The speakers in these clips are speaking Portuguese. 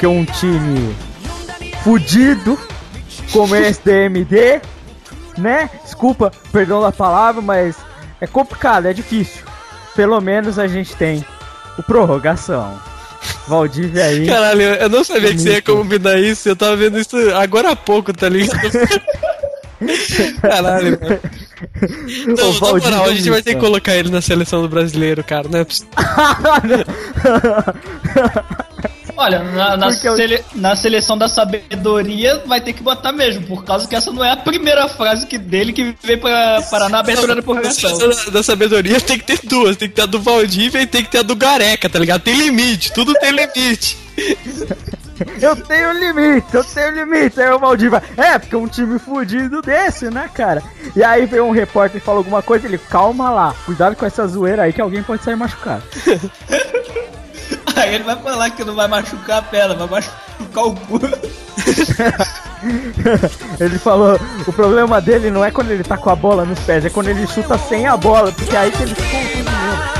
Que um time fudido como esse DMD, né? Desculpa, perdão da palavra, mas é complicado, é difícil. Pelo menos a gente tem o prorrogação. Valdívia aí. Caralho, eu não sabia que você ia combinar isso. Eu tava vendo isso agora há pouco, tá ligado? Caralho, mano. Não, na moral, a gente vai ter que colocar ele na seleção do brasileiro, cara, né? Olha, na, na, sele, na, seleção da sabedoria vai ter que botar mesmo, por causa que essa não é a primeira frase que, dele que veio pra, parar na abertura da prorrogação. Da, da sabedoria tem que ter duas, tem que ter a do Valdívia e tem que ter a do Gareca, tá ligado? Tem limite, tudo tem limite. eu tenho limite, eu tenho limite. Aí o Maldiva, é, porque um time fudido desse, né, cara? E aí veio um repórter e falou alguma coisa, ele, calma lá, cuidado com essa zoeira aí que alguém pode sair machucado. aí ele vai falar que não vai machucar a perna, vai machucar o cu. ele falou, o problema dele não é quando ele tá com a bola nos pés, é quando ele chuta sem a bola, porque aí que ele ficou mesmo.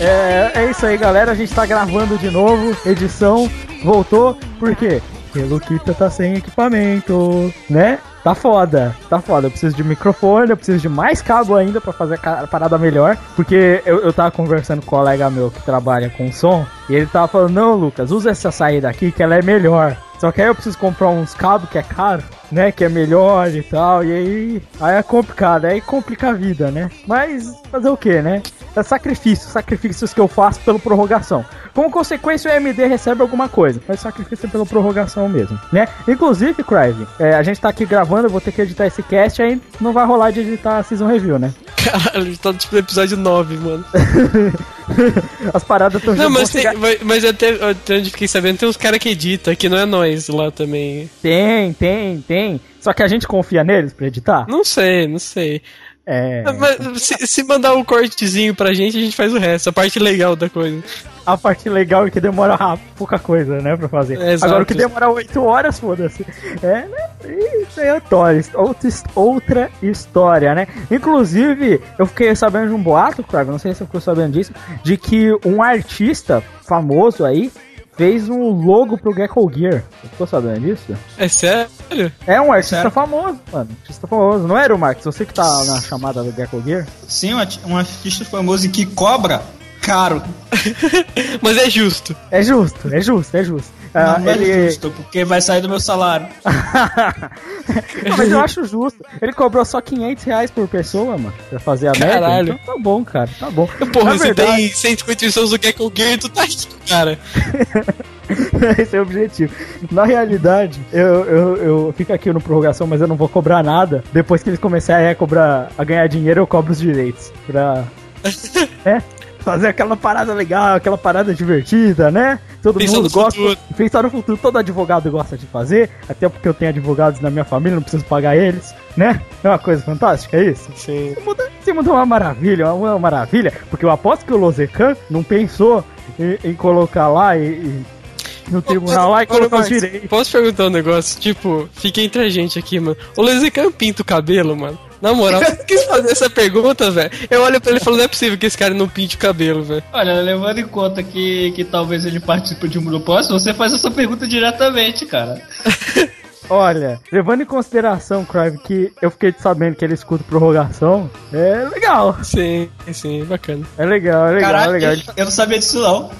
É, é isso aí, galera. A gente tá gravando de novo. Edição voltou. Por quê? Porque Luquita tá sem equipamento, né? Tá foda, tá foda. Eu preciso de microfone, eu preciso de mais cabo ainda para fazer a parada melhor. Porque eu, eu tava conversando com um colega meu que trabalha com som. E ele tava falando: Não, Lucas, usa essa saída aqui que ela é melhor. Só que aí eu preciso comprar uns cabos que é caro, né? Que é melhor e tal. E aí, aí é complicado, aí complica a vida, né? Mas fazer o que, né? É sacrifício, sacrifícios que eu faço pela prorrogação. Como consequência, o AMD recebe alguma coisa, mas sacrifício é pela prorrogação mesmo, né? Inclusive, Crive, é, a gente tá aqui gravando, eu vou ter que editar esse cast, aí não vai rolar de editar a Season Review, né? Caralho, a gente tá tipo no episódio 9, mano. As paradas estão Não, mas, tem, mas, mas até onde fiquei sabendo, tem uns caras que editam, que não é nós lá também. Tem, tem, tem. Só que a gente confia neles pra editar? Não sei, não sei. É. Mas se, se mandar um cortezinho pra gente, a gente faz o resto, a parte legal da coisa. A parte legal é que demora pouca coisa, né, pra fazer. É, Agora o que demora 8 horas, foda-se. É, né? Isso aí é outra, outra história, né? Inclusive, eu fiquei sabendo de um boato, Cravo, não sei se você ficou sabendo disso, de que um artista famoso aí fez um logo pro Gecko Gear. Você ficou sabendo disso? É sério? É um artista sério? famoso, mano. Artista famoso. Não era o Marcos? Você que tá na chamada do Gecko Gear? Sim, um artista famoso que cobra caro. Mas é justo. É justo, é justo, é justo. Não, não é ele... é justo, porque vai sair do meu salário. não, mas eu acho justo. Ele cobrou só 500 reais por pessoa, mano, pra fazer a Caralho. merda. Então tá bom, cara, tá bom. Porra, Na você verdade... tem 150 pessoas do Gecko Gear e tu tá rico, cara. Esse é o objetivo. Na realidade, eu, eu, eu fico aqui no prorrogação, mas eu não vou cobrar nada. Depois que eles começarem a cobrar, a ganhar dinheiro, eu cobro os direitos. Pra. é? Fazer aquela parada legal, aquela parada divertida, né? Todo mundo gosta. Futuro. Pensar no futuro, todo advogado gosta de fazer. Até porque eu tenho advogados na minha família, não preciso pagar eles, né? É uma coisa fantástica, é isso? Sim. Você mudou uma maravilha, uma maravilha. Porque eu aposto que o Lozecan não pensou em, em colocar lá e, e no tribunal lá e colocar os direitos. Posso perguntar um negócio? Tipo, fica entre a gente aqui, mano. O Lozecan pinta o cabelo, mano. Na moral, quis fazer essa pergunta, velho. Eu olho pra ele e falo, não é possível que esse cara não pinte o cabelo, velho. Olha, levando em conta que, que talvez ele participe de um propósito, você faz essa pergunta diretamente, cara. Olha, levando em consideração, Crive, que eu fiquei sabendo que ele escuta prorrogação, é legal. Sim, sim, bacana. É legal, é legal, Caraca, é legal. Eu não sabia disso não.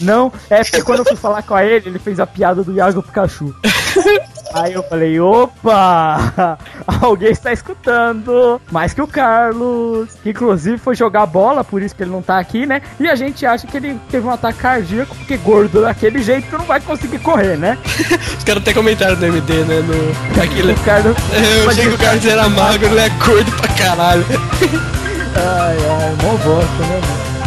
Não, é porque quando eu fui falar com ele, ele fez a piada do Iago Pikachu. Aí eu falei, opa! Alguém está escutando! Mais que o Carlos, que inclusive foi jogar bola, por isso que ele não tá aqui, né? E a gente acha que ele teve um ataque cardíaco, porque gordo daquele jeito tu não vai conseguir correr, né? Os caras até comentaram no MD, né? No... Aquilo... O Carlos... Eu achei que o Carlos era magro, ele é gordo pra caralho. ai, ai, mó bosta, né, mano?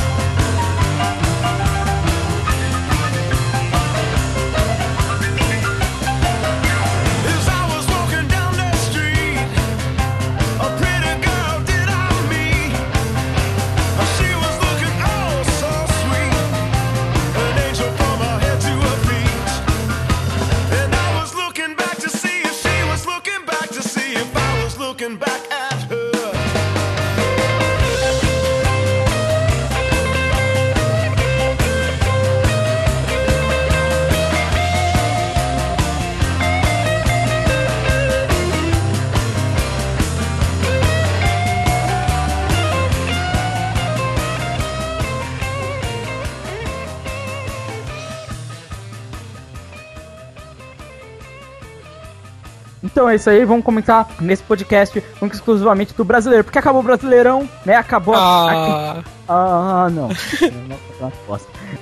Então é isso aí, vamos comentar nesse podcast exclusivamente do brasileiro, porque acabou o Brasileirão, né? Acabou ah. a. Ah, não.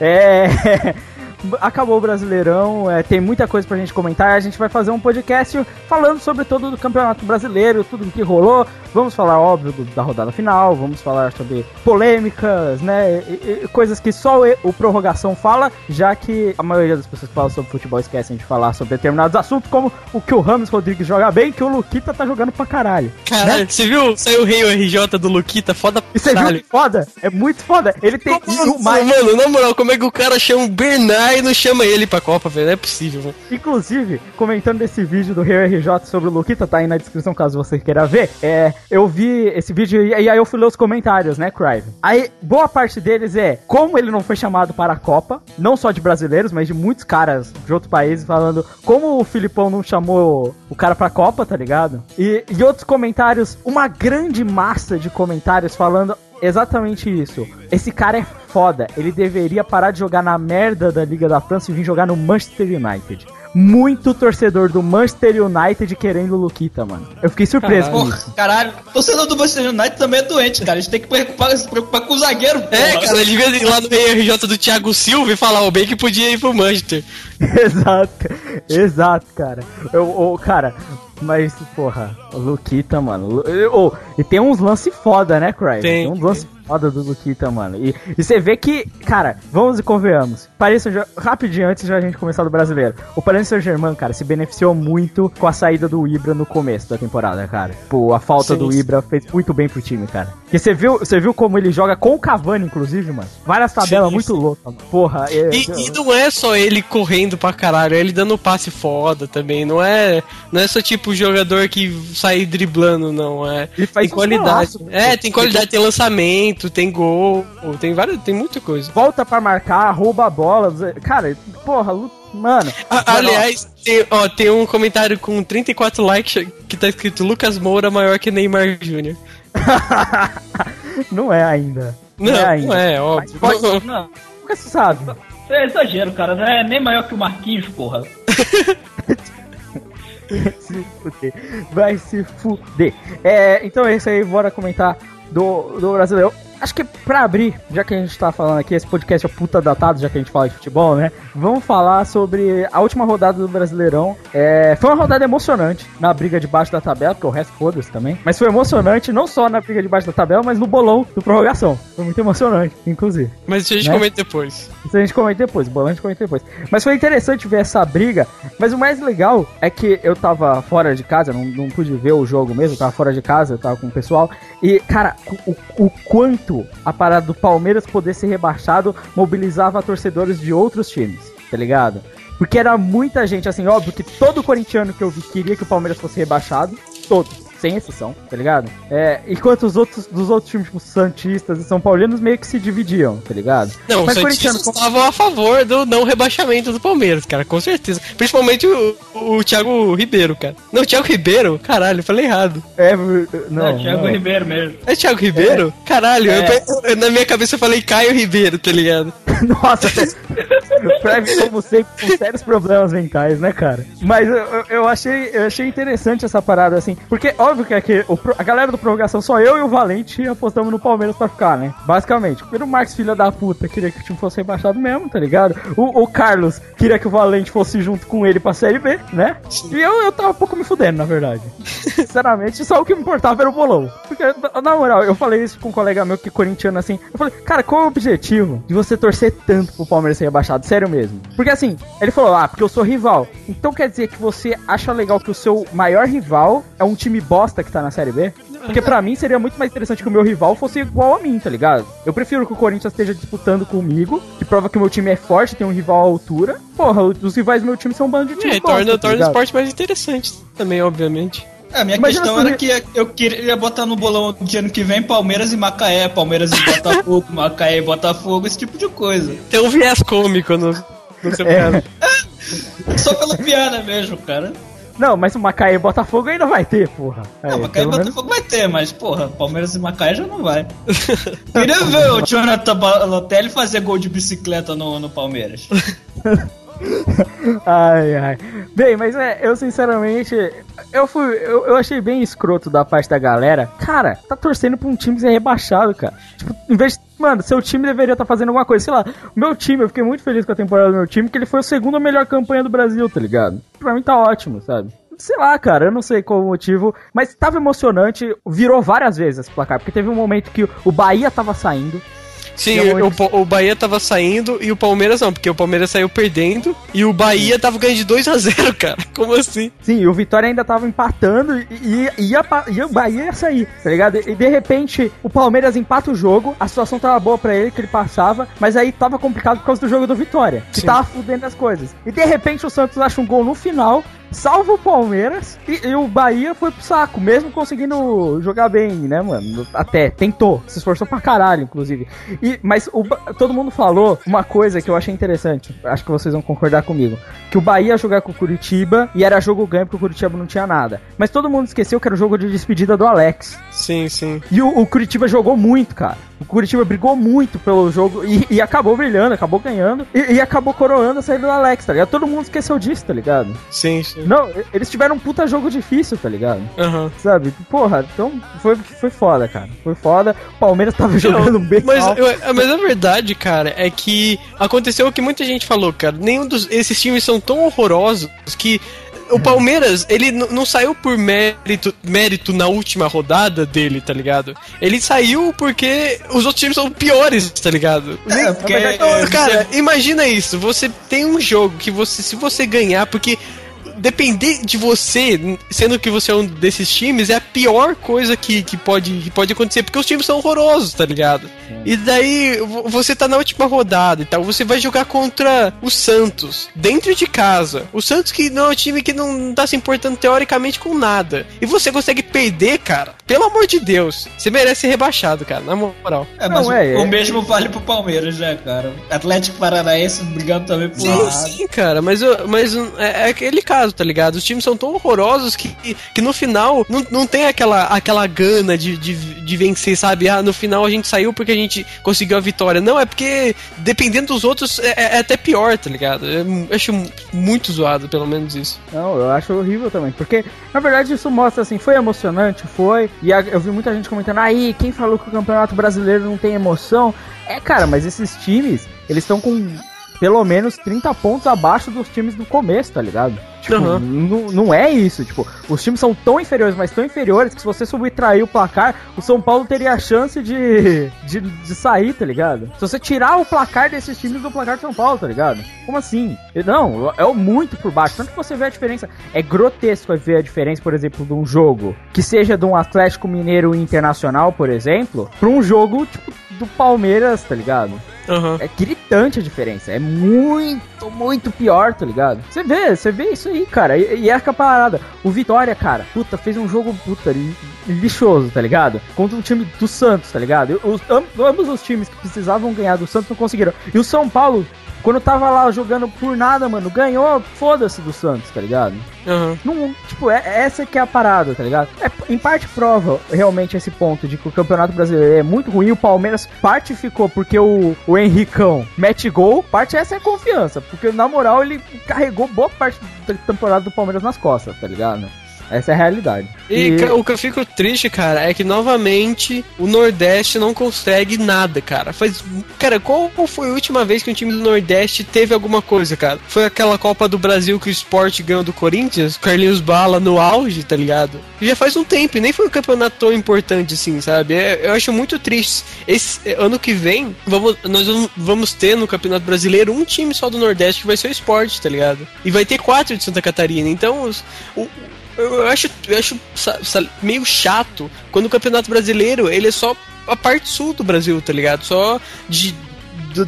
é. Acabou o Brasileirão, é, tem muita coisa pra gente comentar. A gente vai fazer um podcast falando sobre todo o Campeonato Brasileiro, tudo o que rolou. Vamos falar, óbvio, do, da rodada final, vamos falar sobre polêmicas, né? E, e, coisas que só o, Prorrogação fala, já que a maioria das pessoas que falam sobre futebol esquecem de falar sobre determinados assuntos, como o que o Ramos Rodrigues joga bem que o Luquita tá jogando pra caralho. Caralho, né? você viu? Saiu o Rei RJ do Luquita, foda pra Você viu? Foda? É muito foda. Ele tem. Como, mais... Mano, na moral, como é que o cara chama o Bernard? E não chama ele pra Copa, velho. Não é possível, mano. Inclusive, comentando desse vídeo do Rio RJ sobre o Luquita, tá aí na descrição caso você queira ver. É, eu vi esse vídeo e aí eu fui ler os comentários, né, Crive? Aí, boa parte deles é como ele não foi chamado para a Copa, não só de brasileiros, mas de muitos caras de outros países falando como o Filipão não chamou o cara pra Copa, tá ligado? E, e outros comentários, uma grande massa de comentários falando exatamente isso. Esse cara é foda. Ele deveria parar de jogar na merda da Liga da França e vir jogar no Manchester United. Muito torcedor do Manchester United querendo o Luquita, mano. Eu fiquei surpreso caralho. com isso. Caralho, torcedor do Manchester United também é doente, cara. A gente tem que preocupar, se preocupar com o zagueiro. É, cara, ele devia ir lá no RJ do Thiago Silva e falar o bem que podia ir pro Manchester. exato, exato, cara. Eu, eu, cara, mas, porra, o Luquita, mano. Oh, e tem uns lances foda, né, Cry? Tem, tem uns lances foda do Luquita, mano. E, e você vê que, cara, vamos e convenhamos. Paris rapidinho antes de a gente começar do brasileiro. O Paris Saint-Germain, cara, se beneficiou muito com a saída do Ibra no começo da temporada, cara. Pô, a falta sim, do Ibra fez muito bem pro time, cara. Porque você viu, você viu como ele joga com o Cavani, inclusive, mano. Várias tabelas sim, muito loucas. Porra. É, e, e, não é só ele correndo pra caralho, é ele dando passe foda também. Não é, não é só tipo jogador que sai driblando, não. É, ele faz tem qualidade. é, tem qualidade, tem lançamento, tem gol, tem várias, tem muita coisa. Volta pra marcar, rouba a bola. Cara, porra, mano. A, aliás, tem, ó, tem um comentário com 34 likes que tá escrito Lucas Moura maior que Neymar Jr. não é ainda. Não, não é, ainda. Não é óbvio. Pode, não. Nunca se sabe. É exagero, cara. Não é nem maior que o Marquinhos, porra. se fuder. Vai se fuder. É, então é isso aí, bora comentar do, do brasileiro. Acho que pra abrir, já que a gente tá falando aqui, esse podcast é puta datado, já que a gente fala de futebol, né? Vamos falar sobre a última rodada do Brasileirão. É, foi uma rodada emocionante na briga de baixo da tabela, porque o resto foda-se também. Mas foi emocionante não só na briga de baixo da tabela, mas no bolão do prorrogação. Foi muito emocionante, inclusive. Mas isso a gente né? comenta depois. Isso a gente comenta depois, o bolão a gente comenta depois. Mas foi interessante ver essa briga. Mas o mais legal é que eu tava fora de casa, não, não pude ver o jogo mesmo, eu tava fora de casa, eu tava com o pessoal. E, cara, o, o quanto a parada do Palmeiras poder ser rebaixado mobilizava torcedores de outros times, tá ligado? Porque era muita gente, assim, óbvio que todo corintiano que eu vi queria que o Palmeiras fosse rebaixado, todos sem exceção, tá ligado? É, enquanto os outros dos outros times, tipo Santistas e São Paulinos, meio que se dividiam, tá ligado? Não, Mas os Santistas estavam a favor do não rebaixamento do Palmeiras, cara, com certeza. Principalmente o, o Thiago Ribeiro, cara. Não, o Thiago Ribeiro? Caralho, falei errado. É, não. É Thiago não. Ribeiro mesmo. É Thiago Ribeiro? É. Caralho, é. Eu, eu, na minha cabeça eu falei Caio Ribeiro, tá ligado? Nossa, Preve, como sempre, com sérios problemas mentais, né, cara? Mas eu, eu, achei, eu achei interessante essa parada, assim, porque, ó, óbvio que, é que o, a galera do prorrogação, só eu e o Valente apostamos no Palmeiras pra ficar, né? Basicamente. Porque o Marcos, filho da puta, queria que o time fosse rebaixado mesmo, tá ligado? O, o Carlos queria que o Valente fosse junto com ele pra Série B, né? E eu, eu tava um pouco me fudendo, na verdade. Sinceramente, só o que me importava era o bolão. Porque, na moral, eu falei isso com um colega meu que é corintiano assim. Eu falei, cara, qual é o objetivo de você torcer tanto pro Palmeiras ser rebaixado? Sério mesmo. Porque assim, ele falou, ah, porque eu sou rival. Então quer dizer que você acha legal que o seu maior rival é um time bosta bosta que tá na Série B. Porque pra mim seria muito mais interessante que o meu rival fosse igual a mim, tá ligado? Eu prefiro que o Corinthians esteja disputando comigo, que prova que o meu time é forte, tem um rival à altura. Porra, os rivais do meu time são um bando de time. É, bosta, torna, tá torna o esporte mais interessante também, obviamente. É, a minha Imagina questão era que eu queria botar no bolão de ano que vem Palmeiras e Macaé, Palmeiras e Botafogo, Macaé e Botafogo, esse tipo de coisa. Tem um viés cômico no, no seu é. Só pela piada mesmo, cara. Não, mas o Macaé e Botafogo ainda vai ter, porra. Não, Macaé e Botafogo vai ter, mas, porra, Palmeiras e Macaé já não vai. Queria ver o Jonathan Balotelli fazer gol de bicicleta no, no Palmeiras. ai, ai. Bem, mas é, eu sinceramente, eu fui, eu, eu, achei bem escroto da parte da galera. Cara, tá torcendo pra um time ser rebaixado, cara. Tipo, em vez de, Mano, seu time deveria estar tá fazendo alguma coisa. Sei lá, meu time, eu fiquei muito feliz com a temporada do meu time, que ele foi o segundo melhor campanha do Brasil, tá ligado? Pra mim tá ótimo, sabe? sei lá, cara, eu não sei qual o motivo, mas tava emocionante, virou várias vezes esse placar, porque teve um momento que o Bahia tava saindo, Sim, o, o, Bahia tava saindo e o Palmeiras não, porque o Palmeiras saiu perdendo e o Bahia tava ganhando de 2 a 0 cara. Como assim? Sim, e o Vitória ainda tava empatando e, e, ia, e o Bahia ia sair, tá ligado? E de repente o Palmeiras empata o jogo, a situação tava boa para ele, que ele passava, mas aí tava complicado por causa do jogo do Vitória, que Sim. tava fudendo as coisas. E de repente o Santos acha um gol no final salva o Palmeiras e, e, o Bahia foi pro saco, mesmo conseguindo jogar bem, né, mano? Até tentou, se esforçou pra caralho, inclusive. E, mas o, todo mundo falou uma coisa que eu achei interessante, acho que vocês vão concordar comigo, que o Bahia ia jogar com o Curitiba e era jogo ganho porque o Curitiba não tinha nada. Mas todo mundo esqueceu que era o jogo de despedida do Alex. Sim, sim. E o, o Curitiba jogou muito, cara. O Curitiba brigou muito pelo jogo e, e acabou brilhando, acabou ganhando e, e, acabou coroando a saída do Alex, tá ligado? Todo mundo esqueceu disso, tá ligado? Sim, sim. Não, eles tiveram um puta jogo difícil, tá ligado? Uhum. Sabe? Porra, então foi, foi foda, cara. Foi foda. O Palmeiras tava jogando bem. Mas, eu, mas a verdade, cara, é que aconteceu o que muita gente falou, cara. Nenhum desses times são tão horrorosos que o Palmeiras, ele não saiu por mérito, mérito na última rodada dele, tá ligado? Ele saiu porque os outros times são piores, tá ligado? É, porque, então, cara, imagina isso. Você tem um jogo que você, se você ganhar, porque depender de você, sendo que você é um desses times, é a pior coisa que, que, pode, que pode acontecer, porque os times são horrorosos, tá ligado? E daí você tá na última rodada e tal, você vai jogar contra o Santos, dentro de casa. O Santos que não é um time que não tá se importando teoricamente com nada. E você consegue perder, cara. Pelo amor de Deus, você merece ser rebaixado, cara, na moral. É, mas não, é, o, é. o mesmo vale pro Palmeiras, né, cara? Atlético Paranaense brigando também por Sim, sim, cara, mas, mas é, é aquele caso, tá ligado? Os times são tão horrorosos que, que no final não, não tem aquela, aquela gana de, de, de vencer, sabe? Ah, no final a gente saiu porque a gente conseguiu a vitória. Não, é porque dependendo dos outros é, é, é até pior, tá ligado? Eu acho muito zoado, pelo menos isso. Não, eu acho horrível também, porque na verdade isso mostra assim, foi emocionante, foi, e eu vi muita gente comentando, aí, quem falou que o Campeonato Brasileiro não tem emoção? É, cara, mas esses times, eles estão com pelo menos 30 pontos abaixo dos times do começo, tá ligado? Tipo, uhum. não é isso. Tipo, os times são tão inferiores, mas tão inferiores que se você subtrair o placar, o São Paulo teria a chance de, de, de sair, tá ligado? Se você tirar o placar desses times do placar do São Paulo, tá ligado? Como assim? Não, é muito por baixo. Tanto que você vê a diferença. É grotesco ver a diferença, por exemplo, de um jogo que seja de um Atlético Mineiro Internacional, por exemplo, pra um jogo, tipo, do Palmeiras, tá ligado? Uhum. É gritante a diferença. É muito, muito pior, tá ligado? Você vê, você vê isso aí, cara. E, e é a parada. O Vitória, cara, puta, fez um jogo, puta, lixoso, tá ligado? Contra o time do Santos, tá ligado? Os, ambos os times que precisavam ganhar do Santos não conseguiram. E o São Paulo quando tava lá jogando por nada, mano, ganhou, foda-se do Santos, tá ligado? Uhum. Não, tipo, é, essa que é a parada, tá ligado? É, em parte prova realmente esse ponto de que o Campeonato Brasileiro é muito ruim. O Palmeiras parte ficou porque o, o Henricão mete gol, parte essa é confiança. Porque na moral ele carregou boa parte da temporada do Palmeiras nas costas, tá ligado? Essa é a realidade. E, e, o que eu fico triste, cara, é que novamente o Nordeste não consegue nada, cara. Faz. Cara, qual foi a última vez que um time do Nordeste teve alguma coisa, cara? Foi aquela Copa do Brasil que o Sport ganhou do Corinthians, Carlinhos Bala no auge, tá ligado? Já faz um tempo, e nem foi um campeonato tão importante assim, sabe? É, eu acho muito triste. Esse ano que vem, vamos, nós vamos ter no Campeonato Brasileiro um time só do Nordeste que vai ser o Sport, tá ligado? E vai ter quatro de Santa Catarina. Então, os, o, eu acho, eu acho meio chato quando o Campeonato Brasileiro ele é só a parte sul do Brasil, tá ligado? Só de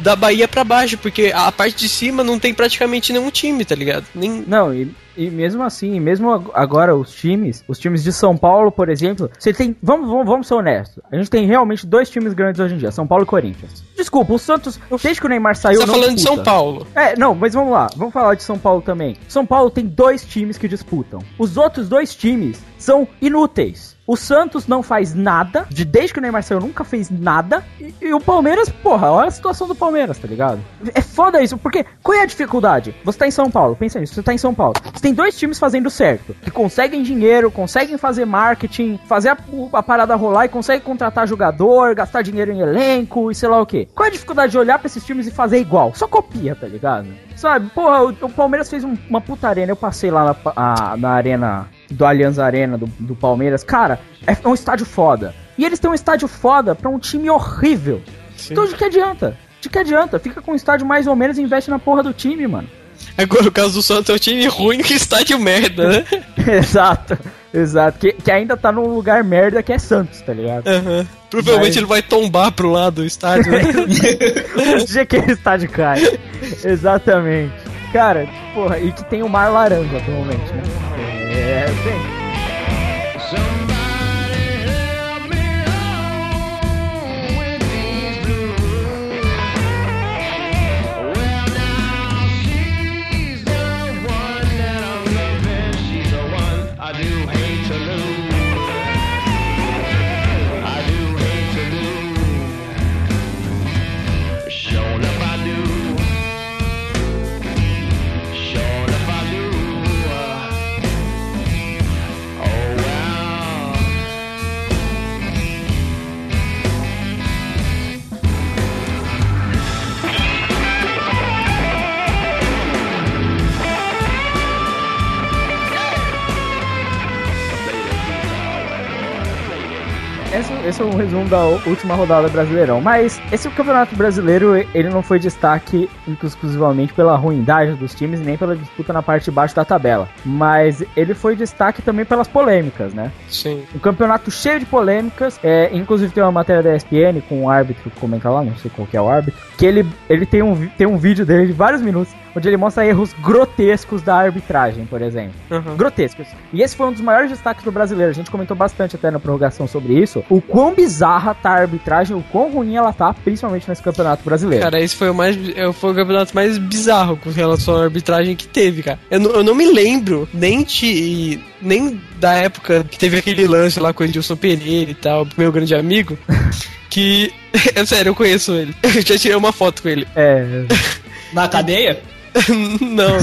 da Bahia para baixo, porque a parte de cima não tem praticamente nenhum time, tá ligado? Nem... Não, e e mesmo assim, mesmo agora os times, os times de São Paulo, por exemplo, você tem. Vamos, vamos, vamos ser honestos. A gente tem realmente dois times grandes hoje em dia, São Paulo e Corinthians. Desculpa, o Santos, desde que o Neymar saiu. Você tá falando disputa. de São Paulo. É, não, mas vamos lá, vamos falar de São Paulo também. São Paulo tem dois times que disputam. Os outros dois times são inúteis. O Santos não faz nada. De, desde que o Neymar saiu, nunca fez nada. E, e, o Palmeiras, porra, olha a situação do Palmeiras, tá ligado? É foda isso, porque qual é a dificuldade? Você tá em São Paulo, pensa nisso, você tá em São Paulo. Você tem dois times fazendo certo, que conseguem dinheiro, conseguem fazer marketing, fazer a, a parada rolar e conseguem contratar jogador, gastar dinheiro em elenco e sei lá o que. Qual é a dificuldade de olhar pra esses times e fazer igual? Só copia, tá ligado? Sabe, porra, o, o Palmeiras fez um, uma puta arena. Eu passei lá na, a, na arena do Allianz Arena do, do Palmeiras. Cara, é, um estádio foda. E eles têm um estádio foda pra um time horrível. Sim. Então de que adianta? De que adianta? Fica com um estádio mais ou menos e investe na porra do time, mano. Agora o caso do Santos é um time ruim que estádio merda, né? exato, exato. Que, que ainda tá num lugar merda que é Santos, tá ligado? Uhum. Provavelmente Mas... ele vai tombar pro lado do estádio, né? o dia que o estádio cai. Exatamente. Cara, porra, e que tem o mar laranja atualmente, né? É, bem. Esse, esse é um resumo da última rodada brasileirão. Mas esse campeonato brasileiro, ele não foi destaque exclusivamente pela ruindade dos times, nem pela disputa na parte de baixo da tabela. Mas ele foi destaque também pelas polêmicas, né? Sim. Um campeonato cheio de polêmicas. É, inclusive tem uma matéria da ESPN com um árbitro, comenta lá, não sei qual que é o árbitro, que ele, ele tem, um, tem um vídeo dele de vários minutos onde ele mostra erros grotescos da arbitragem, por exemplo. Uhum. Grotescos. E esse foi um dos maiores destaques do brasileiro. A gente comentou bastante até na prorrogação sobre isso. O quão bizarra tá a arbitragem, o quão ruim ela tá, principalmente nesse campeonato brasileiro. Cara, esse foi o mais. É, foi o campeonato mais bizarro com relação à arbitragem que teve, cara. Eu, eu não me lembro nem de. nem da época que teve aquele lance lá com o Edilson Pereira e tal, meu grande amigo. que. É sério, eu conheço ele. Eu já tirei uma foto com ele. É. Na cadeia? não.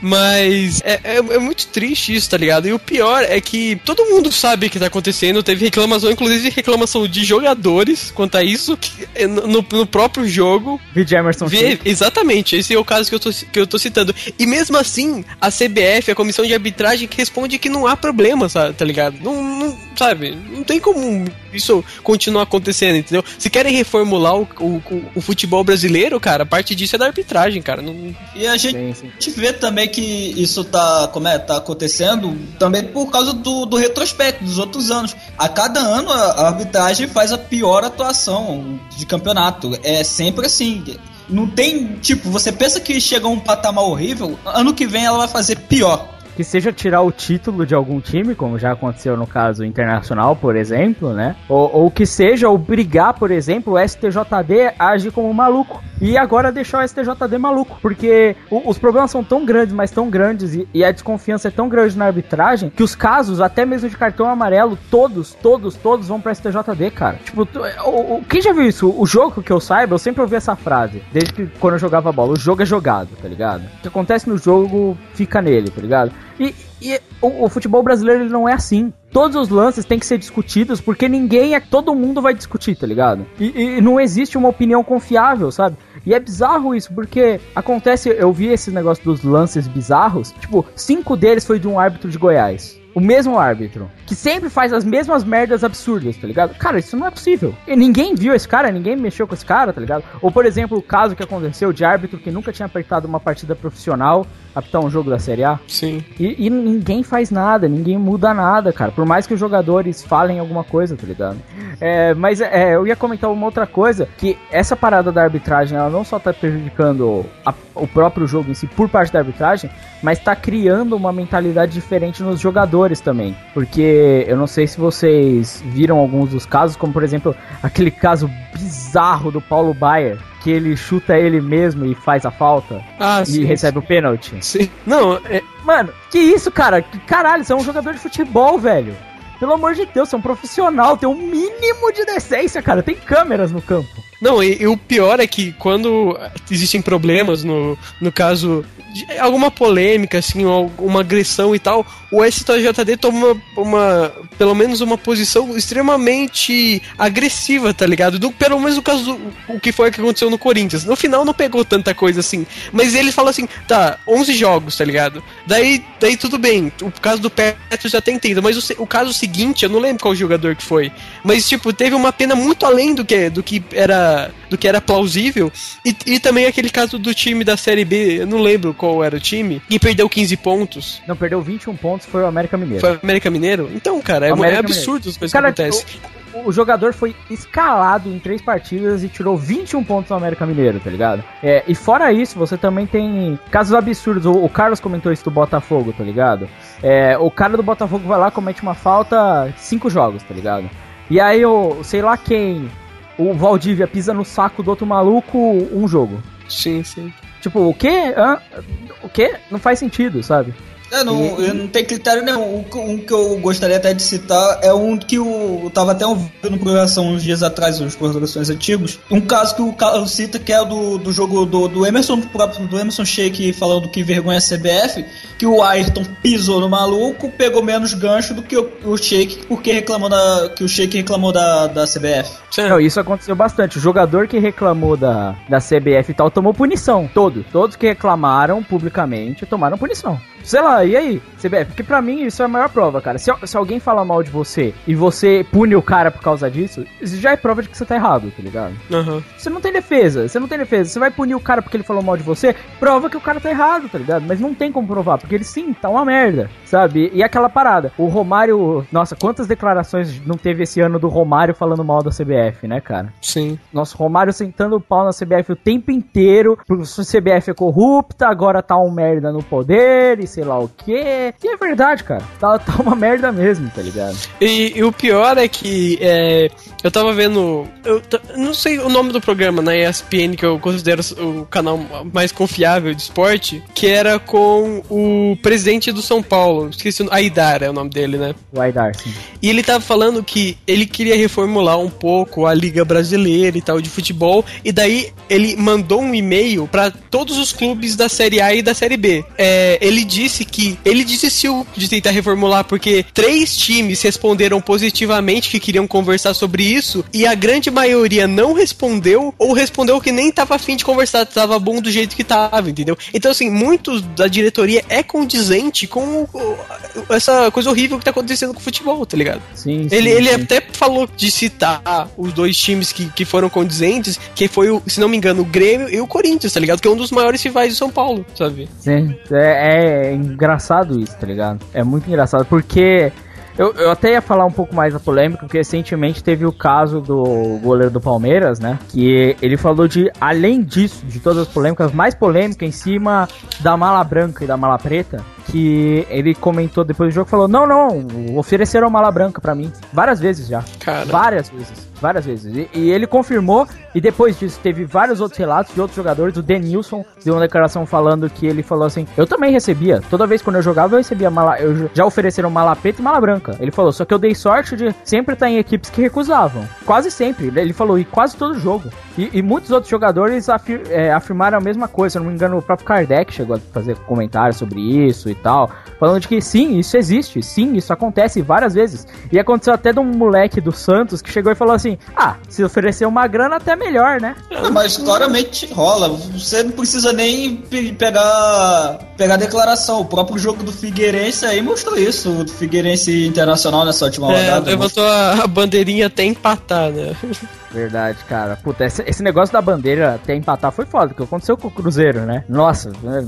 Mas é, é, é, muito triste isso, tá ligado? E o pior é que todo mundo sabe o que tá acontecendo. Teve reclamação, inclusive reclamação de jogadores quanto a isso é, no, no próprio jogo. Vídeo Emerson. Vi, exatamente, esse é o caso que eu, tô, que eu tô citando. E mesmo assim, a CBF, a comissão de arbitragem, responde que não há problema, sabe, tá ligado? Não, não sabe? Não tem como isso continuar acontecendo, entendeu? Se querem reformular o, o, o futebol brasileiro, cara, parte disso é da arbitragem, cara. Não... E a gente sim, sim. vê também que isso tá, como é, tá acontecendo também por causa do, do retrospecto dos outros anos. A cada ano a, a arbitragem faz a pior atuação de campeonato. É sempre assim. Não tem, tipo, você pensa que chega a um patamar horrível, ano que vem ela vai fazer pior que seja tirar o título de algum time, como já aconteceu no caso internacional, por exemplo, né? Ou, ou que seja obrigar, por exemplo, o STJD a agir como maluco. E agora deixar o STJD maluco. Porque o, os problemas são tão grandes, mas tão grandes, e, e, a desconfiança é tão grande na arbitragem, que os casos, até mesmo de cartão amarelo, todos, todos, todos vão pra STJD, cara. Tipo, o, o, quem já viu isso? O jogo que eu saiba, eu sempre ouvi essa frase, desde que quando eu jogava bola. O jogo é jogado, tá ligado? O que acontece no jogo fica nele, tá ligado? E, e o, o, futebol brasileiro ele não é assim. Todos os lances têm que ser discutidos porque ninguém é. Todo mundo vai discutir, tá ligado? E, e, não existe uma opinião confiável, sabe? E é bizarro isso, porque acontece. Eu vi esse negócio dos lances bizarros. Tipo, cinco deles foi de um árbitro de Goiás o mesmo árbitro, que sempre faz as mesmas merdas absurdas, tá ligado? Cara, isso não é possível. E ninguém viu esse cara, ninguém mexeu com esse cara, tá ligado? Ou, por exemplo, o caso que aconteceu de árbitro que nunca tinha apertado uma partida profissional apitar um jogo da Série A. Sim. E, e, ninguém faz nada, ninguém muda nada, cara. Por mais que os jogadores falem alguma coisa, tá ligado? É, mas é, eu ia comentar uma outra coisa, que essa parada da arbitragem, ela não só tá prejudicando a, o próprio jogo em si por parte da arbitragem, mas tá criando uma mentalidade diferente nos jogadores também. Porque eu não sei se vocês viram alguns dos casos, como por exemplo aquele caso bizarro do Paulo Baier, que ele chuta ele mesmo e faz a falta ah, e sim, recebe sim. o pênalti. Sim. Não, é... Mano, que isso, cara? Caralho, você é um jogador de futebol, velho. Pelo amor de Deus, você é um profissional, tem um mínimo de decência, cara. Tem câmeras no campo. Não, e, e, o pior é que quando existem problemas, no, no caso alguma polêmica, assim, alguma agressão e tal, o STJD toma uma, pelo menos uma posição extremamente agressiva, tá ligado? Do, pelo menos no caso do o que foi que aconteceu no Corinthians. No final não pegou tanta coisa assim, mas ele fala assim, tá, 11 jogos, tá ligado? Daí, daí tudo bem, o caso do Petro já tem entendido, mas o, o caso seguinte, eu não lembro qual jogador que foi, mas tipo, teve uma pena muito além do que, do que era do que era plausível. E, e também aquele caso do time da Série B, eu não lembro qual era o time, e perdeu 15 pontos. Não, perdeu 21 pontos, foi o América Mineiro. Foi o América Mineiro? Então, cara, é, é absurdo as coisas que acontecem. O, o, jogador foi escalado em três partidas e tirou 21 pontos no América Mineiro, tá ligado? É, e fora isso, você também tem casos absurdos. O, o Carlos comentou isso do Botafogo, tá ligado? É, o cara do Botafogo vai lá, comete uma falta, cinco jogos, tá ligado? E aí, o sei lá quem o Valdívia pisa no saco do outro maluco um jogo. Sim, sim. Tipo, o quê? Hã? O quê? Não faz sentido, sabe? É, não, e... não tem critério nenhum. Um que eu gostaria até de citar é um que o, eu tava até ouvindo programação uns dias atrás, uns programações antigos. Um caso que o Carlos cita que é o do, do jogo do, do Emerson, próprio do Emerson Sheik falando que vergonha a CBF, que o Ayrton pisou no maluco, pegou menos gancho do que o, o Sheik, porque reclamou da, que o Sheik reclamou da, da CBF. Não, isso aconteceu bastante. O jogador que reclamou da, da CBF e tal tomou punição. Todos. Todos que reclamaram publicamente tomaram punição. Sei lá, e aí, CBF? Porque pra mim isso é a maior prova, cara. Se, se alguém fala mal de você e você pune o cara por causa disso, isso já é prova de que você tá errado, tá ligado? Uhum. Você não tem defesa, você não tem defesa. Você vai punir o cara porque ele falou mal de você, prova que o cara tá errado, tá ligado? Mas não tem como provar, porque ele sim, tá uma merda, sabe? E aquela parada, o Romário, nossa, quantas declarações não teve esse ano do Romário falando mal da CBF? CBF, né, cara? Sim. Nosso Romário sentando o pau na CBF o tempo inteiro, porque a CBF é corrupta, agora tá um merda no poder e sei lá o quê. E é verdade, cara. Tá, tá uma merda mesmo, tá ligado? E, e o pior é que é, eu tava vendo. Eu não sei o nome do programa na ESPN, que eu considero o canal mais confiável de esporte, que era com o presidente do São Paulo. Esqueci o Aidar é o nome dele, né? O Aidar, sim. E ele tava falando que ele queria reformular um pouco a Liga Brasileira e tal de futebol. E daí ele mandou um e-mail para todos os clubes da Série A e da Série B. É, ele disse que ele desistiu de tentar reformular porque três times responderam positivamente que queriam conversar sobre isso e a grande maioria não respondeu ou respondeu que nem tava afim de conversar, tava bom do jeito que tava, entendeu? Então, assim, muitos da diretoria é condizente com essa coisa horrível que tá acontecendo com o futebol, tá ligado? Sim, ele, sim, ele sim. até falou de citar os dois times que, que foram condizentes, que foi, o, se não me engano, o Grêmio e o Corinthians, tá ligado? Que é um dos maiores rivais de São Paulo, sabe? Sim, é, é engraçado isso, tá ligado? É muito engraçado, porque eu, eu até ia falar um pouco mais da polêmica, porque recentemente teve o caso do goleiro do Palmeiras, né? Que ele falou de, além disso, de todas as polêmicas, mais polêmica em cima da mala branca e da mala preta, que ele comentou depois do jogo, falou, não, não, ofereceram mala branca pra mim, várias vezes já, Cara. várias vezes. Várias vezes. E, e, ele confirmou, e depois disso teve vários outros relatos de outros jogadores. O Denilson deu uma declaração falando que ele falou assim: Eu também recebia. Toda vez quando eu jogava, eu recebia mala. Eu já ofereceram mala preta e mala branca. Ele falou, só que eu dei sorte de sempre estar em equipes que recusavam. Quase sempre. Ele falou, e quase todo jogo. E, e muitos outros jogadores afir, é, afirmaram a mesma coisa. Se eu não me engano, o próprio Kardec chegou a fazer comentários sobre isso e tal. Falando de que sim, isso existe. Sim, isso acontece várias vezes. E aconteceu até de um moleque do Santos que chegou e falou assim: ah, se oferecer uma grana, até melhor, né? Mas claramente rola. Você não precisa nem pegar, pegar declaração. O próprio jogo do Figueirense aí mostrou isso. O Figueirense Internacional nessa última é, rodada. Levantou a bandeirinha até empatar, né? Verdade, cara. Puta, esse, esse, negócio da bandeira até empatar foi foda, porque aconteceu com o Cruzeiro, né? Nossa, né?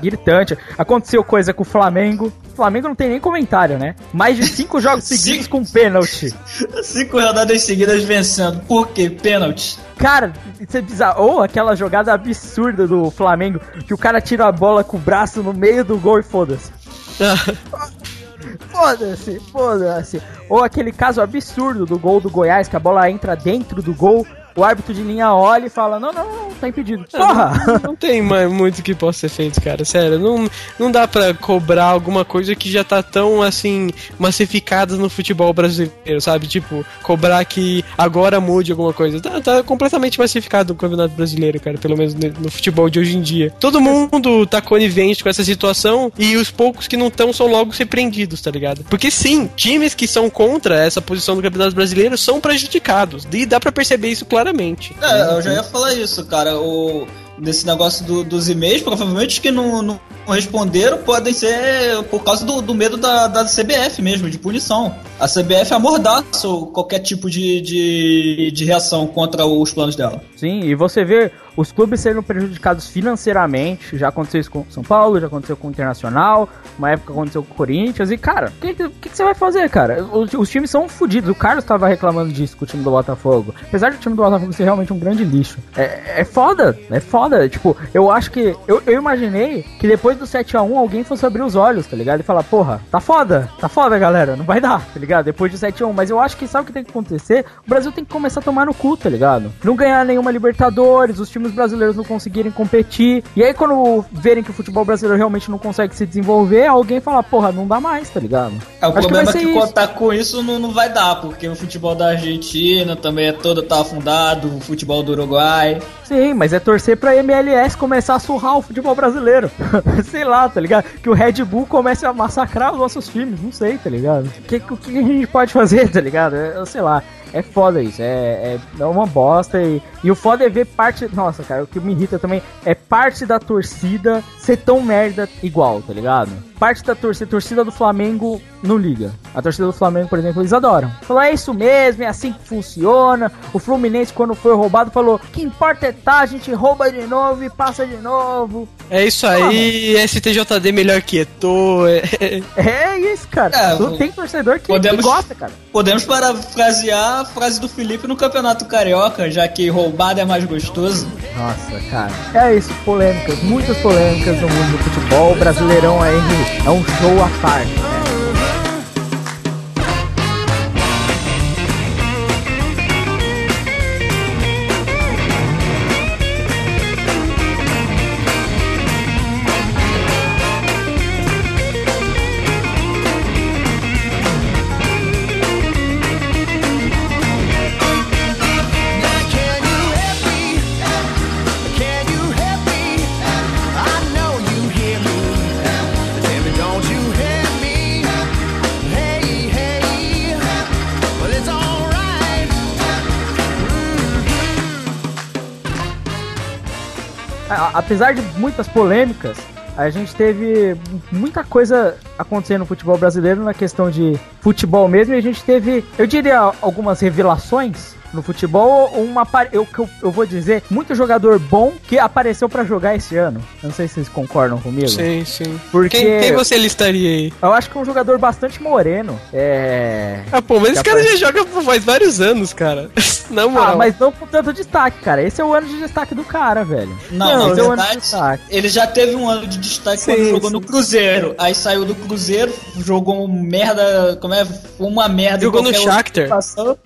gritante. Aconteceu coisa com o Flamengo. O Flamengo não tem nem comentário, né? Mais de cinco jogos seguidos com pênalti. Cinco rodadas seguidas vencendo. Por quê? Pênalti. Cara, isso é bizarro. Ou aquela jogada absurda do Flamengo, que o cara tira a bola com o braço no meio do gol e foda-se. Foda-se, foda-se. Ou aquele caso absurdo do gol do Goiás, que a bola entra dentro do gol, o árbitro de linha olha e fala: Não, não, não, tá impedido. Porra! Não, não tem mais muito que possa ser feito, cara. Sério, não, não dá pra cobrar alguma coisa que já tá tão assim massificada no futebol brasileiro, sabe? Tipo, cobrar que agora mude alguma coisa. Tá, tá completamente massificado no Campeonato Brasileiro, cara, pelo menos no futebol de hoje em dia. Todo mundo tá conivente com essa situação e os poucos que não estão são logo repreendidos, tá ligado? Porque sim, times que são contra essa posição do Campeonato Brasileiro são prejudicados. E dá para perceber isso claramente claramente. É, eu já ia falar isso, cara. O, desse negócio do, dos e-mails, provavelmente que não, não, responderam podem ser por causa do, do medo da, da CBF mesmo, de punição. A CBF amordaça qualquer tipo de, de, de reação contra os planos dela. Sim, e você vê os clubes sendo prejudicados financeiramente. Já aconteceu isso com São Paulo, já aconteceu com o Internacional, uma época aconteceu com o Corinthians. E, cara, o que, que, que, você vai fazer, cara? Os, os times são fodidos. O Carlos tava reclamando disso com o time do Botafogo. Apesar do time do Botafogo ser realmente um grande lixo. É, é foda, é foda. Tipo, eu acho que. Eu, eu imaginei que depois do 7x1 alguém fosse abrir os olhos, tá ligado? E falar, porra, tá foda, tá foda, galera. Não vai dar, tá ligado? Depois do 7x1. Mas eu acho que sabe o que tem que acontecer? O Brasil tem que começar a tomar no cu, tá ligado? Não ganhar nenhuma Libertadores, os times brasileiros não conseguirem competir. E aí, quando verem que o futebol brasileiro realmente não consegue se desenvolver, alguém fala, porra, não dá mais, tá ligado? É, o Acho problema que é que isso. contar com isso não, não vai dar, porque o futebol da Argentina também é todo tá afundado, o futebol do Uruguai. Sim, mas é torcer pra MLS começar a surrar o futebol brasileiro. sei lá, tá ligado? Que o Red Bull comece a massacrar os nossos times, não sei, tá ligado? O que, que, que a gente pode fazer, tá ligado? Eu sei lá. É foda isso, é, é, é uma bosta. E, e o foda é ver parte. Nossa, cara, o que me irrita também é parte da torcida ser tão merda igual, tá ligado? Parte da torcida, torcida do Flamengo não liga. A torcida do Flamengo, por exemplo, eles adoram. Falou, é isso mesmo, é assim que funciona. O Fluminense, quando foi roubado, falou: que importa é tá, a gente rouba de novo e passa de novo. É isso aí, ah, STJD melhor que Eto. É... é isso, cara. É, tem torcedor que, podemos, gosta, cara. Podemos parafrasear a frase do Felipe no Campeonato Carioca, já que roubado é mais gostoso. Nossa, cara. É isso, polêmicas, muitas polêmicas no mundo do futebol. O Brasileirão aí é um show à parte. Apesar de muitas polêmicas, a gente teve muita coisa acontecendo no futebol brasileiro na questão de futebol mesmo, e a gente teve, eu diria, algumas revelações no futebol, uma eu, eu, eu vou dizer, muito jogador bom que apareceu para jogar esse ano. Não sei se vocês concordam comigo. Sim, sim. Porque quem, quem você listaria aí? Eu acho que é um jogador bastante moreno. É. Ah, pô, mas esse cara já joga faz vários anos, cara. Não, moral. Ah, mas não com tanto destaque, cara. Esse é o ano de destaque do cara, velho. Não, não esse é o ano de destaque. Ele já teve um ano de destaque sim, quando jogou sim. no Cruzeiro. Aí saiu do Cruzeiro, jogou merda. Como é? Uma merda. Jogou no Shakhtar.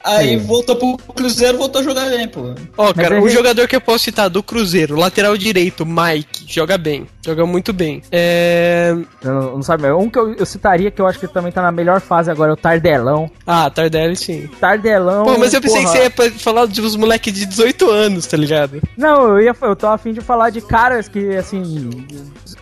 Aí sim. voltou pro Cruzeiro voltou a jogar bem, pô. Ó, oh, cara, um jogador que eu posso citar do Cruzeiro, lateral direito, Mike, joga bem. Joga muito bem. É. Não, não sabe, um que eu, eu, citaria que eu acho que também tá na melhor fase agora é o Tardelão. Ah, Tardelli sim. Tardelão. Pô, mas eu pensei porra. que você ia falar de uns moleques de 18 anos, tá ligado? Não, eu ia eu tô afim de falar de caras que, assim,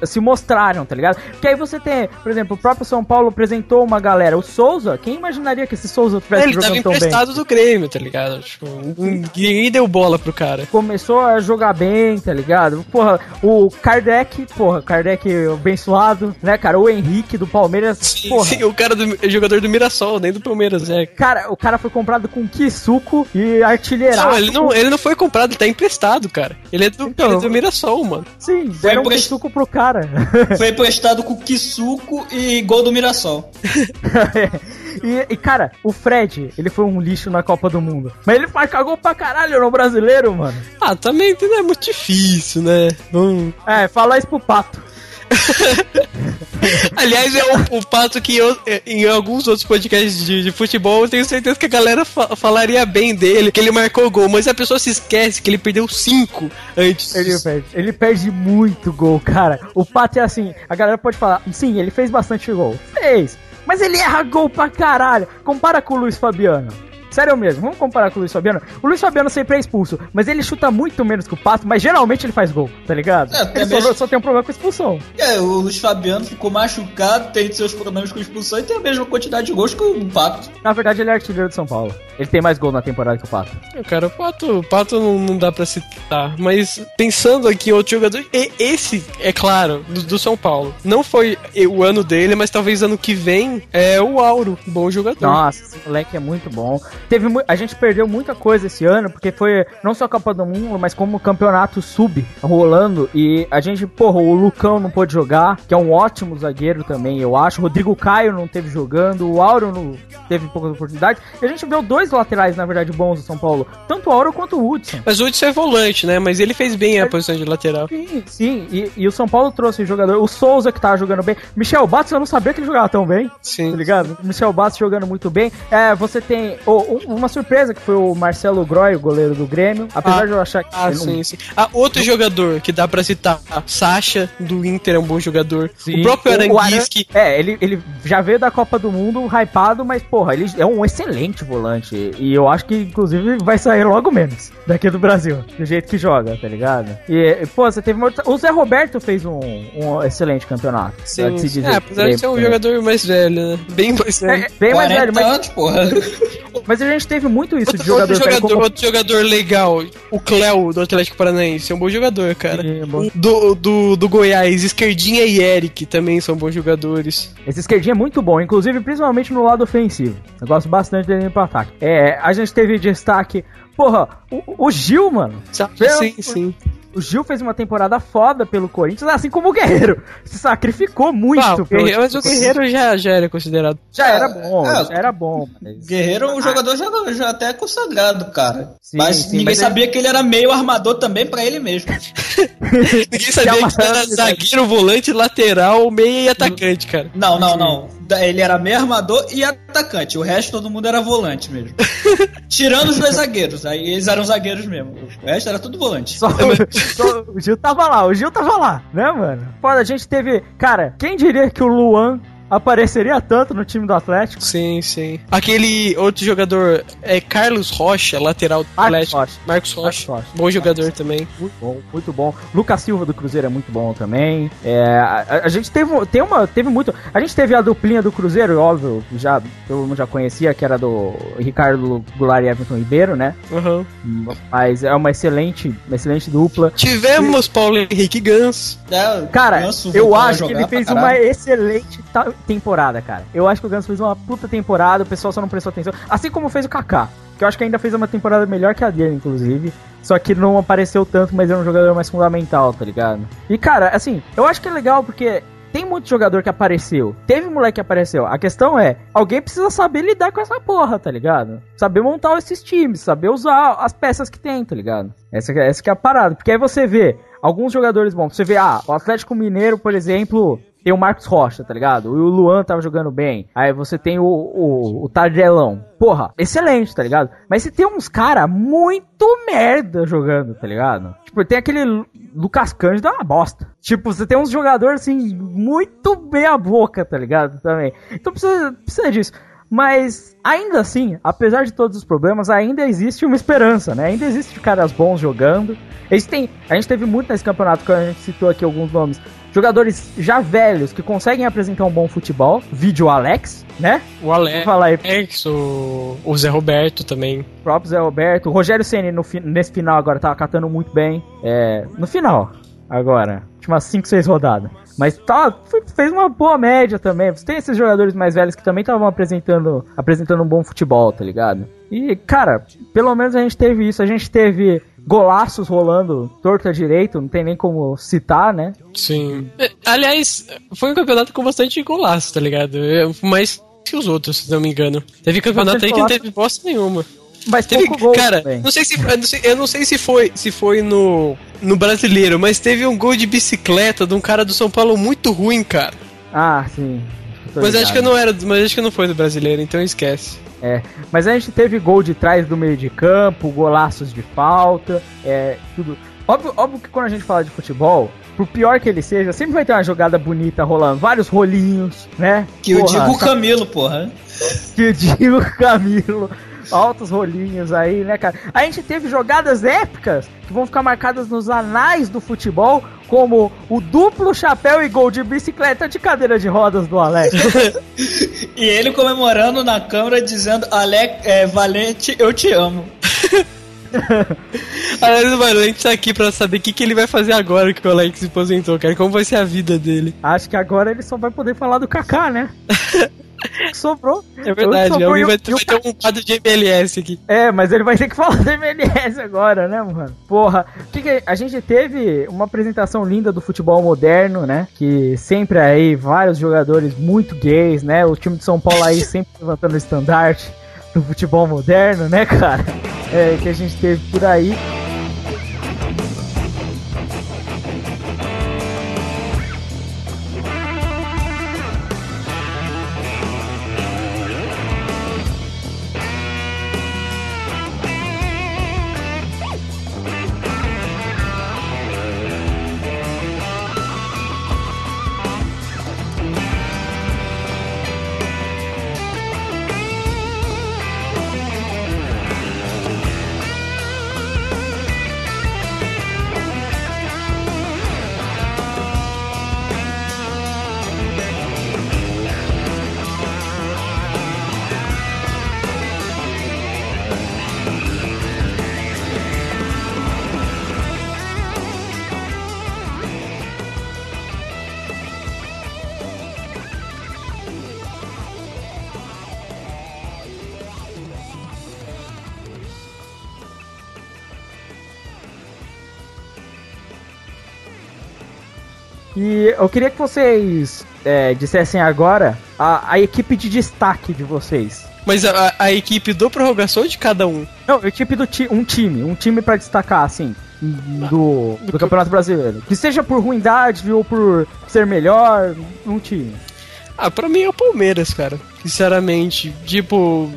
se mostraram, tá ligado? Porque aí você tem, por exemplo, o próprio São Paulo apresentou uma galera. O Souza, quem imaginaria que esse Souza tivesse Ele tava emprestado do Grêmio, tá ligado? Tipo, ninguém deu bola pro cara. Começou a jogar bem, tá ligado? Porra, o Kardec, porra, Kardec abençoado, né, cara? O Henrique do Palmeiras, sim, porra. Sim, o cara do jogador do Mirassol, nem do Palmeiras, é. Cara, o cara foi comprado com Kisuko e artilheirado. Não, ele não, ele não foi comprado, ele tá emprestado, cara. Ele é do, então, ele é do Mirassol, mano. Sim, deram um Kisuko pro cara. Foi emprestado com Kisuko e gol do Mirassol. e, e, cara, o Fred, ele foi um lixo na Copa do Mundo. Mas ele cagou pra caralho no brasileiro, mano. Ah, também não é muito difícil, né? Não... É, fala isso pro Pato. Aliás, é o, o, pato que eu, é, em alguns outros podcasts de, de, futebol, eu tenho certeza que a galera fa falaria bem dele, que ele marcou gol, mas a pessoa se esquece que ele perdeu cinco antes. Ele perde, ele perde muito gol, cara. O pato é assim, a galera pode falar, sim, ele fez bastante gol. Fez. Mas ele erra gol pra caralho. Compara com o Luiz Fabiano. Sério mesmo, vamos comparar com o Luiz Fabiano. O Luiz Fabiano sempre é expulso, mas ele chuta muito menos que o Pato, mas geralmente ele faz gol, tá ligado? É, ele só, só, tem um problema com expulsão. É, o Luiz Fabiano ficou machucado, tem seus problemas com expulsão e tem a mesma quantidade de gols que o Pato. Na verdade, ele é artilheiro de São Paulo. Ele tem mais gol na temporada que o Pato. É, cara, o Pato, o Pato não, não dá pra citar, mas pensando aqui em outro jogador, esse, é claro, do, do, São Paulo. Não foi o ano dele, mas talvez ano que vem é o Auro, bom jogador. Nossa, esse moleque é muito bom. Teve a gente perdeu muita coisa esse ano, porque foi não só a Copa do Mundo, mas como o campeonato sub rolando. E a gente, porra, o Lucão não pôde jogar, que é um ótimo zagueiro também, eu acho. O Rodrigo Caio não teve jogando, o Auro não teve poucas oportunidades. E a gente viu dois laterais, na verdade, bons do São Paulo. Tanto o Auro quanto o Hudson. Mas o Hudson é volante, né? Mas ele fez bem a posição de lateral. Sim, sim. E, e o São Paulo trouxe jogador. O Souza, que tava jogando bem. Michel Batos, eu não sabia que ele jogava tão bem. Sim. Tá ligado? Michel Batos jogando muito bem. É, você tem oh, uma surpresa, que foi o Marcelo Groy, o goleiro do Grêmio. Apesar ah, de eu achar que. Ah, sim, não... sim. Ah, outro jogador que dá pra citar. Sacha, do Inter, é um bom jogador. Sim. O próprio Aranguiski. É, ele, ele já veio da Copa do Mundo hypado, mas, porra, ele é um excelente volante. E eu acho que, inclusive, vai sair logo menos daqui do Brasil. Do jeito que joga, tá ligado? E, pô, você teve. Uma... O Zé Roberto fez um, um excelente campeonato. Sim. Se dizer, é, apesar de ser um jogador mais velho, né? Bem mais velho. É, bem mais velho, mas. Anos, porra. Mas a gente teve muito isso outro, de jogador. Outro jogador, como... outro jogador legal, o Cléo do Atlético Paranaense, é um bom jogador, cara. É bom. Do, do, do Goiás, Esquerdinha e Eric também são bons jogadores. Esse Esquerdinha é muito bom, inclusive principalmente no lado ofensivo. Eu gosto bastante dele pro ataque. É, a gente teve destaque Porra, o, o Gil, mano. Sim, sim. O Gil fez uma temporada foda pelo Corinthians, assim como o Guerreiro. Se sacrificou muito. Ah, Guerreiro, mas o Guerreiro já, já era considerado. Já era bom, é, já era bom. Mas... Guerreiro é um jogador já, já até consagrado, cara. Sim, mas sim, ninguém mas sabia ele... que ele era meio armador também pra ele mesmo. ninguém sabia que, que era zagueiro, volante, lateral, meia e atacante, cara. Não, não, não. Ele era meio armador e atacante. O resto todo mundo era volante mesmo. Tirando os dois zagueiros. Aí eles eram zagueiros mesmo. O resto era tudo volante. Só, o Gil tava lá, o Gil tava lá, né, mano? Foda, a gente teve. Cara, quem diria que o Luan apareceria tanto no time do Atlético. Sim, sim. Aquele outro jogador é Carlos Rocha, lateral do Marcos Atlético. Rocha. Marcos Rocha. Rocha. Bom jogador Marcos. também. Muito bom, muito bom. Lucas Silva do Cruzeiro é muito bom também. É, a, a, gente teve, tem uma, teve muito. A gente teve a duplinha do Cruzeiro, óbvio, já todo mundo já conhecia, que era do Ricardo Goulart e Everton Ribeiro, né? Uhum. Mas é uma excelente, uma excelente dupla. Tivemos e... Paulo Henrique Gans. É, Cara, Ganso eu acho que ele fez uma excelente temporada, cara. Eu acho que o Ganso fez uma puta temporada, o pessoal só não prestou atenção. Assim como fez o Kaká, que eu acho que ainda fez uma temporada melhor que a dele, inclusive. Só que não apareceu tanto, mas é um jogador mais fundamental, tá ligado? E, cara, assim, eu acho que é legal porque tem muito jogador que apareceu. Teve moleque que apareceu. A questão é, alguém precisa saber lidar com essa porra, tá ligado? Saber montar esses times, saber usar as peças que tem, tá ligado? Essa, essa que é a parada. Porque aí você vê alguns jogadores bons. Você vê, ah, o Atlético Mineiro, por exemplo, tem o Marcos Rocha, tá ligado? O Luan tava jogando bem. Aí você tem o, o, o Tardelão. Porra, excelente, tá ligado? Mas você tem uns cara muito merda jogando, tá ligado? Tipo, tem aquele Lucas Cândido é uma bosta. Tipo, você tem uns jogadores assim, muito meia boca, tá ligado? Também. Então precisa, precisa disso. Mas ainda assim, apesar de todos os problemas, ainda existe uma esperança, né? Ainda existe caras bons jogando. Eles têm, a gente teve muito nesse campeonato, que a gente citou aqui alguns nomes. Jogadores já velhos que conseguem apresentar um bom futebol. Vídeo Alex, né? O Alex, aí. O, o Zé Roberto também. O próprio Zé Roberto. O Rogério Ceni nesse final agora tava catando muito bem. É, no final, agora. Últimas 5, 6 rodadas. Mas tá, fez uma boa média também. Você tem esses jogadores mais velhos que também estavam apresentando, apresentando um bom futebol, tá ligado? E, cara, pelo menos a gente teve isso. A gente teve golaços rolando torta direito, não tem nem como citar, né? Sim. É, aliás, foi um campeonato com bastante golaço, tá ligado? Mais que os outros, se não me engano. Teve campeonato bastante aí que não teve bosta nenhuma. Mas teve, gol cara, não sei se eu não sei, eu não sei se foi se foi no no brasileiro, mas teve um gol de bicicleta de um cara do São Paulo muito ruim, cara. Ah, sim. Mas acho que não era, mas acho que não foi do brasileiro, então esquece. É, mas a gente teve gol de trás do meio de campo, golaços de falta, é, tudo. Óbvio, óbvio que quando a gente fala de futebol, por pior que ele seja, sempre vai ter uma jogada bonita rolando, vários rolinhos, né? Que porra, eu digo o tá... Camilo, porra. Que eu digo o Camilo altos rolinhos aí, né, cara? A gente teve jogadas épicas que vão ficar marcadas nos anais do futebol, como o duplo chapéu e gol de bicicleta de cadeira de rodas do Alex. e ele comemorando na câmera dizendo: Alex, é, Valente, eu te amo. O Valente tá aqui pra saber o que, que ele vai fazer agora que o Alex se aposentou, cara. Como vai ser a vida dele? Acho que agora ele só vai poder falar do Kaká, né? sobrou. É verdade, sobrou, vai, vai ter um quadro de MLS aqui. É, mas ele vai ter que falar do MLS agora, né, mano? Porra, que que a gente teve uma apresentação linda do futebol moderno, né? Que sempre aí vários jogadores muito gays, né? O time de São Paulo aí sempre levantando o estandarte do futebol moderno, né, cara? É, que a gente teve por aí. Eu queria que vocês é, dissessem agora a, a equipe de destaque de vocês. Mas a, a, equipe do prorrogação de cada um? Não, a equipe do ti, um time, um time para destacar, assim, do, do, do Campeonato Brasileiro. Que seja por ruindade ou por ser melhor, um time. Ah, pra mim é o Palmeiras, cara. Sinceramente. Tipo,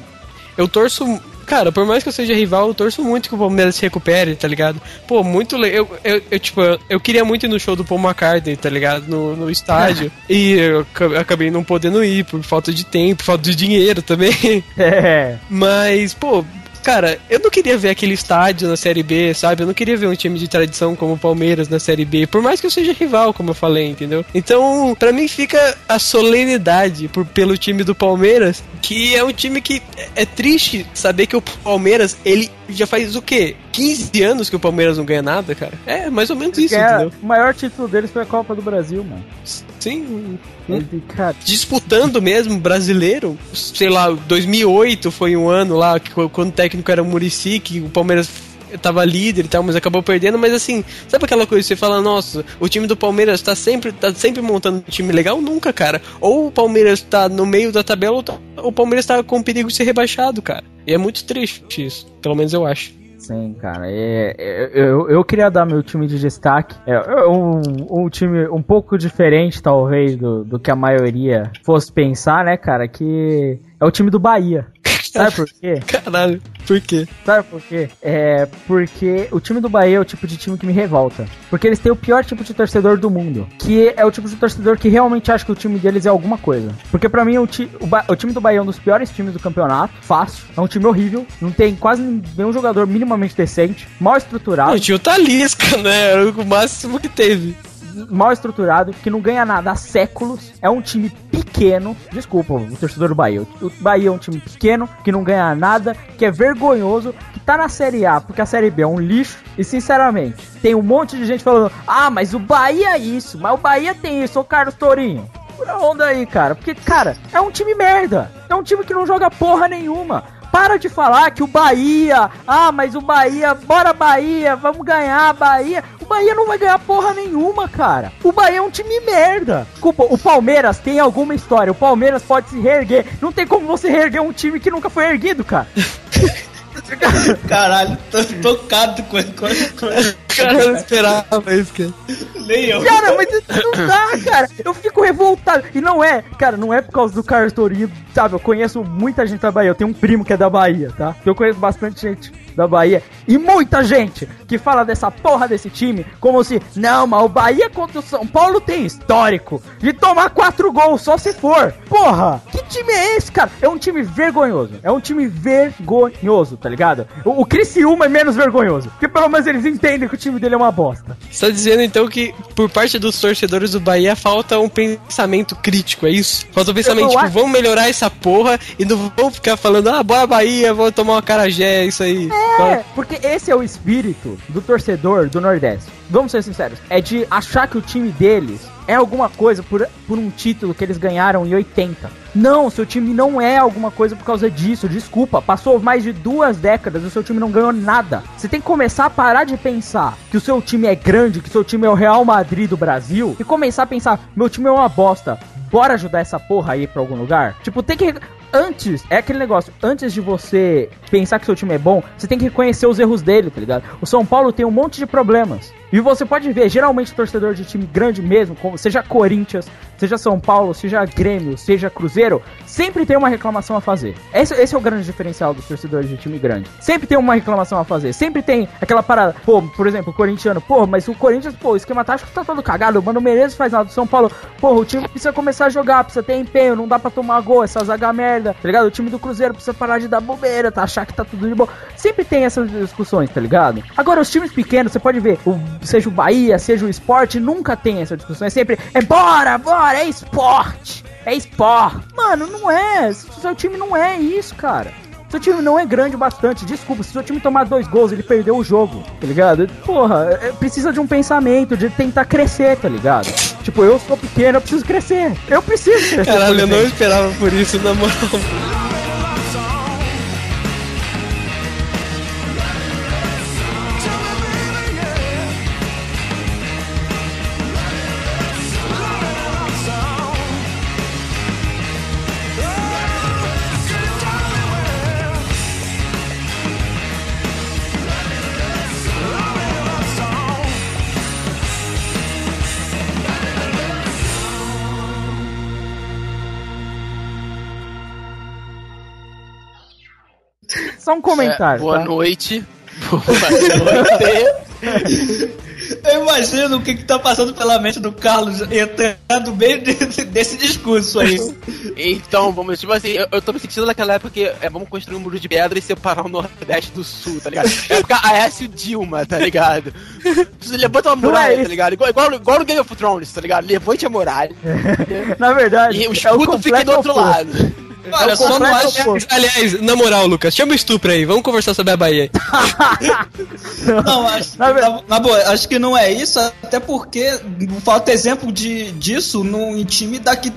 eu torço Cara, por mais que eu seja rival, eu torço muito que o Palmeiras se recupere, tá ligado? Pô, muito legal. Eu, eu, eu, tipo, eu queria muito ir no show do Paul McCartney, tá ligado? No, no estádio. e eu acabei não podendo ir por falta de tempo, falta de dinheiro também. É. Mas, pô, Cara, eu não queria ver aquele estádio na Série B, sabe? Eu não queria ver um time de tradição como o Palmeiras na Série B, por mais que eu seja rival, como eu falei, entendeu? Então, para mim fica a solenidade por, pelo time do Palmeiras, que é um time que é triste saber que o Palmeiras, ele já faz o quê? 15 anos que o Palmeiras não ganha nada, cara? É, mais ou menos isso, é, entendeu? O maior título deles foi a Copa do Brasil, mano. Sim. Cara. Disputando mesmo, brasileiro. Sei lá, 2008 foi um ano lá, que, quando o técnico era o Murici, que o Palmeiras tava líder e tal, mas acabou perdendo, mas assim, sabe aquela coisa que você fala, nossa, o time do Palmeiras tá sempre, tá sempre montando um time legal? Nunca, cara. Ou o Palmeiras tá no meio da tabela, ou tá, o Palmeiras tá com perigo de ser rebaixado, cara. E é muito triste isso, pelo menos eu acho. Sim, cara. É, é, eu, eu queria dar meu time de destaque. É, é um, um time um pouco diferente, talvez, do, do que a maioria fosse pensar, né, cara? Que é o time do Bahia. Sabe por quê? Caralho, por quê? Sabe por quê? É porque o time do Bahia é o tipo de time que me revolta. Porque eles têm o pior tipo de torcedor do mundo. Que é o tipo de torcedor que realmente acha que o time deles é alguma coisa. Porque para mim o, ti, o, o, time do Bahia é um dos piores times do campeonato. Fácil. É um time horrível. Não tem quase nenhum jogador minimamente decente. Mal estruturado. O tio Talisca, né? Era o máximo que teve mal estruturado, que não ganha nada há séculos. É um time pequeno. Desculpa, o torcedor do Bahia. O Bahia é um time pequeno, que não ganha nada, que é vergonhoso, que tá na Série A, porque a Série B é um lixo. E sinceramente, tem um monte de gente falando: ah, mas o Bahia é isso, mas o Bahia tem isso, ô Carlos Tourinho. Pura onda aí, cara. Porque, cara, é um time merda. É um time que não joga porra nenhuma. Para de falar que o Bahia, ah, mas o Bahia, bora Bahia, vamos ganhar Bahia. O Bahia não vai ganhar porra nenhuma, cara. O Bahia é um time merda. Desculpa, o Palmeiras tem alguma história. O Palmeiras pode se reerguer. Não tem como você reerguer um time que nunca foi erguido, cara. Caralho, tô tocado com a coisa. Cara, eu não esperava isso, cara. Nem eu. Cara, mas isso não dá, cara. Eu fico revoltado. E não é, cara, não é por causa do Carlos Torino, sabe? Eu conheço muita gente da Bahia. Eu tenho um primo que é da Bahia, tá? Eu conheço bastante gente da Bahia. E muita gente que fala dessa porra desse time como se, não, mas o Bahia contra o São Paulo tem histórico de tomar quatro gols só se for. Porra, que time é esse, cara? É um time vergonhoso. É um time vergonhoso, tá ligado? O, o Criciúma é menos vergonhoso. Porque pelo menos eles entendem que o time dele é uma bosta. Você tá dizendo então que por parte dos torcedores do Bahia falta um pensamento crítico, é isso? Falta um pensamento, tipo, acho... vamos melhorar essa porra e não vamos ficar falando, ah, bora Bahia, vamos tomar uma carajé, é isso aí. É, porque esse é o espírito do torcedor do Nordeste. Vamos ser sinceros, é de achar que o time deles é alguma coisa por, por um título que eles ganharam em 80. Não, seu time não é alguma coisa por causa disso. Desculpa, passou mais de duas décadas e o seu time não ganhou nada. Você tem que começar a parar de pensar que o seu time é grande, que o seu time é o Real Madrid do Brasil e começar a pensar: meu time é uma bosta. Bora ajudar essa porra aí pra algum lugar? Tipo, tem que antes, é aquele negócio, antes de você pensar que seu time é bom, você tem que reconhecer os erros dele, tá ligado? O São Paulo tem um monte de problemas. E você pode ver, geralmente torcedor de time grande mesmo, como seja Corinthians, seja São Paulo, seja Grêmio, seja Cruzeiro, sempre tem uma reclamação a fazer. Esse, esse é o grande diferencial dos torcedores de time grande. Sempre tem uma reclamação a fazer. Sempre tem aquela parada, pô, por exemplo, o corintiano, pô, mas o Corinthians, pô, o esquema tático tá todo cagado, o Mano Menezes faz nada do São Paulo, pô, o time precisa começar a jogar, precisa ter empenho, não dá pra tomar gol, essa zaga merda, tá ligado? O time do Cruzeiro precisa parar de dar bobeira, tá? Achar que tá tudo de boa. Sempre tem essas discussões, tá ligado? Agora, os times pequenos, você pode ver, o, seja o Bahia, seja o esporte, nunca tem essa discussão. É sempre, é bora, bora, é esporte. É esporte. Mano, não é. Seu time não é isso, cara. Seu time não é grande o bastante. Desculpa, se seu time tomar dois gols, ele perdeu o jogo, tá ligado? Porra, é, precisa de um pensamento, de tentar crescer, tá ligado? Tipo, eu sou pequeno, eu preciso crescer. Eu preciso crescer. Caralho, eu não esperava por isso, na moral. Só um comentário. É, boa tá? noite. Boa noite. Eu imagino o que, que tá passando pela mente do Carlos entrando bem desse, desse discurso aí. Então, vamos, tipo assim, eu, eu tô me sentindo naquela época que é, vamos construir um muro de pedra e separar o Nordeste do Sul, tá ligado? É época Aécio Dilma, tá ligado? Você levanta uma muralha, é tá ligado? Igual, igual, igual no Game of Thrones, tá ligado? Levante a muralha. Na verdade, e o escudo é fica do outro oposto. lado. Olha, é só não acho. Aliás, na moral, Lucas, chama o estupro aí. Vamos conversar sobre a Bahia. não, acho, na, na, na, boa, acho que não é isso, até porque falta exemplo de, disso num time daqui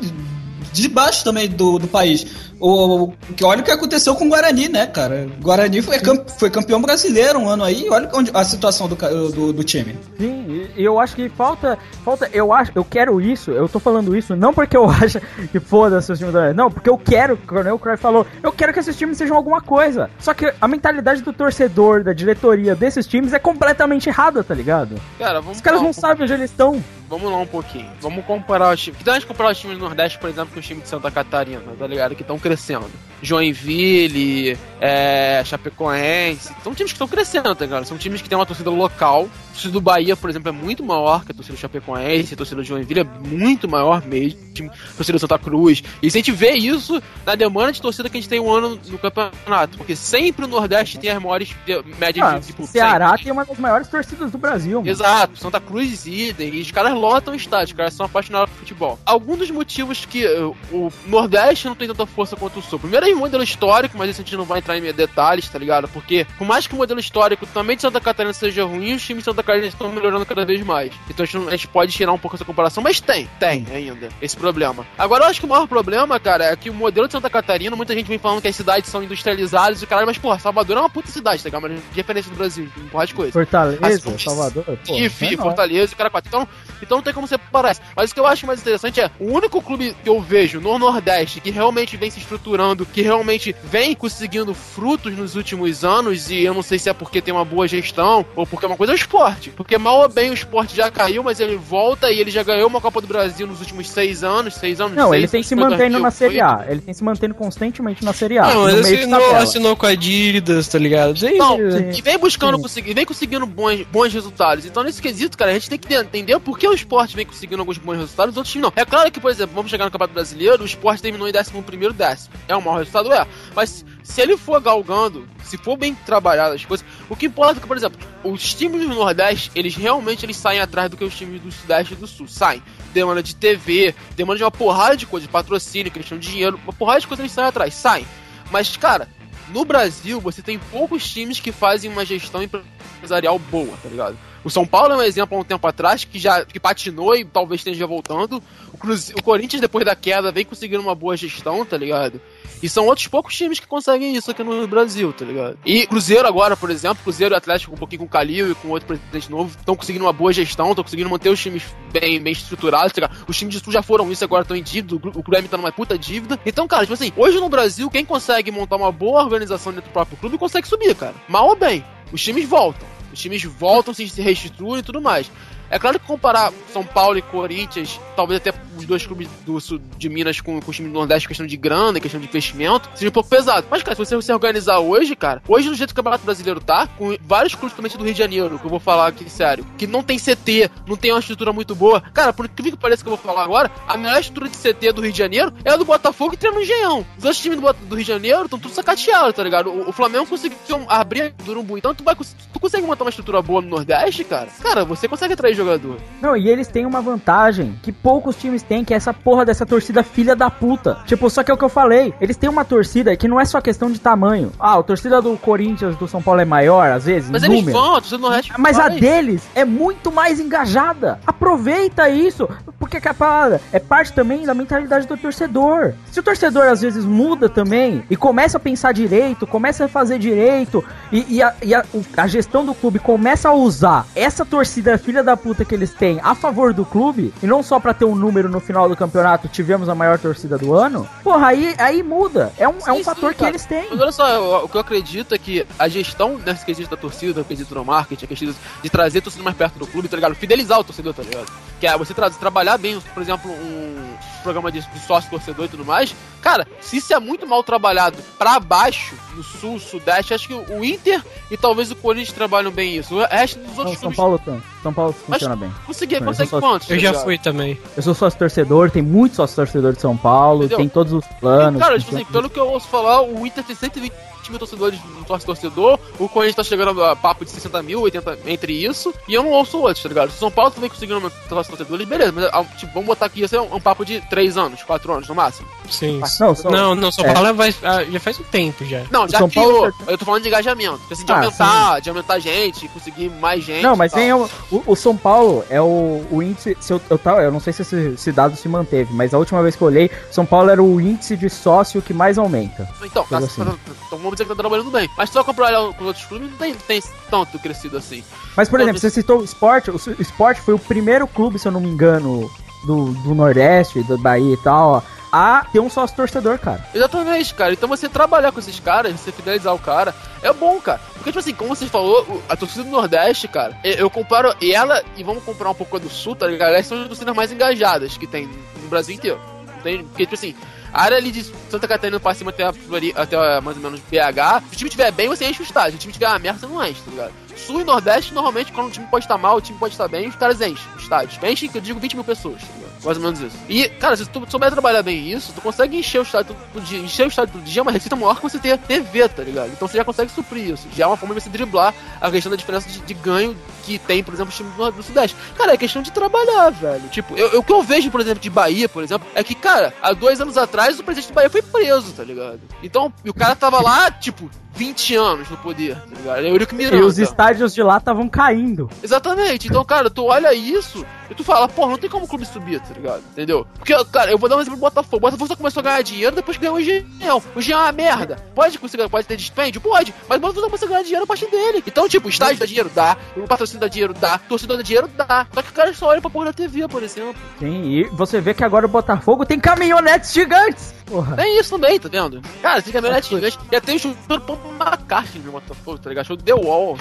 de baixo também do, do país. O, que olha o que aconteceu com o Guarani, né, cara? O Guarani foi, camp, foi campeão brasileiro um ano aí, olha onde, a situação do, do, do, time. Sim, e eu acho que falta. Falta. Eu acho, eu quero isso, eu tô falando isso, não porque eu acho que foda-se os times do Não, porque eu quero, como o Cry falou, eu quero que esses times sejam alguma coisa. Só que a mentalidade do torcedor, da diretoria desses times é completamente errada, tá ligado? Cara, vamos Os caras não sabem onde eles estão. Vamos lá um pouquinho. Vamos comparar os times. Que tal a gente comparar os times do Nordeste, por exemplo, com os times de Santa Catarina, tá ligado? Que estão crescendo. Joinville, é, Chapecoense. São times que estão crescendo, tá ligado? São times que têm uma torcida local. A torcida do Bahia, por exemplo, é muito maior que a torcida do Chapecoense. A torcida do Joinville é muito maior mesmo. A torcida do Santa Cruz. E se a gente vê isso na demanda de torcida que a gente tem um ano no campeonato. Porque sempre o Nordeste tem as maiores médias ah, de público. Ceará sempre. tem uma das maiores torcidas do Brasil. Mano. Exato. Santa Cruz e idem. E os caras lotam o estádio. Os caras são apaixonados por futebol. Alguns dos motivos que uh, o Nordeste não tem tanta força quanto o Sul. Primeiro é o modelo histórico, mas isso a gente não vai entrar em detalhes, tá ligado? Porque, por mais que o modelo histórico também de Santa Catarina seja ruim, os times de Santa Catarina estão melhorando cada vez mais. Então a gente, a gente pode tirar um pouco essa comparação, mas tem, tem ainda esse problema. Agora eu acho que o maior problema, cara, é que o modelo de Santa Catarina, muita gente vem falando que as cidades são industrializadas e o caralho, mas porra, Salvador é uma puta cidade, tá ligado? Mas referência do Brasil, um porra de coisa. Fortaleza, assim, Salvador, pô, é Fortaleza, cara, então, então não tem como separar. Mas o que eu acho mais interessante é o único clube que eu vejo no Nordeste que realmente vem se estruturando, que realmente vem conseguindo frutos nos últimos anos, e eu não sei se é porque tem uma boa gestão ou porque é uma coisa é o esporte. Porque mal ou bem o esporte já caiu, mas ele volta e ele já ganhou uma Copa do Brasil nos últimos seis anos, seis anos. Não, seis, ele tem se mantendo na Série A. Ele tem se mantendo constantemente na Série A. Não, mas assinou, assinou com a Adidas, tá ligado? Sim, não, e vem buscando, conseguir, vem conseguindo bons, bons resultados. Então, nesse quesito, cara, a gente tem que entender por que o esporte vem conseguindo alguns bons resultados, os outros times não. É claro que, por exemplo, vamos chegar no Campeonato Brasileiro, o esporte terminou em 11 primeiro décimo. É um mau resultado, é. Mas se ele for galgando, se for bem trabalhado as coisas, o que importa é que, por exemplo, os times do Nordeste, eles realmente eles saem atrás do que os times do Sudeste e do Sul. Saem. Demanda de TV, demanda de uma porrada de coisa, de patrocínio, questão de dinheiro, uma porrada de coisas eles saem atrás. Saem. Mas, cara, no Brasil, você tem poucos times que fazem uma gestão empresarial boa, tá ligado? O São Paulo é um exemplo há um tempo atrás que já que patinou e talvez esteja voltando. O, Cruz, o Corinthians, depois da queda, vem conseguindo uma boa gestão, tá ligado? E são outros poucos times que conseguem isso aqui no Brasil, tá ligado? E Cruzeiro agora, por exemplo, Cruzeiro e Atlético um pouquinho com o Calil e com outro presidente novo, estão conseguindo uma boa gestão, estão conseguindo manter os times bem, bem estruturados, tá ligado? Os times de sul já foram isso, agora estão em dívida, o clube tá numa puta dívida. Então, cara, tipo assim, hoje no Brasil, quem consegue montar uma boa organização dentro do próprio clube consegue subir, cara. Mal ou bem. Os times voltam. Os times voltam, se reestruturam e tudo mais. É claro que comparar São Paulo e Corinthians, talvez até os dois clubes do sul de Minas com, com os times do Nordeste, questão de grana, questão de investimento, seja um pouco pesado. Mas, cara, se você se organizar hoje, cara, hoje no jeito que o Campeonato Brasileiro tá, com vários clubes também do Rio de Janeiro, que eu vou falar aqui sério, que não tem CT, não tem uma estrutura muito boa. Cara, por incrível que pareça que eu vou falar agora, a melhor estrutura de CT do Rio de Janeiro é a do Botafogo e treina no Engenhão. Os outros times do, do Rio de Janeiro estão tudo sacateados, tá ligado? O, o Flamengo conseguiu abrir a Durumbu. Então tu, vai, tu consegue montar uma estrutura boa no Nordeste, cara? Cara, você consegue atrair jogador. Não, e eles têm uma vantagem que poucos times têm, que é essa porra dessa torcida filha da puta. Tipo, só que é o que eu falei. Eles têm uma torcida que não é só questão de tamanho. Ah, a torcida do Corinthians, do São Paulo é maior, às vezes. Mas número. eles vão, a torcida do Oeste Mas a deles é muito mais engajada. Aproveita isso. Porque que a palavra é parte também da mentalidade do torcedor. Se o torcedor às vezes muda também e começa a pensar direito, começa a fazer direito e, e, a, e a, a gestão do clube começa a usar essa torcida filha da puta que eles têm a favor do clube, e não só para ter um número no final do campeonato, tivemos a maior torcida do ano, porra, aí, aí muda. É um, sim, é um fator que eles têm. Mas olha só, o que eu acredito é que a gestão nesse quesito da torcida, o quesito do marketing, a questão de trazer a torcida mais perto do clube, tá ligado? Fidelizar o torcedor, tá ligado? Que é você tra trabalhar bem, por exemplo, um programa de, de sócio torcedor e tudo mais, cara, se isso é muito mal trabalhado pra baixo, no sul, sudeste, acho que o Inter e talvez o Corinthians trabalham bem isso. O resto dos outros Não, São Paulo tem. São Paulo funciona bem. Conseguir, Mas consegue quantos? Eu já fui também. Eu sou sócio torcedor, tem muitos sócios torcedor de São Paulo, Entendeu? tem todos os planos. E, cara, tipo assim, pelo que eu ouço falar, o Inter tem 120 mil torcedores no sócio torcedor, o Corinthians tá chegando a papo de 60 mil, 80 entre isso, e eu não ouço outros, tá ligado? Se o São Paulo também conseguiu sócios torcedores, beleza, mas ah, tipo, vamos botar aqui, esse é um, um papo de 3 anos, 4 anos no máximo. Sim. Não, São- Não, não, São É. Paulo vai- ah, já faz um tempo já. Não, já São criou, Paulo- eu tô falando de engajamento, assim, de Ah, aumentar, de aumentar gente, conseguir mais gente. Não, mas tem o, o, o São Paulo é o, o índice. Se eu, eu, tava, eu não sei se esse, esse dado se manteve, mas a última vez que eu olhei, São Paulo era o índice de sócio que mais aumenta. Então, tá, assim. tá- então vamos dizer que tá trabalhando bem. Mas se tu comparar com os outros clubes, não tem, tem tanto crescido assim. Mas, por exemplo, você citou o esporte, o esporte foi o primeiro clube, se eu não me engano, do, do Nordeste, da Bahia e tal, ó, a ter um sócio torcedor, cara. Exatamente, cara. Então você trabalhar com esses caras, você fidelizar o cara, é bom, cara. Porque, tipo assim, como você falou, a torcida do Nordeste, cara, eu comparo ela e vamos comparar um pouco do Sul, tá ligado? Elas são as torcidas mais engajadas que tem no Brasil inteiro. Porque, tipo assim, a área ali de Santa Catarina pra cima até, a até mais ou menos BH, se o time tiver bem, você enche o estádio. Se o time tiver uma merda, você não enche, tá ligado? Sul e Nordeste, normalmente, quando o time pode estar mal, o time pode estar bem, os caras enchem o estádio. Enchem, que eu digo 20 mil pessoas, tá ligado? Mais ou menos isso. E, cara, se tu souber trabalhar bem isso, tu consegue encher o estádio todo dia. Encher o estádio todo dia é uma receita maior que você ter TV, tá ligado? Então você já consegue suprir isso. Já é uma forma de você driblar a questão da diferença de, de ganho que tem, por exemplo, o time do, do Sudeste. Cara, é questão de trabalhar, velho. Tipo, eu, eu- o que eu vejo, por exemplo, de Bahia, por exemplo, é que, cara, há dois anos atrás o presidente de Bahia foi preso, tá ligado? Então, o cara tava lá, tipo, 20 anos no poder, tá ligado? É o Eurico Miranda. E os estádios de lá estavam caindo. Exatamente. Então, cara, tu olha isso e tu fala, pô, não tem como o clube subir, tá ligado? Entendeu? Porque, cara, eu vou dar um exemplo do Botafogo. O Botafogo só começou a ganhar dinheiro depois que ganhou o Engenhão. O Engenhão é uma merda. Pode conseguir, pode ter dispêndio? Pode. Mas o Botafogo começou a ganhar dinheiro a partir dele. Então, tipo, estádio dá dinheiro? Dá. O patrocínio dá dinheiro? Dá. Torcedor dá dinheiro? Dá. Só que o cara só olha pra porra da TV, por exemplo. Sim, e você vê que agora o Botafogo tem caminhonetes gigantes. Porra. Tem isso também, tá vendo? Cara, tem caminhonete gigante. E até o show do Paul McCartney no Botafogo, tá ligado? Show do The Wall.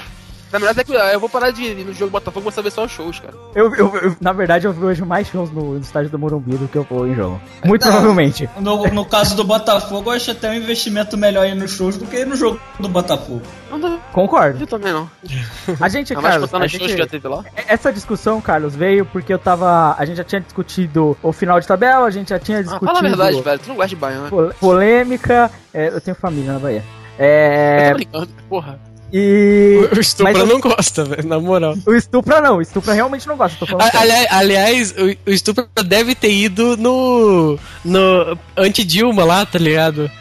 Na verdade, é que eu vou parar de ir no jogo Botafogo e vou saber só os shows, cara. Eu, eu- eu- na verdade, eu vejo mais shows no, no estádio do Morumbi do que eu vou em jogo. Muito Não. provavelmente. No, no caso do Botafogo, eu acho até um investimento melhor ir nos shows do que ir no jogo do Botafogo. Não Concordo. também, não. A gente, mais Carlos, a as shows que já gente, teve lá. essa discussão, Carlos, veio porque eu tava. A gente já tinha discutido o final de tabela, a gente já tinha Ah, discutido fala a verdade, velho. Tu não gosta de baiano. pol- polêmica. é, eu tenho família na Bahia. Eu É. tô brincando, porra. E. O Estupra mas eu- não gosta, velho, na moral. O Estupra não, o Estupra realmente não gosta. A- ali- aliás, o, o Estupra deve ter ido no. no anti-Dilma lá, tá ligado?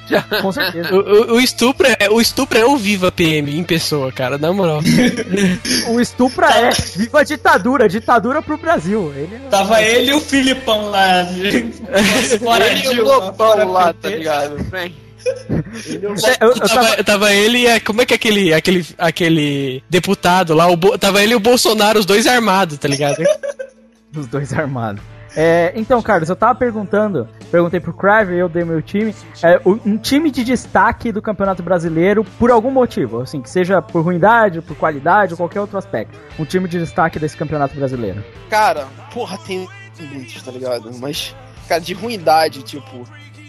Com certeza. O, o, o Estupra, é- o Estupra é o Viva PM em pessoa, cara, na moral. O Estupra é. Viva a ditadura, ditadura pro Brasil. Ele não- Tava ele e o Filipão lá. de- Fora Ele e o Lobão lá, tá ligado? Vem. É, eu- eu tava- Tava, ele e. Como é que é aquele, aquele, aquele deputado lá? O, Bo- tava ele e o Bolsonaro, os dois armados, tá ligado? Os dois armados. É, então, Carlos, eu tava perguntando, perguntei pro Crave, eu dei meu time, é, um time de destaque do Campeonato Brasileiro por algum motivo, assim, que seja por ruindade, por qualidade ou qualquer outro aspecto. Um time de destaque desse Campeonato Brasileiro. Cara, porra, tem muitos, tá ligado? Mas, cara, de ruindade, tipo.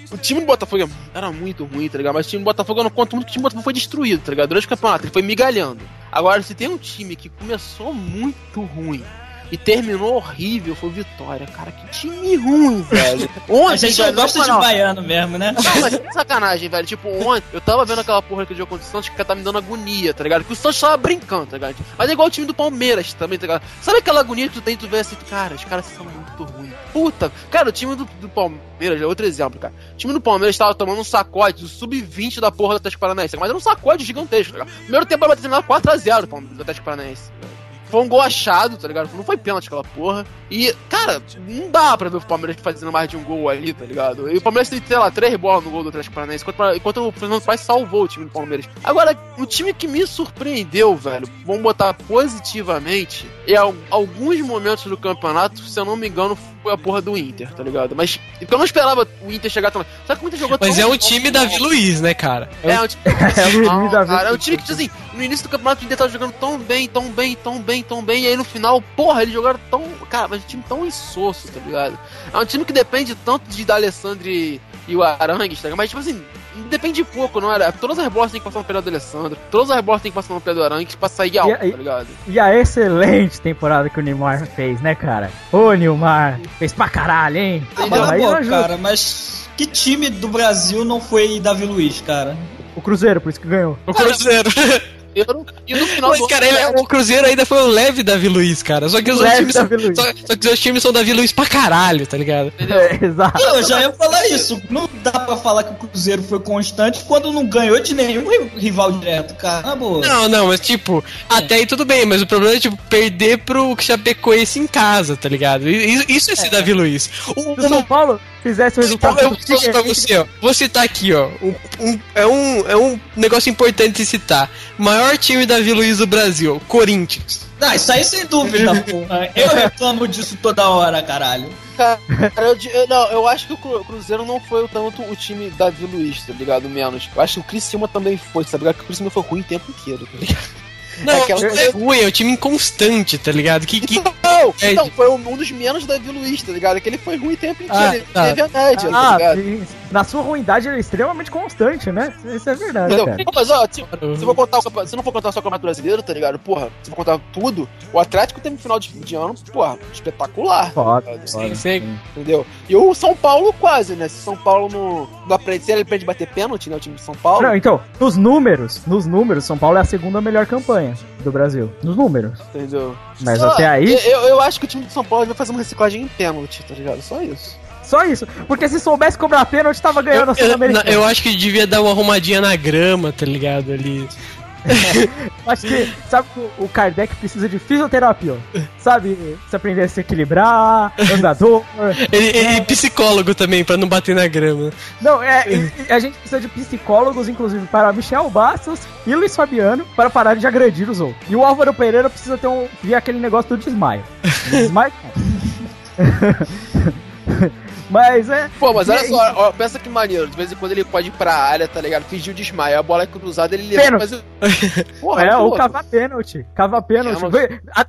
O time do Botafogo era muito ruim, tá ligado? Mas o time do Botafogo eu não conto muito que o time do Botafogo foi destruído, tá ligado? Durante o campeonato, ele foi migalhando. Agora, se tem um time que começou muito ruim e terminou horrível, foi Vitória. Cara, que time ruim, velho. Ontem, A gente velho, gosta de baiano mesmo, né? Não, mas que sacanagem, velho. Tipo, ontem eu tava vendo aquela porra que o jogo contra o Santos que tá me dando agonia, tá ligado? Que o Santos tava brincando, tá ligado? Mas é igual o time do Palmeiras também, tá ligado? Sabe aquela agonia que tu tem, tu vê assim, cara, os caras são muito ruins. Puta, cara, o time do, do Palmeiras, é outro exemplo, cara. O time do Palmeiras tava tomando um sacode do sub-20 da porra do Atlético Paranaense, mas era um sacode gigantesco, tá ligado? Primeiro tempo era bater 4x0 do Palmeiras- do Atlético Paranaense. Foi um gol achado, tá ligado? Não foi pênalti aquela porra. E, cara, não dá pra ver o Palmeiras fazendo mais de um gol ali, tá ligado? E o Palmeiras tem, sei lá, três bolas no gol do Atlético Paranaense, enquanto, enquanto o Fernando Paz salvou o time do Palmeiras. Agora, o time que me surpreendeu, velho, vamos botar positivamente, é al- alguns momentos do campeonato, se eu não me engano, foi a porra do Inter, tá ligado? Mas porque eu não esperava o Inter chegar tão. Sabe que o Inter jogou Mas tão é um mal? time Davi Luiz, né, cara? É um time. É o time da cara, é Luiz. time que, tipo assim, no início do campeonato o Inter tava jogando tão bem, tão bem, tão bem, bem, tão bem, e aí no final, porra, eles jogaram tão. Cara, mas um time tão insosso, tá ligado? É um time que depende tanto de D'Alessandro e o Arangues, tá ligado? Mas, tipo assim, depende de pouco, não era? Todas as bolas tem que passar no pé do Alessandro, todas as bolas tem que passar no pé do Arangues pra sair alto, e, tá ligado? E a excelente temporada que o Neymar fez, né, cara? Ô, Neymar, fez pra caralho, hein? Ah, mas, aí, boa, cara, mas que time do Brasil não foi Davi Luiz, cara? O Cruzeiro, por isso que ganhou. O Cruzeiro. Cruzeiro. E no final Mas, do cara, ele, é o Cruzeiro ainda foi o leve Davi Luiz, cara. Só que os outros times são, só, só, que os outros times são Davi Luiz pra caralho, tá ligado? É, exato. Eu já ia falar isso. Não dá pra falar que o Cruzeiro foi constante quando não ganhou de nenhum rival direto, cara. Na boa. Não, não, mas tipo, é. até aí tudo bem, mas o problema é, tipo, perder pro Chapecoense em casa, tá ligado? Isso é ser é. Davi Luiz. O, o São Paulo fizesse o resultado. Eu, pra você, ó. Vou citar aqui, ó. Um, um, é, um, é um negócio importante de citar. Maior time Davi Luiz do Brasil, Corinthians. Ah, isso aí sem dúvida, porra. Eu reclamo disso toda hora, caralho. Cara, eu, eu, não, eu acho que o Cruzeiro não foi tanto o time Davi Luiz, tá ligado? Menos. Eu acho que o Criciúma também foi, sabe? Que o Criciúma foi ruim o tempo inteiro, tá ligado? Não, é, aquela... é ruim, é um time inconstante, tá ligado? Que, que... Não, é, não, foi um dos menos da Davi Luiz, tá ligado? Que ele foi ruim o tempo inteiro, ah, ele tá. teve a média, tá ah, tá ligado? Na sua ruindade ele é extremamente constante, né? Isso é verdade. Cara. Mas ó, se, se, for contar, se não for contar só o Campeonato Brasileiro, tá ligado? Porra, se for contar tudo, o Atlético teve um final de, de ano, porra, espetacular. Foda, tá sim, sim. Entendeu? E o São Paulo quase, né? Se São Paulo no, no aprende, se ele aprende a bater pênalti, né? O time de São Paulo. Não, então, nos números, nos números, São Paulo é a segunda melhor campanha do Brasil. Nos números. Entendeu? Mas Só, até aí. Eu, eu acho que o time de São Paulo vai fazer uma reciclagem em pênalti, tá ligado? Só isso. Só isso. Porque se soubesse cobrar pênalti, tava ganhando eu, a Sul-Americana. Eu, eu acho que devia dar uma arrumadinha na grama, tá ligado? Ali. Acho que, sabe o Kardec precisa de fisioterapia, sabe? Se aprender a se equilibrar, andador. ele, é... psicólogo também, pra não bater na grama. Não, é, a gente precisa de psicólogos, inclusive, para Michel Bastos e Luiz Fabiano, para parar de agredir os outros. E o Álvaro Pereira precisa ter um, ver aquele negócio do desmaio. Desmaio? Mas é. Pô, mas olha só, ó, pensa que maneiro. De vez em quando ele pode ir pra área, tá ligado? Fingir o desmaio. A bola é cruzada, ele leva. Mas... Porra, é, ou cava pênalti. Cava pênalti.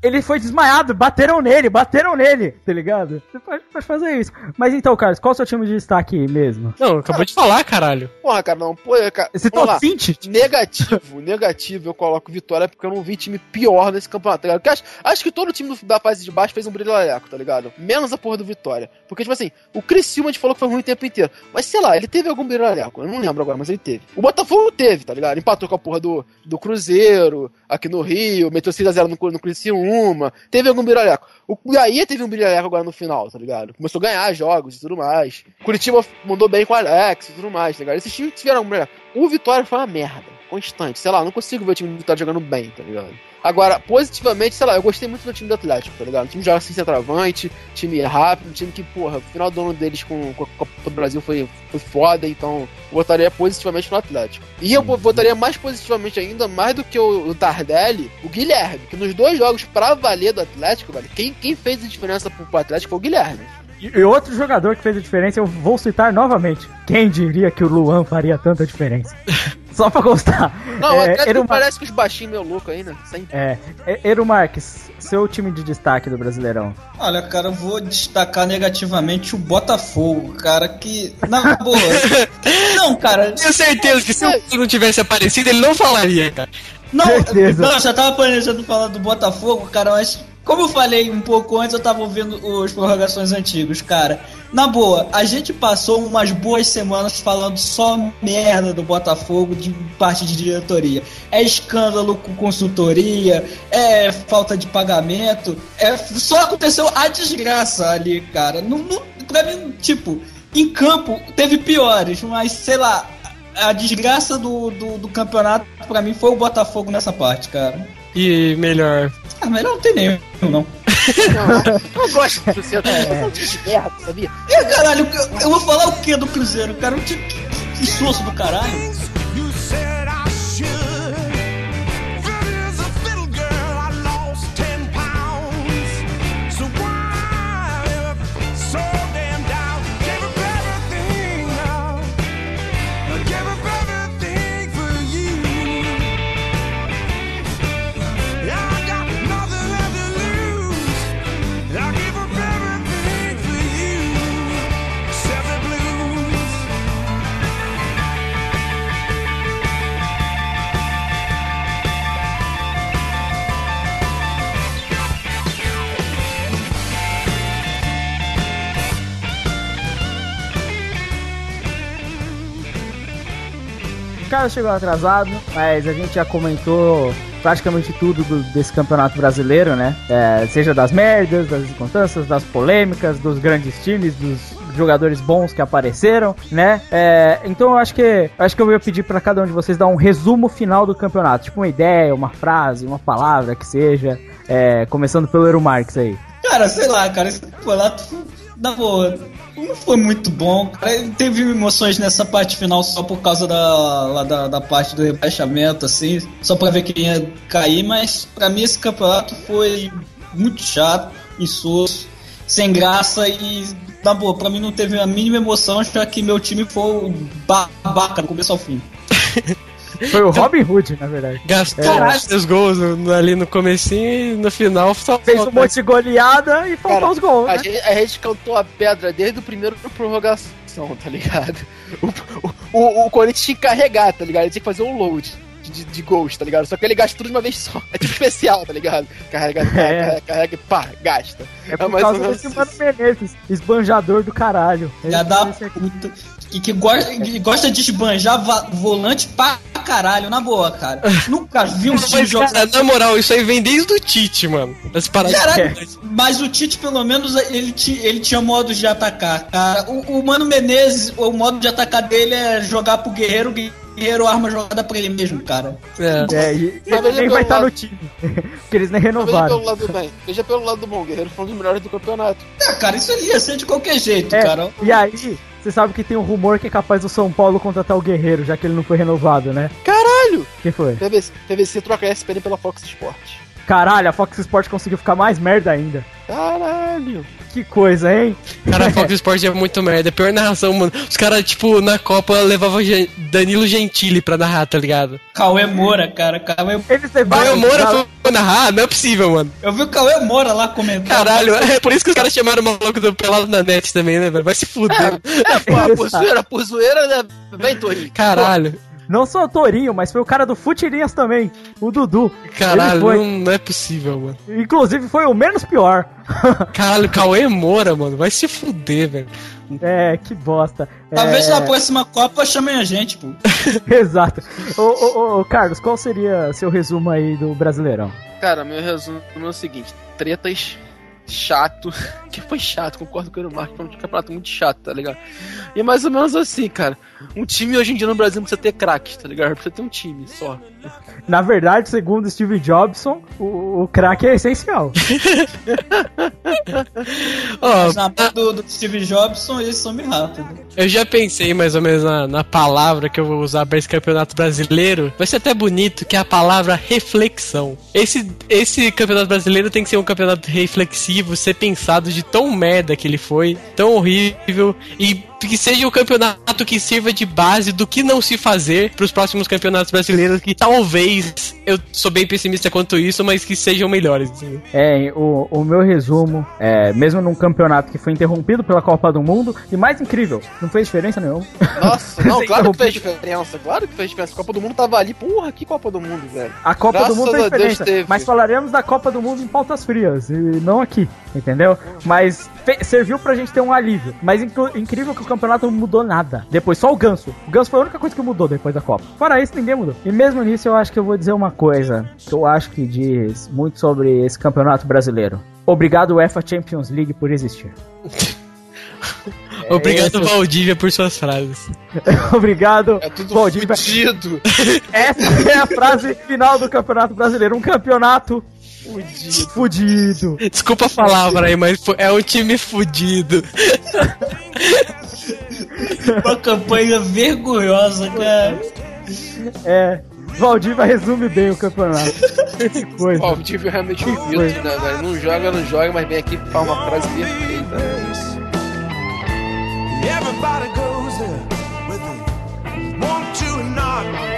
Ele foi desmaiado, bateram nele, bateram nele, tá ligado? Você pode, pode fazer isso. Mas então, Carlos, qual é o seu time de destaque mesmo? Não, acabou de falar, caralho. Porra, cara, não. Pô, cara. Você tá? Negativo, negativo. Eu coloco vitória porque eu não vi time pior nesse campeonato, tá ligado? acho, acho que todo time da fase de baixo fez um brilho tá ligado? Menos a porra do Vitória. Porque, tipo assim, o Criciúma a gente falou que foi ruim o tempo inteiro. Mas sei lá, ele teve algum biralhaco. Eu não lembro agora, mas ele teve. O Botafogo teve, tá ligado? Empatou com a porra do, do Cruzeiro, aqui no Rio, meteu 6x0 no, no Criciúma. Teve algum biralhaco. O Bahia teve um biralhaco agora no final, tá ligado? Começou a ganhar jogos e tudo mais. Curitiba mandou bem com o Alex e tudo mais, tá ligado? Esses times tiveram algum biralhaco. O Vitória foi uma merda. Constante. Sei lá, não consigo ver o time do Vitória jogando bem, tá ligado? Agora, positivamente, sei lá, eu gostei muito do time do Atlético, tá ligado? O time joga sem centroavante, time rápido, time que, porra, o final do ano deles com, com a Copa do Brasil foi, foi foda, então eu votaria positivamente no Atlético. E eu votaria mais positivamente ainda, mais do que o, o Tardelli, o Guilherme, que nos dois jogos pra valer do Atlético, velho, quem, quem fez a diferença pro, pro Atlético foi o Guilherme. E outro jogador que fez a diferença, eu vou citar novamente. Quem diria que o Luan faria tanta diferença? Só pra gostar. Não, é, até Eru parece que os baixinhos meio louco ainda. Sempre. É. Eru Marques, seu time de destaque do Brasileirão. Olha, cara, eu vou destacar negativamente o Botafogo, cara, que. Na boa. não, cara. Tenho certeza que se o não tivesse aparecido, ele não falaria, cara. Não, Certeza. não, já tava planejando falar do Botafogo, cara, mas como eu falei um pouco antes, eu tava ouvindo os prorrogações antigos, cara. Na boa, a gente passou umas boas semanas falando só merda do Botafogo de parte de diretoria. É escândalo com consultoria, é falta de pagamento, é só aconteceu a desgraça ali, cara. Não, não, pra mim, tipo, em campo teve piores, mas sei lá, a desgraça do, do, do campeonato para mim foi o Botafogo nessa parte, cara. E melhor, ah, melhor não tem nenhum, não. não, eu gosto do Cruzeiro, é. um time de merda, sabia? É, caralho, eu, eu vou falar o que do Cruzeiro, cara? Um time que soço do caralho. Carlos chegou atrasado, mas a gente já comentou praticamente tudo do, desse campeonato brasileiro, né? É, seja das merdas, das circunstâncias, das polêmicas, dos grandes times, dos jogadores bons que apareceram, né? É, então eu acho que acho que eu vou pedir para cada um de vocês dar um resumo final do campeonato, tipo uma ideia, uma frase, uma palavra que seja, é, começando pelo Eero Marques aí. Cara, sei lá, cara, esse campeonato na boa, não foi muito bom. Cara. Teve emoções nessa parte final só por causa da, da, da, parte do rebaixamento, assim, só pra ver quem ia cair, mas pra mim esse campeonato foi muito chato, insosso, sem graça e. Na boa, pra mim não teve a mínima emoção, já que meu time foi babaca do começo ao fim. Foi o Robin Hood, na verdade. Gastou é. seus gols no, ali no comecinho e no final só fez um monte de goleada e faltou os gols. A, né? gente, a, gente, cantou a pedra desde o primeiro prorrogação, tá ligado? O, o, o, o Corinthians tinha que carregar, tá ligado? Ele tinha que fazer um load. De, de, gols, tá ligado? Só que ele gasta tudo de uma vez só. É tipo especial, tá ligado? Carrega, carrega, é. carrega, carrega e pá, gasta. É por é causa desse Mano Menezes, esbanjador do caralho. Já dá puta que, que, gosta, que gosta de esbanjar volante pra caralho, na boa, cara. Nunca vi um time jogar. Cara, na moral, isso aí vem desde o Tite, mano. As Caralho, mas o Tite, pelo menos, ele, ele tinha modos de atacar. Cara. O, o Mano Menezes, o modo de atacar dele é jogar pro Guerreiro, Guerreiro arma jogada pra ele mesmo, cara. É, é e, ele nem vai estar tá no time. Porque eles nem renovaram. Veja pelo lado bem. Veja pelo lado bom, Guerreiro foi um dos melhores do campeonato. É, cara, isso ali ia ser de qualquer jeito, é, cara. E aí, você sabe que tem um rumor que é capaz do São Paulo contratar o Guerreiro, já que ele não foi renovado, né? Caralho! que foi? PVC, PVC troca a SPN pela Fox Sports. Caralho, a Fox Sports conseguiu ficar mais merda ainda. Caralho. Que coisa, hein? Cara, a Fox Sports é muito merda. É pior narração, mano. Os caras, tipo, na Copa levavam Danilo Gentili pra narrar, tá ligado? Cauê Moura, cara. Cauê, Eles Cauê Moura foi pra narrar? Não é possível, mano. Eu vi o Cauê Moura lá comentando. Caralho, é por isso que os caras chamaram o maluco do Pelado na net também, né, velho? Vai se fuder. É, é pô, por zoeira, por zoeira, né? Vem, Torinho. Caralho. Não só o Torinho, mas foi o cara do Futirinhas também, o Dudu. Caralho, foi... não, não, é possível, mano. Inclusive foi o menos pior. Caralho, Cauê Moura, mano, vai se fuder, velho. É, que bosta. Talvez é... na próxima Copa chamem a gente, pô. Exato. Ô, ô, ô, Carlos, qual seria seu resumo aí do Brasileirão? Cara, meu resumo é o seguinte: tretas chato. Que foi chato, concordo com o Marco, foi um campeonato muito chato, tá ligado? E é mais ou menos assim, cara. Um time hoje em dia no Brasil não precisa ter craque, tá ligado? Precisa ter um time só. Na verdade, segundo Steve Jobson, o, o craque é essencial. oh, na do, do Steve Jobson, eles são bem rápidos. Eu já pensei mais ou menos na, na palavra que eu vou usar para esse campeonato brasileiro. Vai ser até bonito, que é a palavra reflexão. Esse, esse campeonato brasileiro tem que ser um campeonato reflexivo, ser pensado de tão merda que ele foi, tão horrível e que seja o um campeonato que sirva de base do que não se fazer para os próximos campeonatos brasileiros, que talvez eu sou bem pessimista quanto isso, mas que sejam melhores. Assim. É, o, o meu resumo, é, mesmo num campeonato que foi interrompido pela Copa do Mundo, e mais incrível, não fez diferença nenhuma. Nossa, não, claro que fez diferença, claro que fez diferença. A Copa do Mundo tava ali, porra, que Copa do Mundo, velho. A Copa Graças do Mundo fez diferença, mas falaremos da Copa do Mundo em pautas frias, e não aqui, entendeu? Mas serviu pra gente ter um alívio. Mas incrível que o campeonato não mudou nada. Depois, só o Ganso. O Ganso foi a única coisa que mudou depois da Copa. Fora isso, ninguém mudou. E mesmo nisso, eu acho que eu vou dizer uma coisa que eu acho que diz muito sobre esse campeonato brasileiro. Obrigado, UEFA Champions League, por existir. Obrigado, é Valdívia, por suas frases. Obrigado, é tudo Valdívia. Fudido. Essa é a frase final do Campeonato Brasileiro. Um campeonato Fudido. Fudido. Desculpa a palavra aí, mas é um time fudido. Uma campanha vergonhosa, cara. É. Valdívia resume bem o campeonato. Que coisa. Valdívia realmente que humilde, né, velho? Não joga, não joga, mas vem aqui e fala uma frase perfeita. Everybody goes there, want to or not. Everybody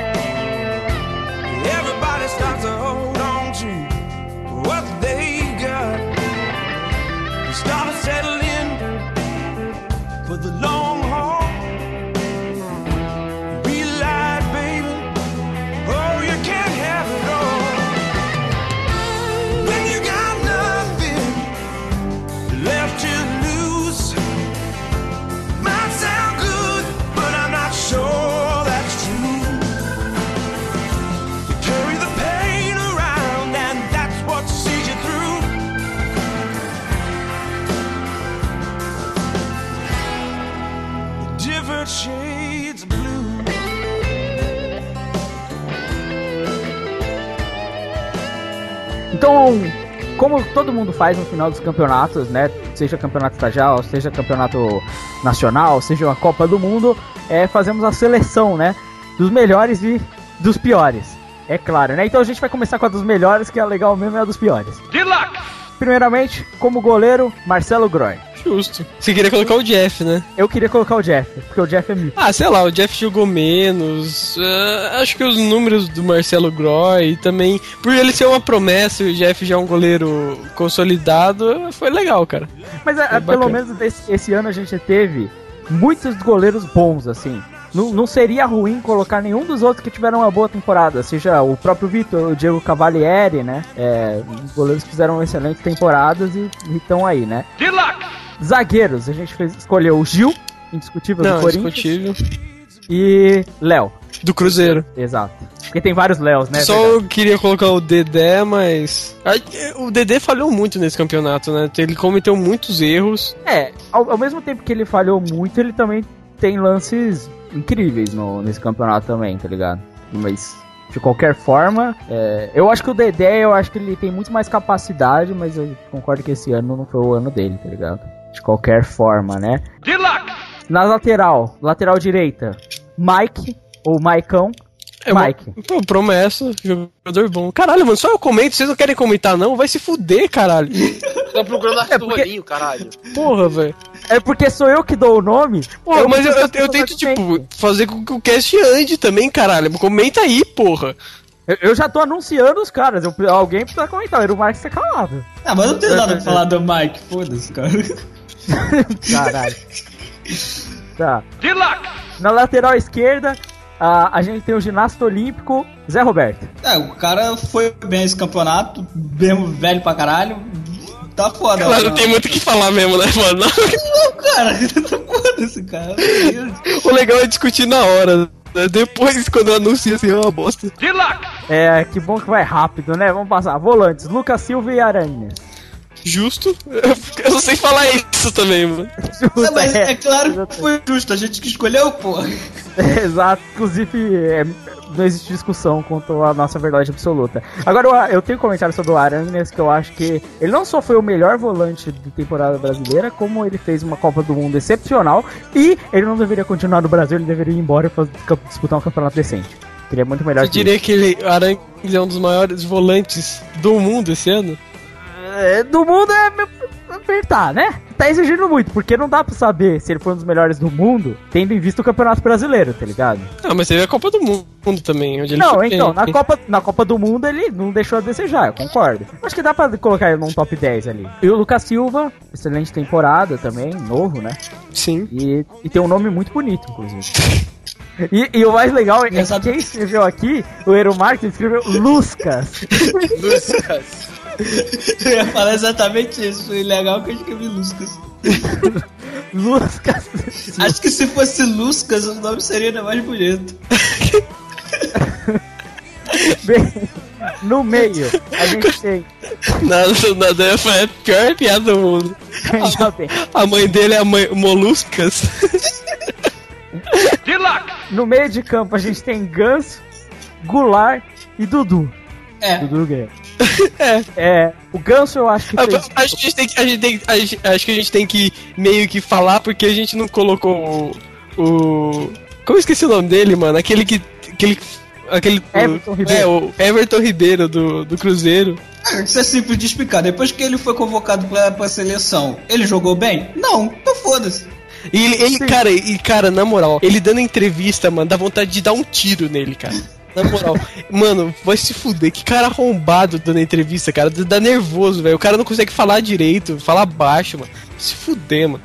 Então, como todo mundo faz no final dos campeonatos, né? Seja campeonato estadual, seja campeonato nacional, seja uma Copa do Mundo, é, fazemos a seleção, né? Dos melhores e dos piores. É claro, né? Então a gente vai começar com a dos melhores, que é legal mesmo, é a dos piores. Luck! Primeiramente, como goleiro, Marcelo Groy. Justo. Você queria colocar o Jeff, né? Eu queria colocar o Jeff, porque o Jeff é mito. Ah, sei lá, o Jeff jogou menos. Uh, acho que os números do Marcelo Groy também. Por ele ser uma promessa e o Jeff já é um goleiro consolidado, foi legal, cara. Mas é, pelo menos esse, esse ano a gente teve muitos goleiros bons, assim. Não, não, seria ruim colocar nenhum dos outros que tiveram uma boa temporada, seja o próprio Vitor, o Diego Cavalieri, né? É, os goleiros fizeram excelentes temporadas e estão aí, né? Luck! Zagueiros, a gente fez, escolheu o Gil, indiscutível Não, do Corinthians. Indiscutível. E Léo. Do Cruzeiro. Exato. Porque tem vários Léos, né? Só eu queria colocar o Dedé, mas. O Dedé falhou muito nesse campeonato, né? Ele cometeu muitos erros. É, ao, ao mesmo tempo que ele falhou muito, ele também tem lances incríveis no, nesse campeonato também, tá ligado? Mas de qualquer forma, é, eu acho que o Dedé, eu acho que ele tem muito mais capacidade, mas eu concordo que esse ano não foi o ano dele, tá ligado? De qualquer forma, né? Luck! Na lateral, lateral direita, Mike, ou Maicão, é Mike. Uma, pô, promessa, jogador bom. Caralho, mano, só eu comento, vocês não querem comentar, não? Vai se fuder, caralho. tá procurando Arthur é porque... Rolinho, caralho. Porra, velho. É porque sou eu que dou o nome. Porra, mas eu, eu, eu tento, tipo, fazer com que o cast ande também, caralho. Comenta aí, porra. Eu, eu já tô anunciando os caras. Eu, alguém precisa comentar. Era o Mike ser calado. Ah, mas eu não tenho nada pra falar do Mike. Foda-se, cara. Caralho. tá. Good luck! Na lateral esquerda, a, a gente tem o ginasta olímpico Zé Roberto. É, o cara foi bem esse campeonato, mesmo velho pra caralho. Tá foda. Claro, não tem muito o que falar mesmo, né, mano? Não, cara, tá foda esse cara. o legal é discutir na hora. Né? Depois, quando anuncia assim, é uma bosta. É, que bom que vai rápido, né? Vamos passar. Volantes, Lucas Silva e Aranha. Justo. Eu não sei falar isso também, mano. Justo, é, mas é, é claro que foi justo, a gente que escolheu, porra. É, exato, inclusive é, não existe discussão quanto à nossa verdade absoluta. Agora eu, tenho um comentário sobre o Arangues que eu acho que ele não só foi o melhor volante de temporada brasileira, como ele fez uma Copa do Mundo excepcional e ele não deveria continuar no Brasil, ele deveria ir embora e fazer, disputar um campeonato decente. Seria muito melhor. Você diria que ele, Arangues é um dos maiores volantes do mundo esse ano? É, do mundo é apertar, né? Tá exigindo muito, porque não dá pra saber se ele foi um dos melhores do mundo, tendo em vista o Campeonato Brasileiro, tá ligado? Não, mas teve a Copa do Mundo também, onde ele Não, então, na Copa, na Copa do Mundo ele não deixou a desejar, eu concordo. Acho que dá pra colocar ele num top 10 ali. E o Lucas Silva, excelente temporada também, novo, né? Sim. E, e tem um nome muito bonito, inclusive. E, e, o mais legal é que quem escreveu aqui, o Eero Marques, escreveu Luscas. Luscas. Eu ia falar exatamente isso. Foi legal que eu escrevi Luscas. Luscas. Acho que se fosse Luscas, o nome seria ainda mais bonito. Bem, no meio, a gente tem. Nada, nada, foi a pior piada do mundo. A, a mãe dele é a mãe Moluscas. No meio de campo, a gente tem Ganso, Goulart e Dudu. É. Dudu Guerra. É. é. O Ganso eu acho que fez... acho que a gente tem que, a gente tem, a gente, acho que a gente tem que meio que falar porque a gente não colocou o, o como eu esqueci o nome dele, mano? Aquele que aquele aquele Everton Ribeiro. É, o Everton Ribeiro do, do Cruzeiro. Ah, isso é simples de explicar. Depois que ele foi convocado pra, pra seleção, ele jogou bem? Não, então foda-se. E ele, ele cara, e cara, na moral, ele dando entrevista, mano, dá vontade de dar um tiro nele, cara. Na moral, mano, vai se fuder. Que cara arrombado dando entrevista, cara. Dá nervoso, velho. O cara não consegue falar direito, falar baixo, mano. Se fuder, mano.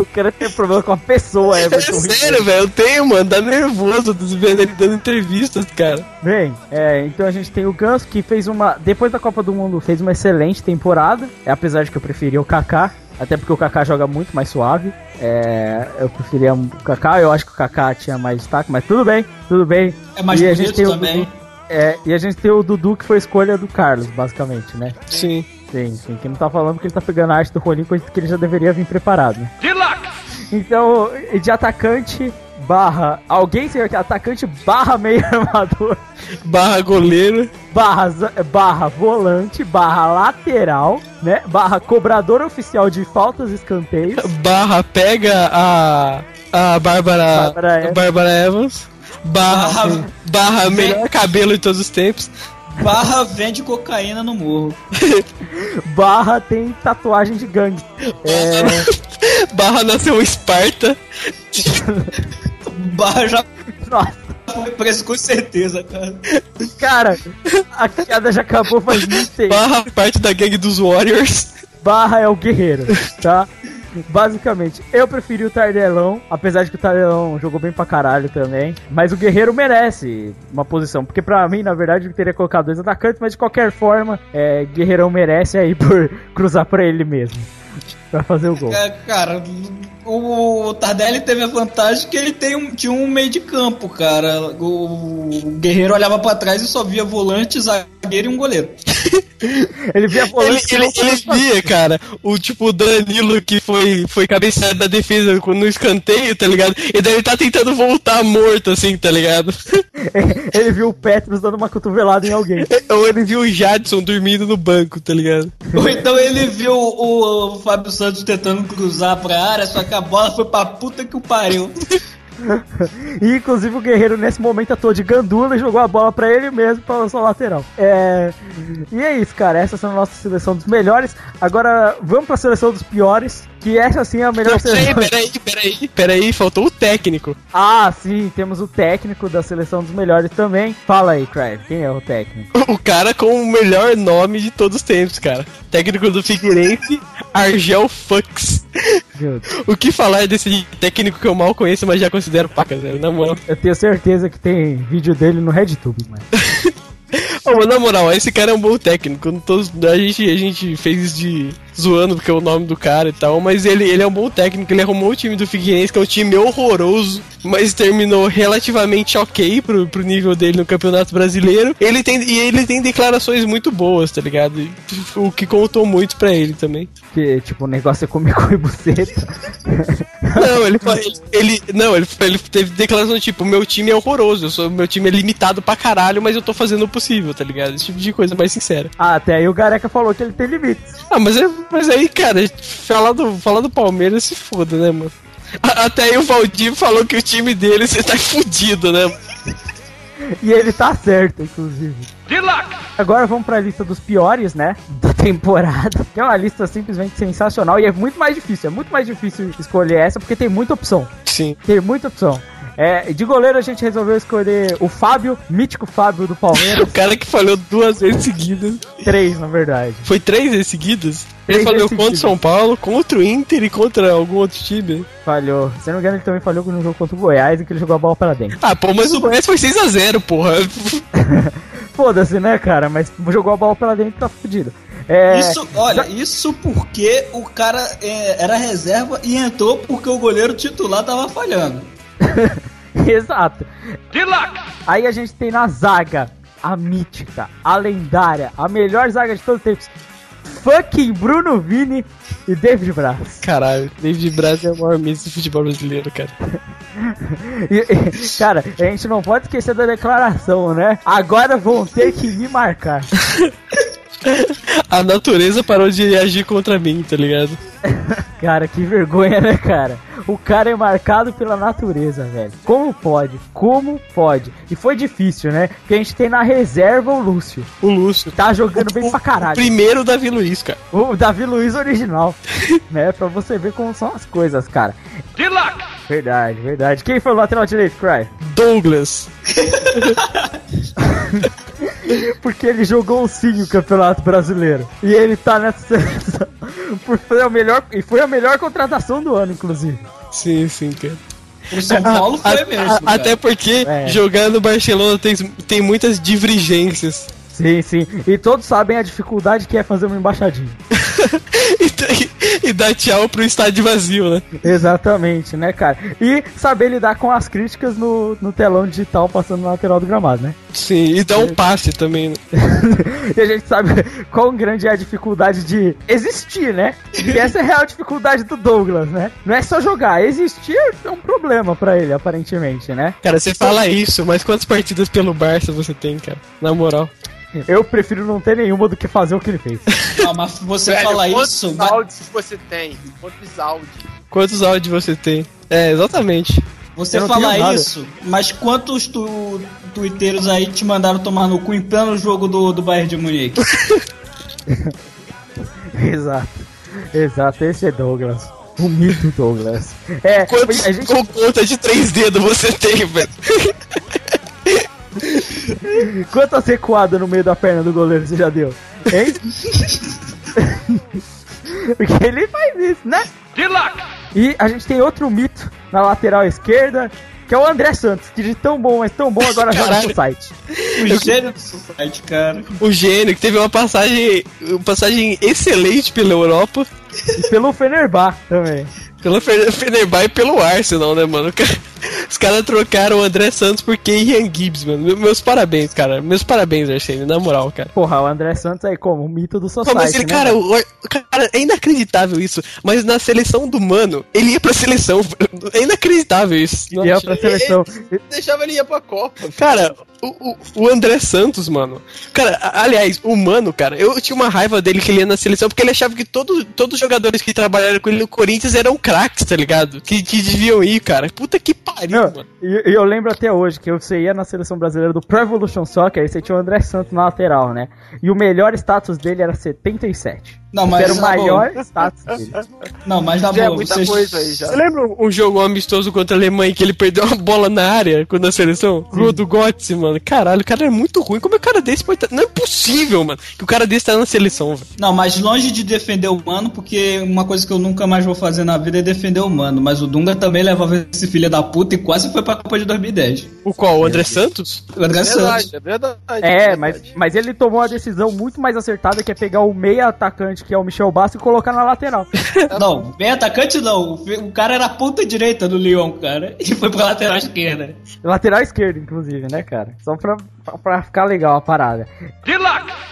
o cara tem problema com a pessoa, Everton. É sério, velho. Eu tenho, mano. Dá nervoso vendo ele dando entrevistas, cara. Bem, é, então a gente tem o Ganso que fez uma. Depois da Copa do Mundo, fez uma excelente temporada. É, apesar de que eu preferia o Kaká. Até porque o Kaká joga muito mais suave. É, eu preferia o Kaká, eu acho que o Kaká tinha mais destaque, mas tudo bem, tudo bem. É mais e a gente tem também. Dudu, é, e a gente tem o Dudu que foi escolha do Carlos, basicamente, né? Sim. Sim, sim. Que não tá falando que ele tá pegando a arte do Rolinho, coisa que ele já deveria vir preparado. Né? Então, de atacante barra alguém ser atacante barra meio armador barra goleiro barra, barra volante, barra lateral, né? Barra cobrador oficial de faltas e escanteios. Barra pega a, a Bárbara, Bárbara, Evans. Evans. Barra, barra, barra melhor cabelo de todos os tempos. Barra vende cocaína no morro. Barra tem tatuagem de gangue. É... Barra nasceu Esparta. Barra já. Nossa. Foi preso com certeza, cara. Cara, a queda já acabou faz muito tempo. Barra parte da gangue dos Warriors. Barra é o guerreiro, tá? Basicamente, eu preferi o Tardelão, apesar de que o Tardelão jogou bem pra caralho também. Mas o Guerreiro merece uma posição, porque pra mim, na verdade, eu teria colocado dois atacantes, mas de qualquer forma, é, Guerreirão merece aí por cruzar pra ele mesmo. Pra fazer o gol. É, cara, o Tardelli teve a vantagem que ele tem um, tinha um meio de campo, cara. O Guerreiro olhava para trás e só via volante, zagueiro e um goleiro. ele via volante. Ele, ele, ele via, cara, o tipo Danilo que foi, foi cabeceado da defesa no escanteio, tá ligado? E daí ele tá tentando voltar morto, assim, tá ligado? ele viu o Petros dando uma cotovelada em alguém. Ou ele viu o Jadson dormindo no banco, tá ligado? Ou então ele viu o, o Fábio Santos tentando cruzar pra área, só que a bola foi pra puta que o pariu. e inclusive o Guerreiro nesse momento atuou de gandula e jogou a bola para ele mesmo para sua lateral. É... E é isso, cara. Essa é a nossa seleção dos melhores. Agora vamos para a seleção dos piores. Que essa sim é a melhor Não, seleção. Peraí, peraí, peraí, peraí, faltou o técnico. Ah, sim, temos o técnico da seleção dos melhores também. Fala aí, Craig, quem é o técnico? O cara com o melhor nome de todos os tempos, cara. Técnico do Figueirense, Argel Fux. O que falar desse técnico que eu mal conheço, mas já considero paca, velho, na moral. Eu tenho certeza que tem vídeo dele no RedTube, mano. oh, na moral, esse cara é um bom técnico. Todos, a, gente, a gente fez isso de zoando porque é o nome do cara e tal, mas ele, ele é um bom técnico, ele arrumou o time do Figueirense, que é um time horroroso, mas terminou relativamente ok pro, pro nível dele no Campeonato Brasileiro. Ele tem, e ele tem declarações muito boas, tá ligado? O que contou muito pra ele também. Que, tipo, o negócio é comer com e buceta. Não, ele, ele, ele, não, ele, ele teve declaração tipo, meu time é horroroso, eu sou, meu time é limitado pra caralho, mas eu tô fazendo o possível, tá ligado? Esse tipo de coisa mais sincera. Ah, até aí o Gareca falou que ele tem limites. Ah, mas é mas aí, cara, falar do, falar do Palmeiras se foda, né, mano? Até aí o Valdir falou que o time dele você tá fudido, né? E ele tá certo, inclusive. Agora vamos pra lista dos piores, né? Da temporada. Que é uma lista simplesmente sensacional. E é muito mais difícil. É muito mais difícil escolher essa porque tem muita opção. Sim. Tem muita opção. É, de goleiro a gente resolveu escolher o Fábio, mítico Fábio do Palmeiras. o cara que falhou duas vezes seguidas. Três, na verdade. Foi três vezes seguidas? Três ele falhou contra o São Paulo, contra o Inter e contra algum outro time. Falhou. Se não me engano, ele também falhou no jogo contra o Goiás em que ele jogou a bola para dentro. Ah, pô, mas o Goiás foi 6x0, porra. Foda-se, né, cara? Mas jogou a bola para dentro e tá fudido. É... Isso, olha, isso porque o cara é, era reserva e entrou porque o goleiro titular tava falhando. Exato. Aí a gente tem na zaga a mítica, a lendária, a melhor zaga de todos os tempos. Fucking Bruno Vini e David Braz. Caralho, David Braz é o maior mito do futebol brasileiro, cara. e, e, cara, a gente não pode esquecer da declaração, né? Agora vão ter que me marcar. A natureza parou de agir contra mim, tá ligado? cara, que vergonha, né, cara? O cara é marcado pela natureza, velho. Como pode? Como pode? E foi difícil, né? Porque a gente tem na reserva o Lúcio. O Lúcio. Tá jogando o, bem pra caralho. O primeiro Davi Luiz, cara. O Davi Luiz original. né? Pra você ver como são as coisas, cara. Verdade, verdade. Quem foi o lateral direito, Cry? Douglas. Porque ele jogou sim o Campeonato Brasileiro. E ele tá nessa seleção. Foi a melhor, e foi a melhor contratação do ano, inclusive. Sim, sim, cara. O São Paulo foi a, mesmo. A, até porque é. jogar no Barcelona tem, tem muitas divergências. Sim, sim. E todos sabem a dificuldade que é fazer uma embaixadinha. e, e dar tchau pro estádio vazio, né? Exatamente, né, cara? E saber lidar com as críticas no, no telão digital passando na lateral do gramado, né? Sim, e dar um passe também, né? e a gente sabe quão grande é a dificuldade de existir, né? E essa é a real dificuldade do Douglas, né? Não é só jogar, existir é um problema para ele, aparentemente, né? Cara, você fala isso, mas quantas partidas pelo Barça você tem, cara? Na moral. Eu prefiro não ter nenhuma do que fazer o que ele fez. Não, mas você Velho, fala isso. Quantos áudios você tem? Quantos áudios? Quantos áudios você tem? É, exatamente. Você fala isso, mas quantos tu, twitteiros aí te mandaram tomar no cu em pleno jogo do, do Bayern de Munique? Exato. Exato, esse é Douglas. O mito Douglas. É, Quantos a gente... conta de três dedos você tem, velho? Quantas recuadas no meio da perna do goleiro você já deu? Hein? Porque ele faz isso, né? Good luck! E a gente tem outro mito na lateral esquerda, que é o André Santos, que de tão bom, mas tão bom agora joga no site. O gênio do site, cara. O gênio, que teve uma passagem, uma passagem excelente pela Europa. E pelo Fenerbah também. Pelo Fenerbahçe e pelo Arsenal, né, mano? Os caras trocaram o André Santos por Ian Gibbs, mano. Meus parabéns, cara. Meus parabéns, Arsene, na moral, cara. Porra, o André Santos é como? O mito do society, mas ele, né, cara, o, cara, é inacreditável isso. Mas na seleção do Mano, ele ia pra seleção. É inacreditável isso. Ele ia pra seleção. Ele, ele deixava ele ir pra Copa. Cara, o, o, André Santos, mano. Cara, aliás, o Mano, cara, eu tinha uma raiva dele que ele ia na seleção porque ele achava que todo, todos os jogadores que trabalharam com ele no Corinthians eram craques, tá ligado? Que, que deviam ir, cara. Puta que pariu, Não, mano. E eu, eu, lembro até hoje que você ia na seleção brasileira do Pro Evolution Soccer e você tinha o André Santos na lateral, né? E o melhor status dele era 77. Não, mas era o maior status dele. Não, mas na já é boa, é muita vocês... coisa aí já. Você lembra um jogo amistoso contra a Alemanha que ele perdeu uma bola na área quando a seleção? Gol do Götze, mano. Caralho, o cara é muito ruim. Como é que o cara desse pode estar... Não é possível, mano, que o cara desse tá na seleção, velho. Não, mas longe de defender o mano, porque uma coisa que eu nunca mais vou fazer na vida é defender o mano. Mas o Dunga também levava esse filho da puta e quase foi pra Copa de 2010. O qual? O André Santos? O André é verdade, Santos. É verdade. É, mas, mas ele tomou a decisão muito mais acertada que é pegar o meia atacante, que é o Michel Bastos, colocar na lateral. não, bem atacante não. O cara era ponta direita do Lyon, cara. E foi pra lateral esquerda. Lateral esquerda, inclusive, né, cara? Só pra, pra ficar legal a parada.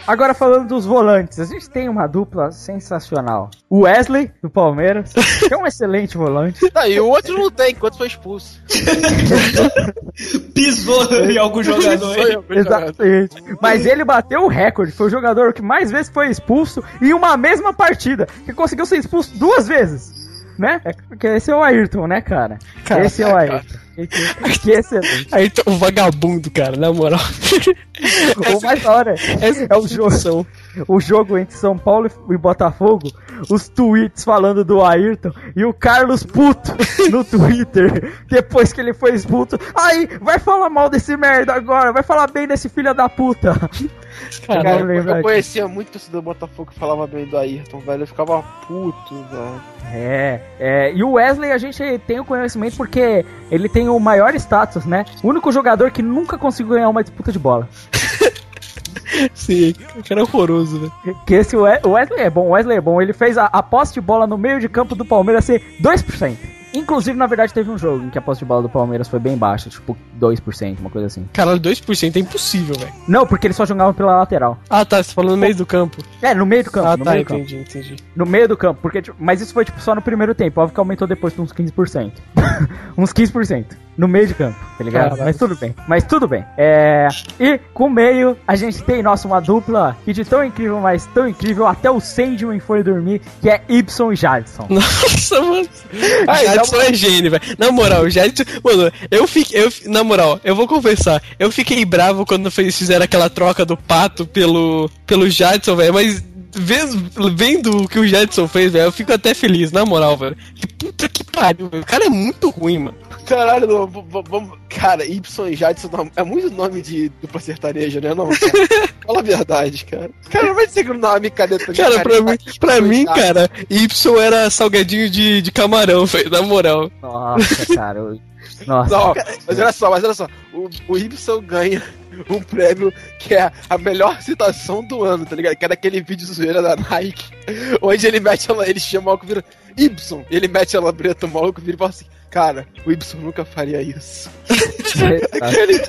Agora falando dos volantes, a gente tem uma dupla sensacional. O Wesley, do Palmeiras, que é um excelente volante. Tá, e o outro não tem, enquanto foi expulso. Pisou em algum jogador. Exatamente. Mas ele bateu o recorde, foi o jogador que mais vezes foi expulso em uma mesma partida partida, que conseguiu ser expulso duas vezes. Né? É, porque esse é o Ayrton, né, cara? cara esse é o Ayrton. Que, excelente. Ayrton, o vagabundo, cara, na moral. o mais da hora é, é o jogo. O jogo entre São Paulo e Botafogo, os tweets falando do Ayrton e o Carlos Puto no Twitter, depois que ele foi expulso. Aí, vai falar mal desse merda agora, vai falar bem desse filho da puta. Cara, eu, eu conhecia muito torcedor do Botafogo que falava bem do Ayrton, velho. Eu ficava puto, velho. É, é, e o Wesley a gente tem o conhecimento porque ele tem o maior status, né? O único jogador que nunca conseguiu ganhar uma disputa de bola. Sim, que era horroroso, né? Que esse Wesley é bom, o Wesley é bom. Ele fez a, a posse de bola no meio de campo do Palmeiras ser 2%. Inclusive, na verdade, teve um jogo em que a posse de bola do Palmeiras foi bem baixa, tipo 2%, uma coisa assim. Caralho, 2% é impossível, velho. Não, porque eles só jogavam pela lateral. Ah, tá, você falou no meio do campo. É, no meio do campo. Ah, no tá, meio entendi, campo. entendi. No meio do campo, porque, tipo, mas isso foi, tipo, só no primeiro tempo. Óbvio que aumentou depois pra uns 15%. uns 15% no meio de campo, tá ligado? Caramba. Mas tudo bem. Mas tudo bem. É... E com o meio, a gente tem, nossa, uma dupla que de tão incrível, mas tão incrível, até o Sandman foi dormir, que é Y e Jadson. Nossa, mano. Ah, Uma... é gênio, velho. Na moral, o. Mano, eu fiquei... Eu, na moral, eu vou confessar, eu fiquei bravo quando fizeram aquela troca do Pato pelo, pelo Jadson, velho, mas vendo, vendo o que o Jadson fez, velho, eu fico até feliz, na moral, velho. Puta pariu. O cara é muito ruim, mano. Caralho, não, vamos. Cara, Y e Jadson é muito nome de dupla sertaneja, né? Não, cara. Fala a verdade, cara. Cara, não vai dizer que o nome caneta Cara, pra mim, pra mim, cara, Y era salgadinho de, de camarão, velho, na moral. Nossa, cara. Nossa. Não, mas olha só, mas olha só. O, o Y ganha um prêmio que é a melhor citação do ano, tá ligado? Que era aquele vídeo zoeira da Nike, onde ele mete ela, ele chama o maluco vira Y, ele mete ela preta, o maluco vira e fala assim, cara, o Y nunca faria isso. aquele...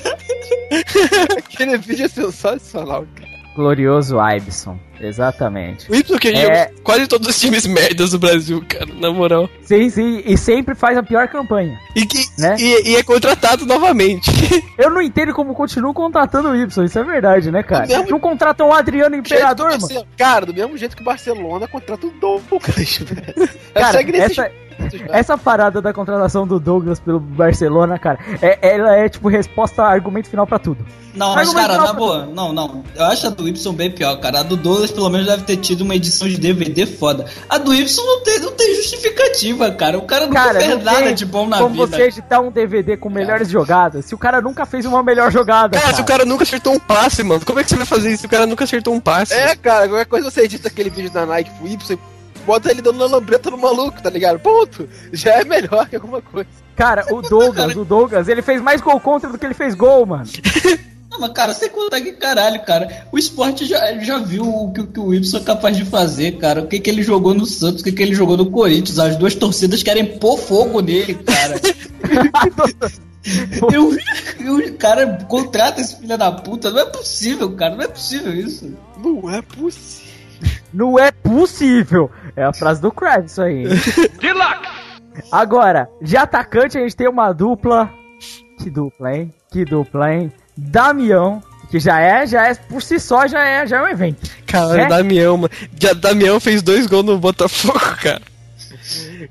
aquele vídeo é sensacional, cara. Glorioso Ibson. Exatamente. O Y que é... quase todos os times merdas do Brasil, cara, na moral. Sim, sim, e sempre faz a pior campanha. E, que, né? e, e é contratado novamente. Eu não entendo como continuam contratando o Y, isso é verdade, né, cara? Mesmo... Não contratam o Adriano Imperador, mano. Cara, do mesmo jeito que o Barcelona contrata o Douglas, velho. Cara, essa... Essa parada da contratação do Douglas pelo Barcelona, cara, é, ela é tipo resposta, argumento final para tudo. Não, mas cara, na boa, não, não. Eu acho a do Y bem pior, cara. A do Douglas pelo menos deve ter tido uma edição de DVD foda. A do Y não tem, não tem justificativa, cara. O cara nunca cara, fez nada de bom na como vida. Como você editar um DVD com melhores cara. jogadas, se o cara nunca fez uma melhor jogada. Cara, cara, se o cara nunca acertou um passe, mano, como é que você vai fazer isso se o cara nunca acertou um passe? É, cara, qualquer coisa você edita aquele vídeo da Nike pro Y bota ele dando uma lambreta no maluco, tá ligado? Ponto. Já é melhor que alguma coisa. Cara, o Douglas, o Douglas, ele fez mais gol contra do que ele fez gol, mano. Não, mas cara, você conta que caralho, cara. O esporte já, já viu o que, que o Y é capaz de fazer, cara. O que, que ele jogou no Santos, o que, que ele jogou no Corinthians. As duas torcidas querem pôr fogo nele, cara. eu, eu, cara, contrata esse filho da puta. Não é possível, cara. Não é possível isso. Não é possível. Não é possível. É a frase do Krabs, isso aí. Good luck! Agora, de atacante a gente tem uma dupla. Que dupla, hein? Que dupla, hein? Damião, que já é, já é, por si só, já é, já é um evento. Cara, é? Damião, mano. Damião fez dois gols no Botafogo, cara.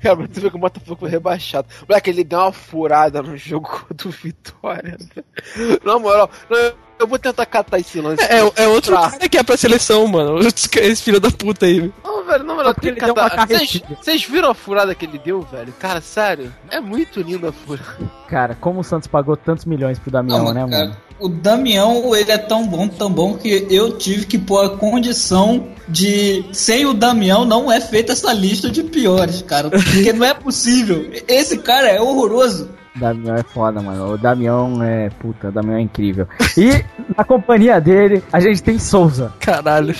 Cara, você vê que o Botafogo foi rebaixado. Moleque, ele deu uma furada no jogo contra o Vitória. Na moral, eu vou tentar catar esse lance. É, é outro pra... cara que é pra seleção, mano. Esse filho da puta aí. Não, velho, não, velho, tem que catar. Vocês viram a furada que ele deu, velho? Cara, sério, é muito lindo a furada. Cara, como o Santos pagou tantos milhões pro Damião, não, né, cara, mano? O Damião, ele é tão bom, tão bom que eu tive que pôr a condição de sem o Damião não é feita essa lista de piores, cara. Porque não é possível. Esse cara é horroroso. Damião é foda, mano. O Damião é. Puta, o Damião é incrível. E na companhia dele, a gente tem Souza. Caralho.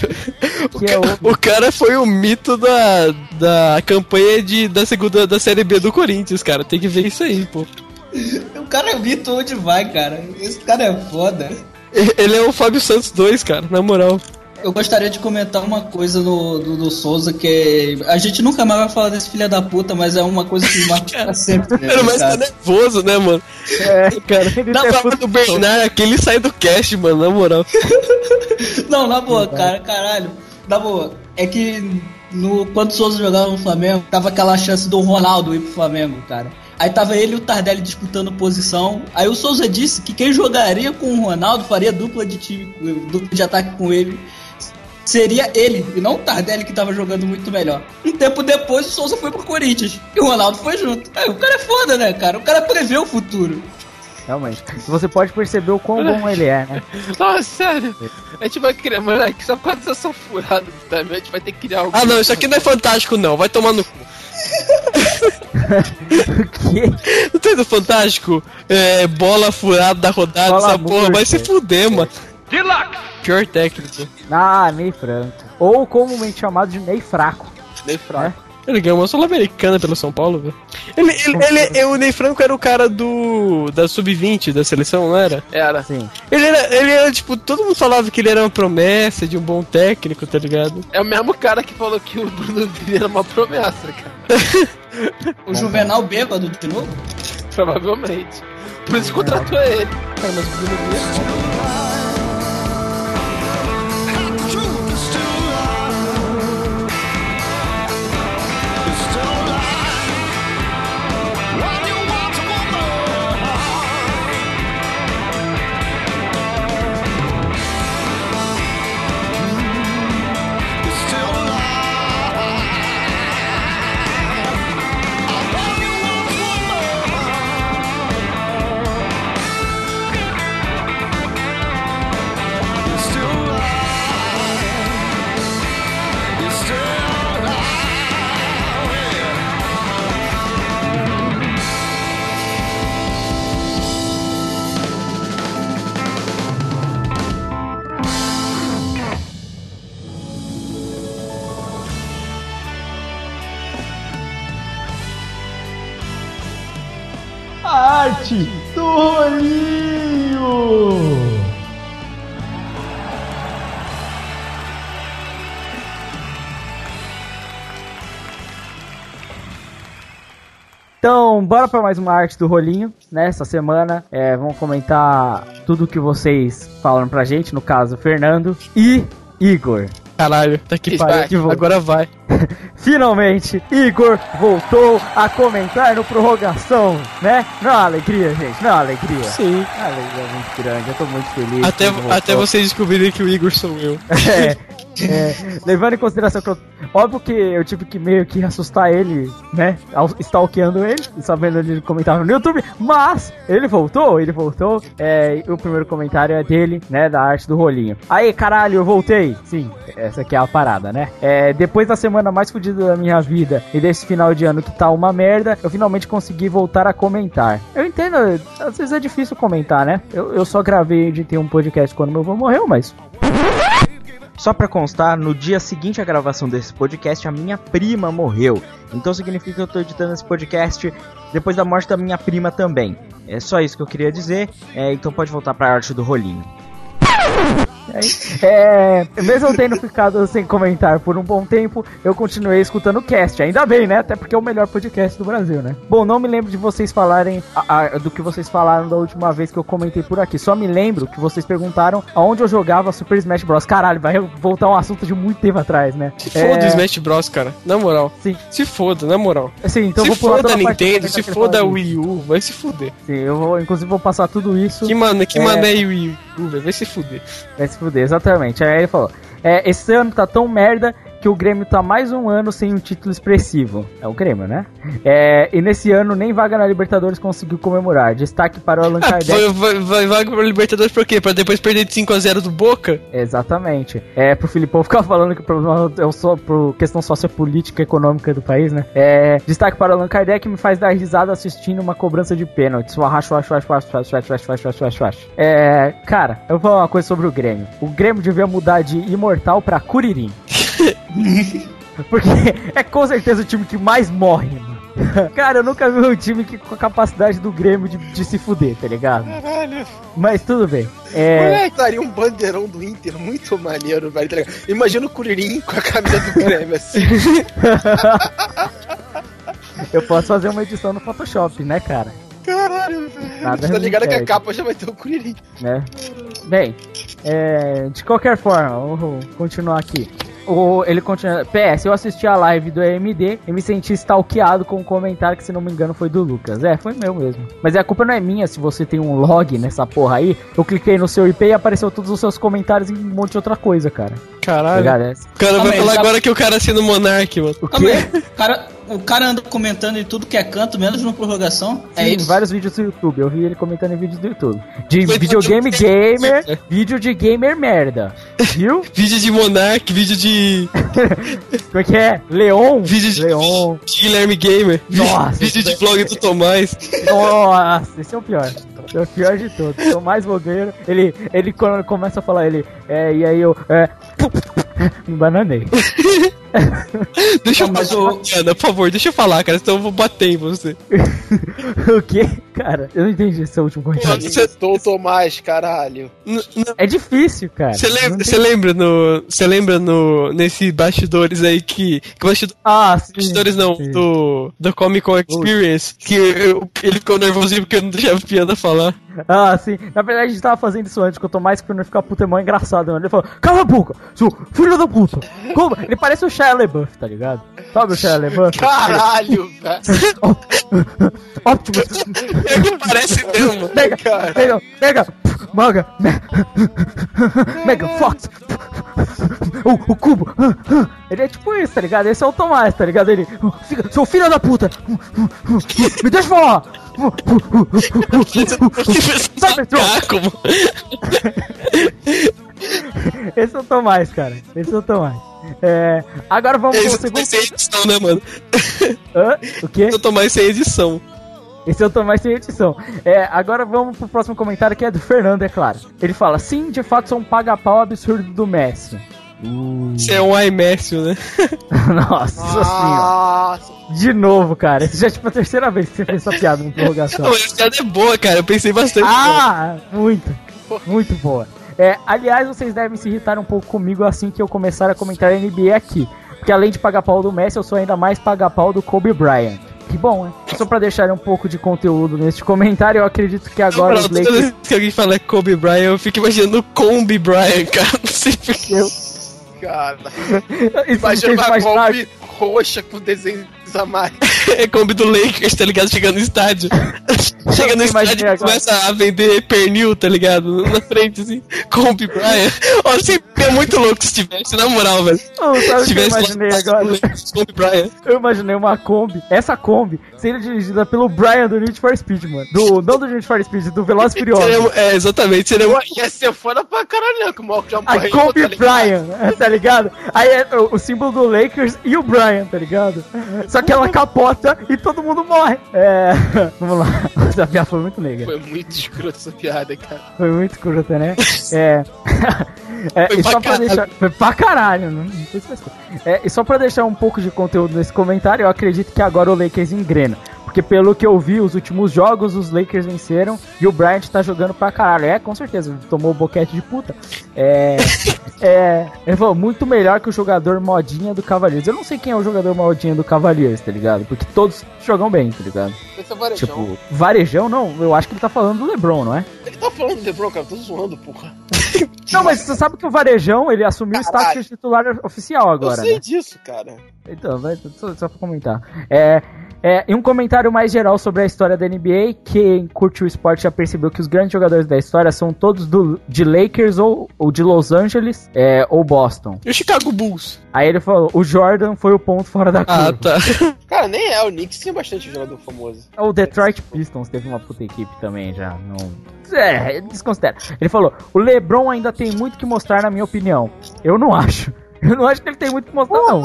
O, ca... é o... cara foi o mito da, da campanha de, da segunda da série B do Corinthians, cara. Tem que ver isso aí, pô. O cara é mito onde vai, cara. Esse cara é foda. Ele é o Fábio Santos 2, cara, na moral. Eu gostaria de comentar uma coisa do, do, do, Souza que é... A gente nunca mais vai falar desse filho da puta, mas é uma coisa que marca pra sempre. Né, mas tá nervoso, né, mano? É, cara. Ele na prova do Bernard, aquele sai do cast, mano, na moral. Não, na boa, cara, caralho. Na boa. É que no, quando o Souza jogava no Flamengo, tava aquela chance do Ronaldo ir pro Flamengo, cara. Aí tava ele e o Tardelli disputando posição. Aí o Souza disse que quem jogaria com o Ronaldo faria dupla de time, dupla de ataque com ele seria ele, e não o Tardelli que tava jogando muito melhor. Um tempo depois, o Souza foi pro Corinthians. E o Ronaldo foi junto. Aí, o cara é foda, né, cara? O cara prevê o futuro. Realmente. Você pode perceber o quão bom ele é, né? Nossa, sério. A gente vai criar, moleque, só quando vocês são furados também, a gente vai ter que criar algo. Ah, não, isso aqui não é fantástico, não. Vai tomar no cu. o quê? Não tem do Fantástico? É, bola furada da rodada, bola essa porra. Vai se fuder, mano. Luck! Pior técnico. Ah, Ney Franco. Ou comumente chamado de Ney Fraco. Ney Fraco. É? Ele ganhou uma Sul-Americana pelo São Paulo, velho. Ele, ele, ele, ele, o Ney Franco era o cara do. da Sub-20 da seleção, não era? Era. Sim. Ele era, ele era, tipo, todo mundo falava que ele era uma promessa de um bom técnico, tá ligado? É o mesmo cara que falou que o Bruno Vini era uma promessa, cara. o Juvenal bêbado de novo? Provavelmente. Por isso contratou ele. Cara, mas o Bruno Vini arte do Rolinho! Então, bora para mais uma arte do rolinho, né? nessa semana é, vamos comentar tudo o que vocês falaram pra gente, no caso, Fernando e Igor. Caralho, tá que pariu. Agora vai. Finalmente, Igor voltou a comentar no prorrogação, né? Não é uma alegria, gente, não é uma alegria. Sim. É uma alegria muito grande, eu tô muito feliz. Até, até vocês descobrirem que o Igor sou eu. É, é, levando em consideração que eu. Óbvio que eu tive que meio que assustar ele, né? Stalkeando ele, sabendo ele comentava no YouTube, mas ele voltou, ele voltou. É, o primeiro comentário é dele, né? Da arte do rolinho. Aí, caralho, eu voltei. Sim, essa aqui é a parada, né? É, depois da semana mais fodida da minha vida e desse final de ano que tá uma merda, eu finalmente consegui voltar a comentar. Eu entendo, às vezes é difícil comentar, né? Eu, eu só gravei de ter um podcast quando meu avô morreu, mas. Só para constar, no dia seguinte à gravação desse podcast, a minha prima morreu. Então significa que eu tô editando esse podcast depois da morte da minha prima também. É só isso que eu queria dizer. É, então pode voltar para a arte do rolinho. É, mesmo eu tendo ficado sem comentar por um bom tempo, eu continuei escutando o cast. Ainda bem, né? Até porque é o melhor podcast do Brasil, né? Bom, não me lembro de vocês falarem a, a, do que vocês falaram da última vez que eu comentei por aqui. Só me lembro que vocês perguntaram aonde eu jogava Super Smash Bros. Caralho, vai voltar um assunto de muito tempo atrás, né? Se é... foda o Smash Bros, cara. Na moral. Sim. Se foda, na moral. Sim, então se vou pular foda a Nintendo, se foda a Wii U, vai se fuder. Sim, eu vou, inclusive vou passar tudo isso. Que, mano, que é... mané Wii U, vai se fuder. Vai se fuder, exatamente. Aí ele falou: é, esse ano tá tão merda que o Grêmio tá mais um ano sem um título expressivo. É o Grêmio, né? É, e nesse ano nem vaga na Libertadores conseguiu comemorar. Destaque para o Allan ah, Kardec. Vai, vai, vaga pra Libertadores por quê? Pra depois perder de 5x0 do Boca? Exatamente. É, pro Filipão ficar falando que o problema é só por questão sociopolítica e econômica do país, né? É, destaque para o Allan Kardec me faz dar risada assistindo uma cobrança de pênalti. É, cara, eu vou falar uma coisa sobre o Grêmio. O Grêmio devia mudar de imortal pra Curirim. Porque é com certeza o time que mais morre, mano. Cara, eu nunca vi um time que, com a capacidade do Grêmio de, de se fuder, tá ligado? Caralho. Mas tudo bem. É... estaria um bandeirão do Inter muito maneiro, velho. Tá Imagina o Curirim com a camisa do Grêmio, assim. eu posso fazer uma edição no Photoshop, né, cara? Caralho, velho. Tá ligado que a capa já vai ter o Curirim. Né? Bem, é, de qualquer forma, vou continuar aqui. O, ele continua. PS, eu assisti a live do AMD e me senti stalkeado com um comentário que, se não me engano, foi do Lucas. É, foi meu mesmo. Mas a culpa não é minha se você tem um log nessa porra aí. Eu cliquei no seu IP e apareceu todos os seus comentários e um monte de outra coisa, cara. Caralho. O cara vai falar agora que o cara assina o Monark, mano. O quê? Cara, o cara anda comentando em tudo que é canto, menos no prorrogação. É Sim, é isso. vários vídeos do YouTube. Eu vi ele comentando em vídeos do YouTube. De Foi videogame gamer, vídeo de gamer merda. Viu? vídeo de Monark, vídeo de. Como é que é? Leon? Vídeo de, Leon. Guilherme Gamer. Nossa. Vídeo de vlog do Tomás. Nossa, esse é o pior. É o pior de todos. O mais blogueiro. Ele, ele quando começa a falar, ele. É, e aí eu. É, me bananei. deixa eu falar, o... por favor, deixa eu falar, cara, senão eu vou bater em você. o quê? Cara, eu não entendi esse último comentário. Você tô Tomás, caralho. É difícil, cara. Você lembra, tem... lembra no. Você lembra no. Nesse bastidores aí que. que bastidor, ah, sim. Bastidores não, sim. do. Do Comic Con Experience. Que eu, ele ficou nervosinho porque eu não deixava a piada falar. Ah, sim. Na verdade, a gente tava fazendo isso antes, que eu tô mais que não ficar puta é mó engraçado, mano. Ele falou, cala a boca, seu filho da puta. Como? Ele parece o Shia LeBuff, tá ligado? Sabe o Shia LeBuff? Caralho, velho. Optimus. Ele parece mesmo. Mega, cara. Mega, Mega, Maga, Mega Fox. O, o cubo. Ele é tipo isso, tá ligado? Esse é o Tomás, tá ligado? Ele, seu filho da puta. Me deixa falar. Sabe, como? Esse é o Tomás, cara. Esse é o Tomás. É, agora vamos Esse pro segundo. Sem edição, né, mano? Hã? O quê? Eu Tomás sem edição. Esse é o Tomás sem edição. É, agora vamos pro próximo comentário que é do Fernando, é claro. Ele fala: Sim, de fato, sou um paga-pau absurdo do Messi. Você é um iMécio, né? Nossa, Nossa senhora. De novo, cara. Essa já é tipo a terceira vez que você fez essa piada no prorrogação. Não, essa piada é boa, cara. Eu pensei bastante. Ah, muito. Muito boa. É, aliás, vocês devem se irritar um pouco comigo assim que eu começar a comentar NBA aqui. Porque além de pagar pau do Messi, eu sou ainda mais pagar pau do Kobe Bryant. Que bom, né? Só pra deixar um pouco de conteúdo neste comentário, eu acredito que agora não, os Lakers... Toda vez que alguém fala Kobe Bryant, eu fico imaginando Kobe Bryant, cara. Não sei porquê. Cara. Imagina uma Kobe roxa com desenho a mais. é Kombi do Lakers, tá ligado? Chegando no estádio. Chega no estádio e começa a vender pernil, tá ligado? Na frente, assim. Kombi Brian. Ó, sempre é muito louco se tivesse, na moral, velho. Oh, sabe se tivesse eu imaginei agora? Kombi Brian. Eu imaginei uma Kombi, essa Kombi, sendo dirigida pelo Brian do Need for Speed, mano. Do, não do Need for Speed, do Veloz Furioso. É, exatamente. Seria... Ia ser foda pra caralho, né? Que o já A Kombi tá Brian, tá ligado? Aí é o, o símbolo do Lakers e o Brian, tá ligado? Só que ela capota e todo mundo morre. É. Vamos lá. Essa piada foi muito negra. Foi muito escrota essa piada, cara. Foi muito escrota, né? É. É, foi e só pra deixar. Foi pra caralho, não, não sei se é, E só pra deixar um pouco de conteúdo nesse comentário, eu acredito que agora o Lakers engrena. Porque pelo que eu vi, os últimos jogos, os Lakers venceram e o Bryant tá jogando pra caralho. É, com certeza, tomou o boquete de puta. É. é. Ele falou, muito melhor que o jogador modinha do Cavaliers. Eu não sei quem é o jogador modinha do Cavaliers, tá ligado? Porque todos jogam bem, tá ligado? Esse é varejão. Tipo, varejão não, eu acho que ele tá falando do Lebron, não é? Ele tá falando do Lebron, cara, tô zoando, porra. não, mas você sabe que o varejão, ele assumiu Caralho. o status de titular oficial agora. Eu sei né? disso, cara. Então, vai, só, só pra comentar. É. É, e um comentário mais geral sobre a história da NBA, quem curte o esporte já percebeu que os grandes jogadores da história são todos do, de Lakers ou, ou de Los Angeles é, ou Boston. E o Chicago Bulls? Aí ele falou, o Jordan foi o ponto fora da curva. Ah, tá. Cara, nem é, o Knicks tinha bastante jogador famoso. O Detroit Pistons teve uma puta equipe também já, não... É, desconsidera. Ele falou, o LeBron ainda tem muito que mostrar na minha opinião. Eu não acho. Eu não acho que ele tem muito que mostrar, não.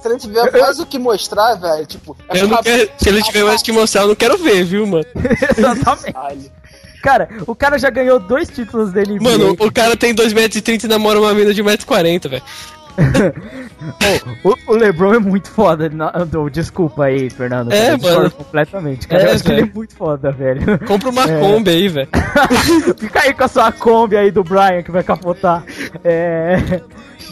Se ele tiver mais o que mostrar, velho, tipo. Eu não quero, se ele tiver mais o que mostrar, eu não quero ver, viu, mano? Exatamente. Cara, o cara já ganhou dois títulos dele. Mano, o cara tem 2,30m e namora uma mina de 1,40m, velho. oh, o, LeBron é muito foda. Não, desculpa aí, Fernando. É, mano. Completamente. Cara, é, eu acho que ele é muito foda, velho. Compra uma é. Kombi aí, velho. Fica aí com a sua Kombi aí do Brian que vai capotar. É.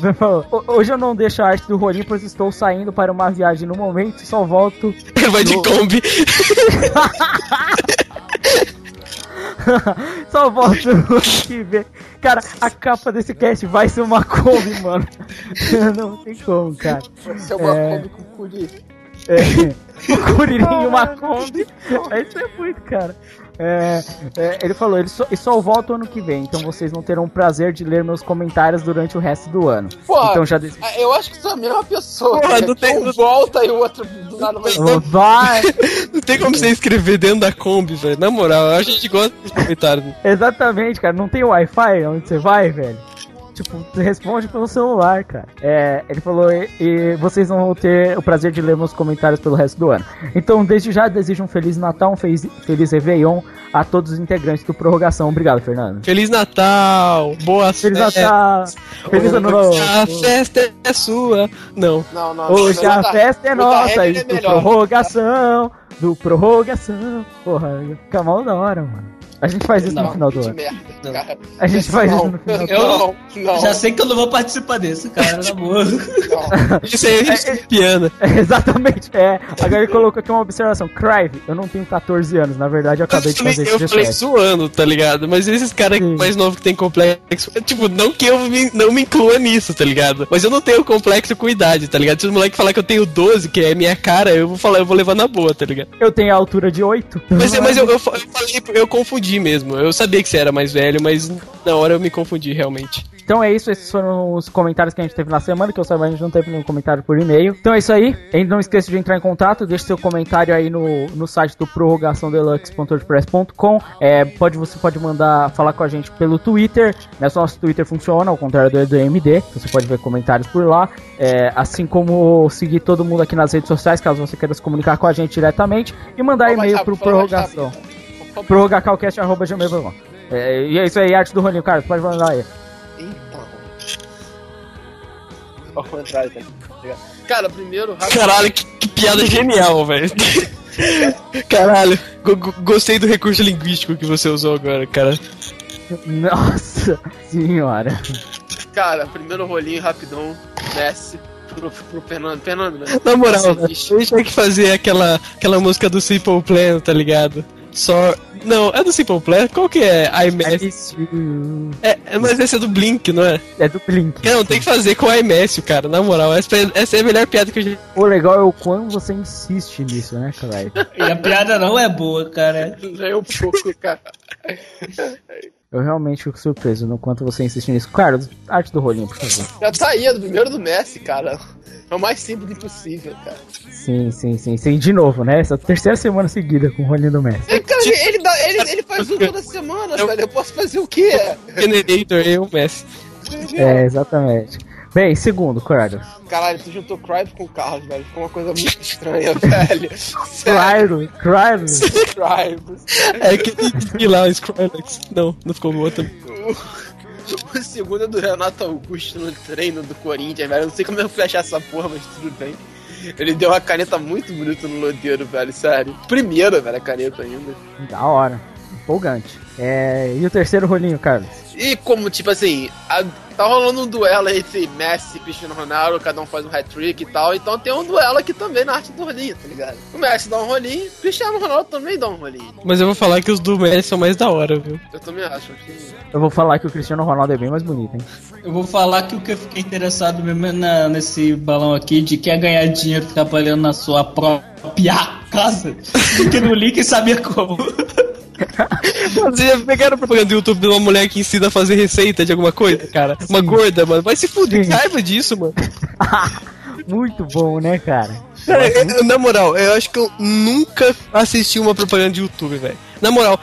Hoje eu não deixo a arte do rolinho, pois estou saindo para uma viagem no momento e só volto. Vai de Kombi. Só volto que vem. Cara, a capa desse cast vai ser uma Kombi, mano. Não tem como, cara. Vai ser uma é... Kombi com curi. É, o Curirim e uma Kombi. Isso é muito, cara. É, é, ele falou, ele só, ele só volta o ano que vem, então vocês não terão o prazer de ler meus comentários durante o resto do ano. Porra, então já Eu acho que sou a mesma pessoa. Porra, não tem um volta e o outro do nada vai. vai. não tem como você escrever dentro da Kombi, velho. Na moral, a gente gosta dos comentários. Exatamente, cara. Não tem Wi-Fi onde você vai, velho. Tipo, responde pelo celular, cara. É, ele falou, e, e, vocês não vão ter o prazer de ler meus comentários pelo resto do ano. Então, desde já, desejo um Feliz Natal, um feliz, feliz Réveillon a todos os integrantes do Prorrogação. Obrigado, Fernando. Feliz Natal! Boa Feliz Natal! Feliz Ano Novo! A festa é sua! Não. Não, não. Hoje não, a tá, festa é nossa! É do Prorrogação! Do Prorrogação! Porra, fica mal da hora, mano. A gente faz isso não, no final do ano. Merda, a gente faz não, isso no final do ano. Não, Já sei que eu não vou participar desse, cara, na boa. Isso aí é, é, piano. É, exatamente, é. Agora ele colocou aqui uma observação. Crive, eu não tenho 14 anos, na verdade eu acabei de fazer isso. Eu falei zoando, tá ligado? Mas esses caras mais novos que tem complexo, tipo, não que eu me, não me inclua nisso, tá ligado? Mas eu não tenho complexo com idade, tá ligado? Se os moleques falar que eu tenho 12, que é minha cara, eu vou falar, eu vou levar na boa, tá ligado? Eu tenho a altura de 8. Mas, mas eu, eu, eu falei, eu confundi confundi mesmo. Eu sabia que você era mais velho, mas na hora eu me confundi realmente. Então é isso, esses foram os comentários que a gente teve na semana, que eu saiba a gente não teve nenhum comentário por e-mail. Então é isso aí. E não esqueça de entrar em contato, deixe seu comentário aí no, no site do prorrogaçãodeluxe.wordpress.com. É, pode, você pode mandar falar com a gente pelo Twitter. Né, nosso Twitter funciona, ao contrário do, do MD. Você pode ver comentários por lá. É, assim como seguir todo mundo aqui nas redes sociais, caso você queira se comunicar com a gente diretamente. E mandar e-mail pro prorrogação pro gacalcast.gmail.com. É, e é isso aí, arte do Roninho, cara, pode mandar aí. Então. Tá Cara, primeiro. Rápido... Caralho, que, que piada genial, velho. Caralho, gostei do recurso linguístico que você usou agora, cara. Nossa senhora. Cara, primeiro rolinho rapidão, desce. pro, pro Fernando. Fernando, né? Na moral, a gente tem que fazer aquela, aquela música do Simple Plan, tá ligado? Só. Não, é do Simple Plan? Qual que é? IMS? É, é, mas esse é do Blink, não é? É do Blink. Não, tem que fazer com o IMS, cara, na moral. Essa, essa é a melhor piada que eu já. O legal é o quão você insiste nisso, né, caralho? e a piada não é boa, cara. É um pouco, cara. Eu realmente fico surpreso no quanto você insiste nisso. Carlos, arte do rolinho, por favor. Já tá aí, é do primeiro do Messi, cara. É o mais simples impossível, cara. Sim, sim, sim, sim. De novo, né? Essa terceira semana seguida com o rolinho do Messi. É, cara, ele, dá, ele, ele faz um toda semana, eu, velho. Eu posso fazer o quê? Generator e o Messi. É, exatamente. Bem, segundo, Carlos. Caralho, tu juntou Crive com Carlos, velho. Ficou uma coisa muito estranha, velho. Crive, Crive. Crive. É que lá, o Skrillex. Não, não ficou boa também. O segundo é do Renato Augusto no treino do Corinthians, velho. Eu não sei como eu fui achar essa porra, mas tudo bem. Ele deu uma caneta muito bonita no Lodeiro, velho, sério. Primeiro, velho, a caneta ainda. Da hora. Empolgante. É... E o terceiro rolinho, Carlos? E como, tipo assim, a, tá rolando um duelo entre Messi e Cristiano Ronaldo, cada um faz um hat-trick e tal, então tem um duelo aqui também na arte do rolinho, tá ligado? O Messi dá um rolinho, o Cristiano Ronaldo também dá um rolinho. Mas eu vou falar que os do Messi são mais da hora, viu? Eu também acho. acho que... Eu vou falar que o Cristiano Ronaldo é bem mais bonito, hein? Eu vou falar que o que eu fiquei interessado mesmo é na, nesse balão aqui de quer ganhar dinheiro trabalhando na sua própria casa, que no link sabia como. Vocês já pegaram propaganda do YouTube de uma mulher que ensina a fazer receita de alguma coisa, cara? Sim. Uma gorda, mano. Vai se fuder, raiva disso, mano. Muito bom, né, cara? Cara, eu, na moral, eu acho que eu nunca assisti uma propaganda de YouTube, velho. Na moral,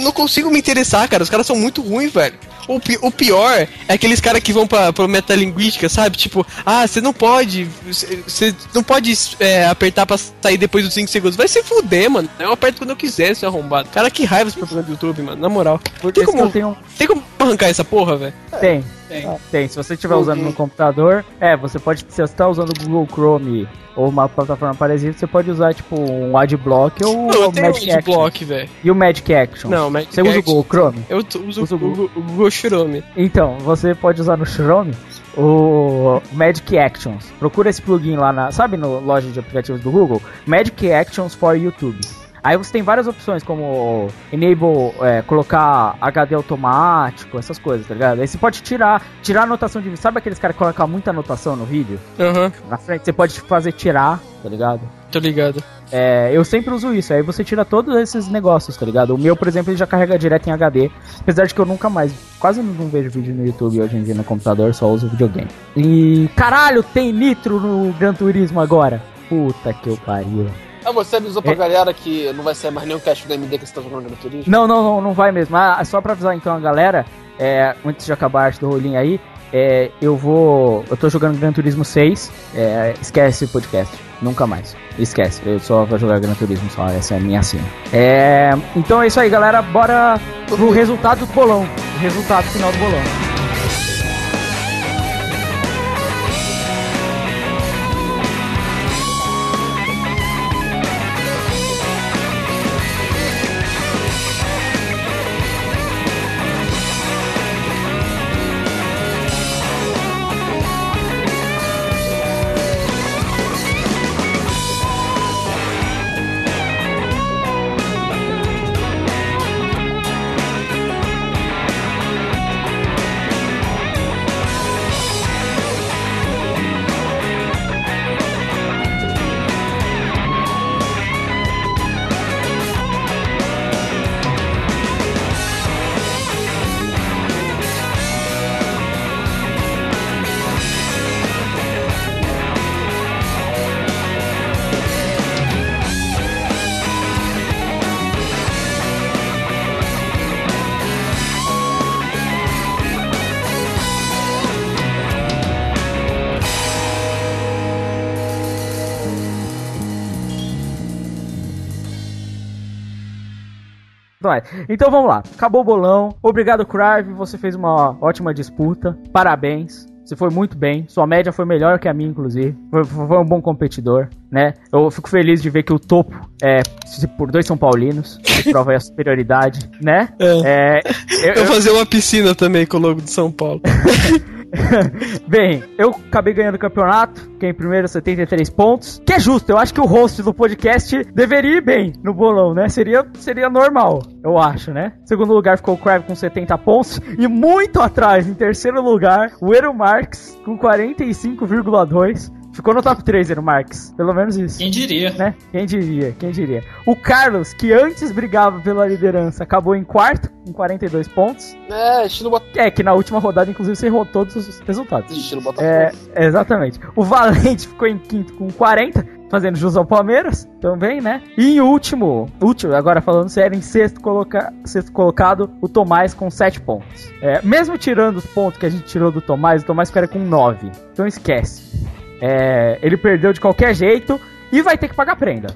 não consigo me interessar, cara. Os caras são muito ruins, velho. O, pi o pior é aqueles caras que vão pra, pra metalinguística, sabe? Tipo, ah, você não pode. Você não pode é, apertar pra sair depois dos 5 segundos. Vai se fuder, mano. Eu aperto quando eu quiser, seu arrombado. Cara, que raiva esse propaganda do YouTube, mano. Na moral. Tem como, tenho... tem como arrancar essa porra, velho? Tem. Tem. Ah, tem. Se você estiver usando no computador, é, você pode. Se você está usando o Google Chrome ou uma plataforma parecida, você pode usar tipo um Adblock ou Não, o Magic um Adblock, velho. E o Magic Action? Não, Magic Você usa o Google Chrome? Eu uso, uso o Google, o Google Chrome. Então, você pode usar no Chrome o Magic Actions. Procura esse plugin lá na, sabe, no loja de aplicativos do Google, Magic Actions for YouTube. Aí você tem várias opções, como enable, é, colocar HD automático, essas coisas, tá ligado? Aí você pode tirar, tirar a anotação de vídeo. Sabe aqueles caras que colocam muita anotação no vídeo? Uhum. Na frente, você pode fazer tirar, tá ligado? Tô ligado. É, eu sempre uso isso, aí você tira todos esses negócios, tá ligado? O meu, por exemplo, ele já carrega direto em HD, apesar de que eu nunca mais, quase não vejo vídeo no YouTube hoje em dia no computador, só uso videogame. E caralho, tem nitro no Gran Turismo agora. Puta que eu pariu. Ah, você avisou pra é... galera que não vai ser mais nenhum cast do MD que você tá jogando Gran Turismo? Não, não, não, não vai mesmo. Ah, só pra avisar então a galera, é, antes de acabar a arte do rolinho aí, é, eu vou. Eu tô jogando Gran Turismo 6. É, esquece o podcast. Nunca mais. Esquece. Eu só vou jogar Gran Turismo só. Essa é a minha cena. É, então é isso aí, galera. Bora pro resultado do bolão. Resultado final do bolão. Então vamos lá. Acabou o bolão. Obrigado, Crive. Você fez uma ótima disputa. Parabéns. Você foi muito bem. Sua média foi melhor que a minha, inclusive. Foi, foi um bom competidor, né? Eu fico feliz de ver que o topo é por dois São Paulinos. Que prova a superioridade, né? É. é eu, eu vou fazer uma piscina também com o logo de São Paulo. Bem, eu acabei ganhando o campeonato, fiquei em primeiro 73 pontos, que é justo, eu acho que o host do podcast deveria ir bem no bolão, né? Seria, seria normal, eu acho, né? Segundo lugar ficou o Crave com 70 pontos, e muito atrás, em terceiro lugar, o Ero Marx com 45,2. Ficou no top 3, Eno Marques. Pelo menos isso. Quem diria? Né? Quem diria, quem diria. O Carlos, que antes brigava pela liderança, acabou em quarto, com 42 pontos. É, estilo Botafogo. É, que na última rodada, inclusive, você errou todos os resultados. Estilo Botafogo. É, exatamente. O Valente ficou em quinto com 40, fazendo jus ao Palmeiras, também, né? E em último, último, agora falando sério, em sexto, coloca, sexto colocado, o Tomás com 7 pontos. É, mesmo tirando os pontos que a gente tirou do Tomás, o Tomás ficaria com 9. Então esquece. É, ele perdeu de qualquer jeito e vai ter que pagar prenda.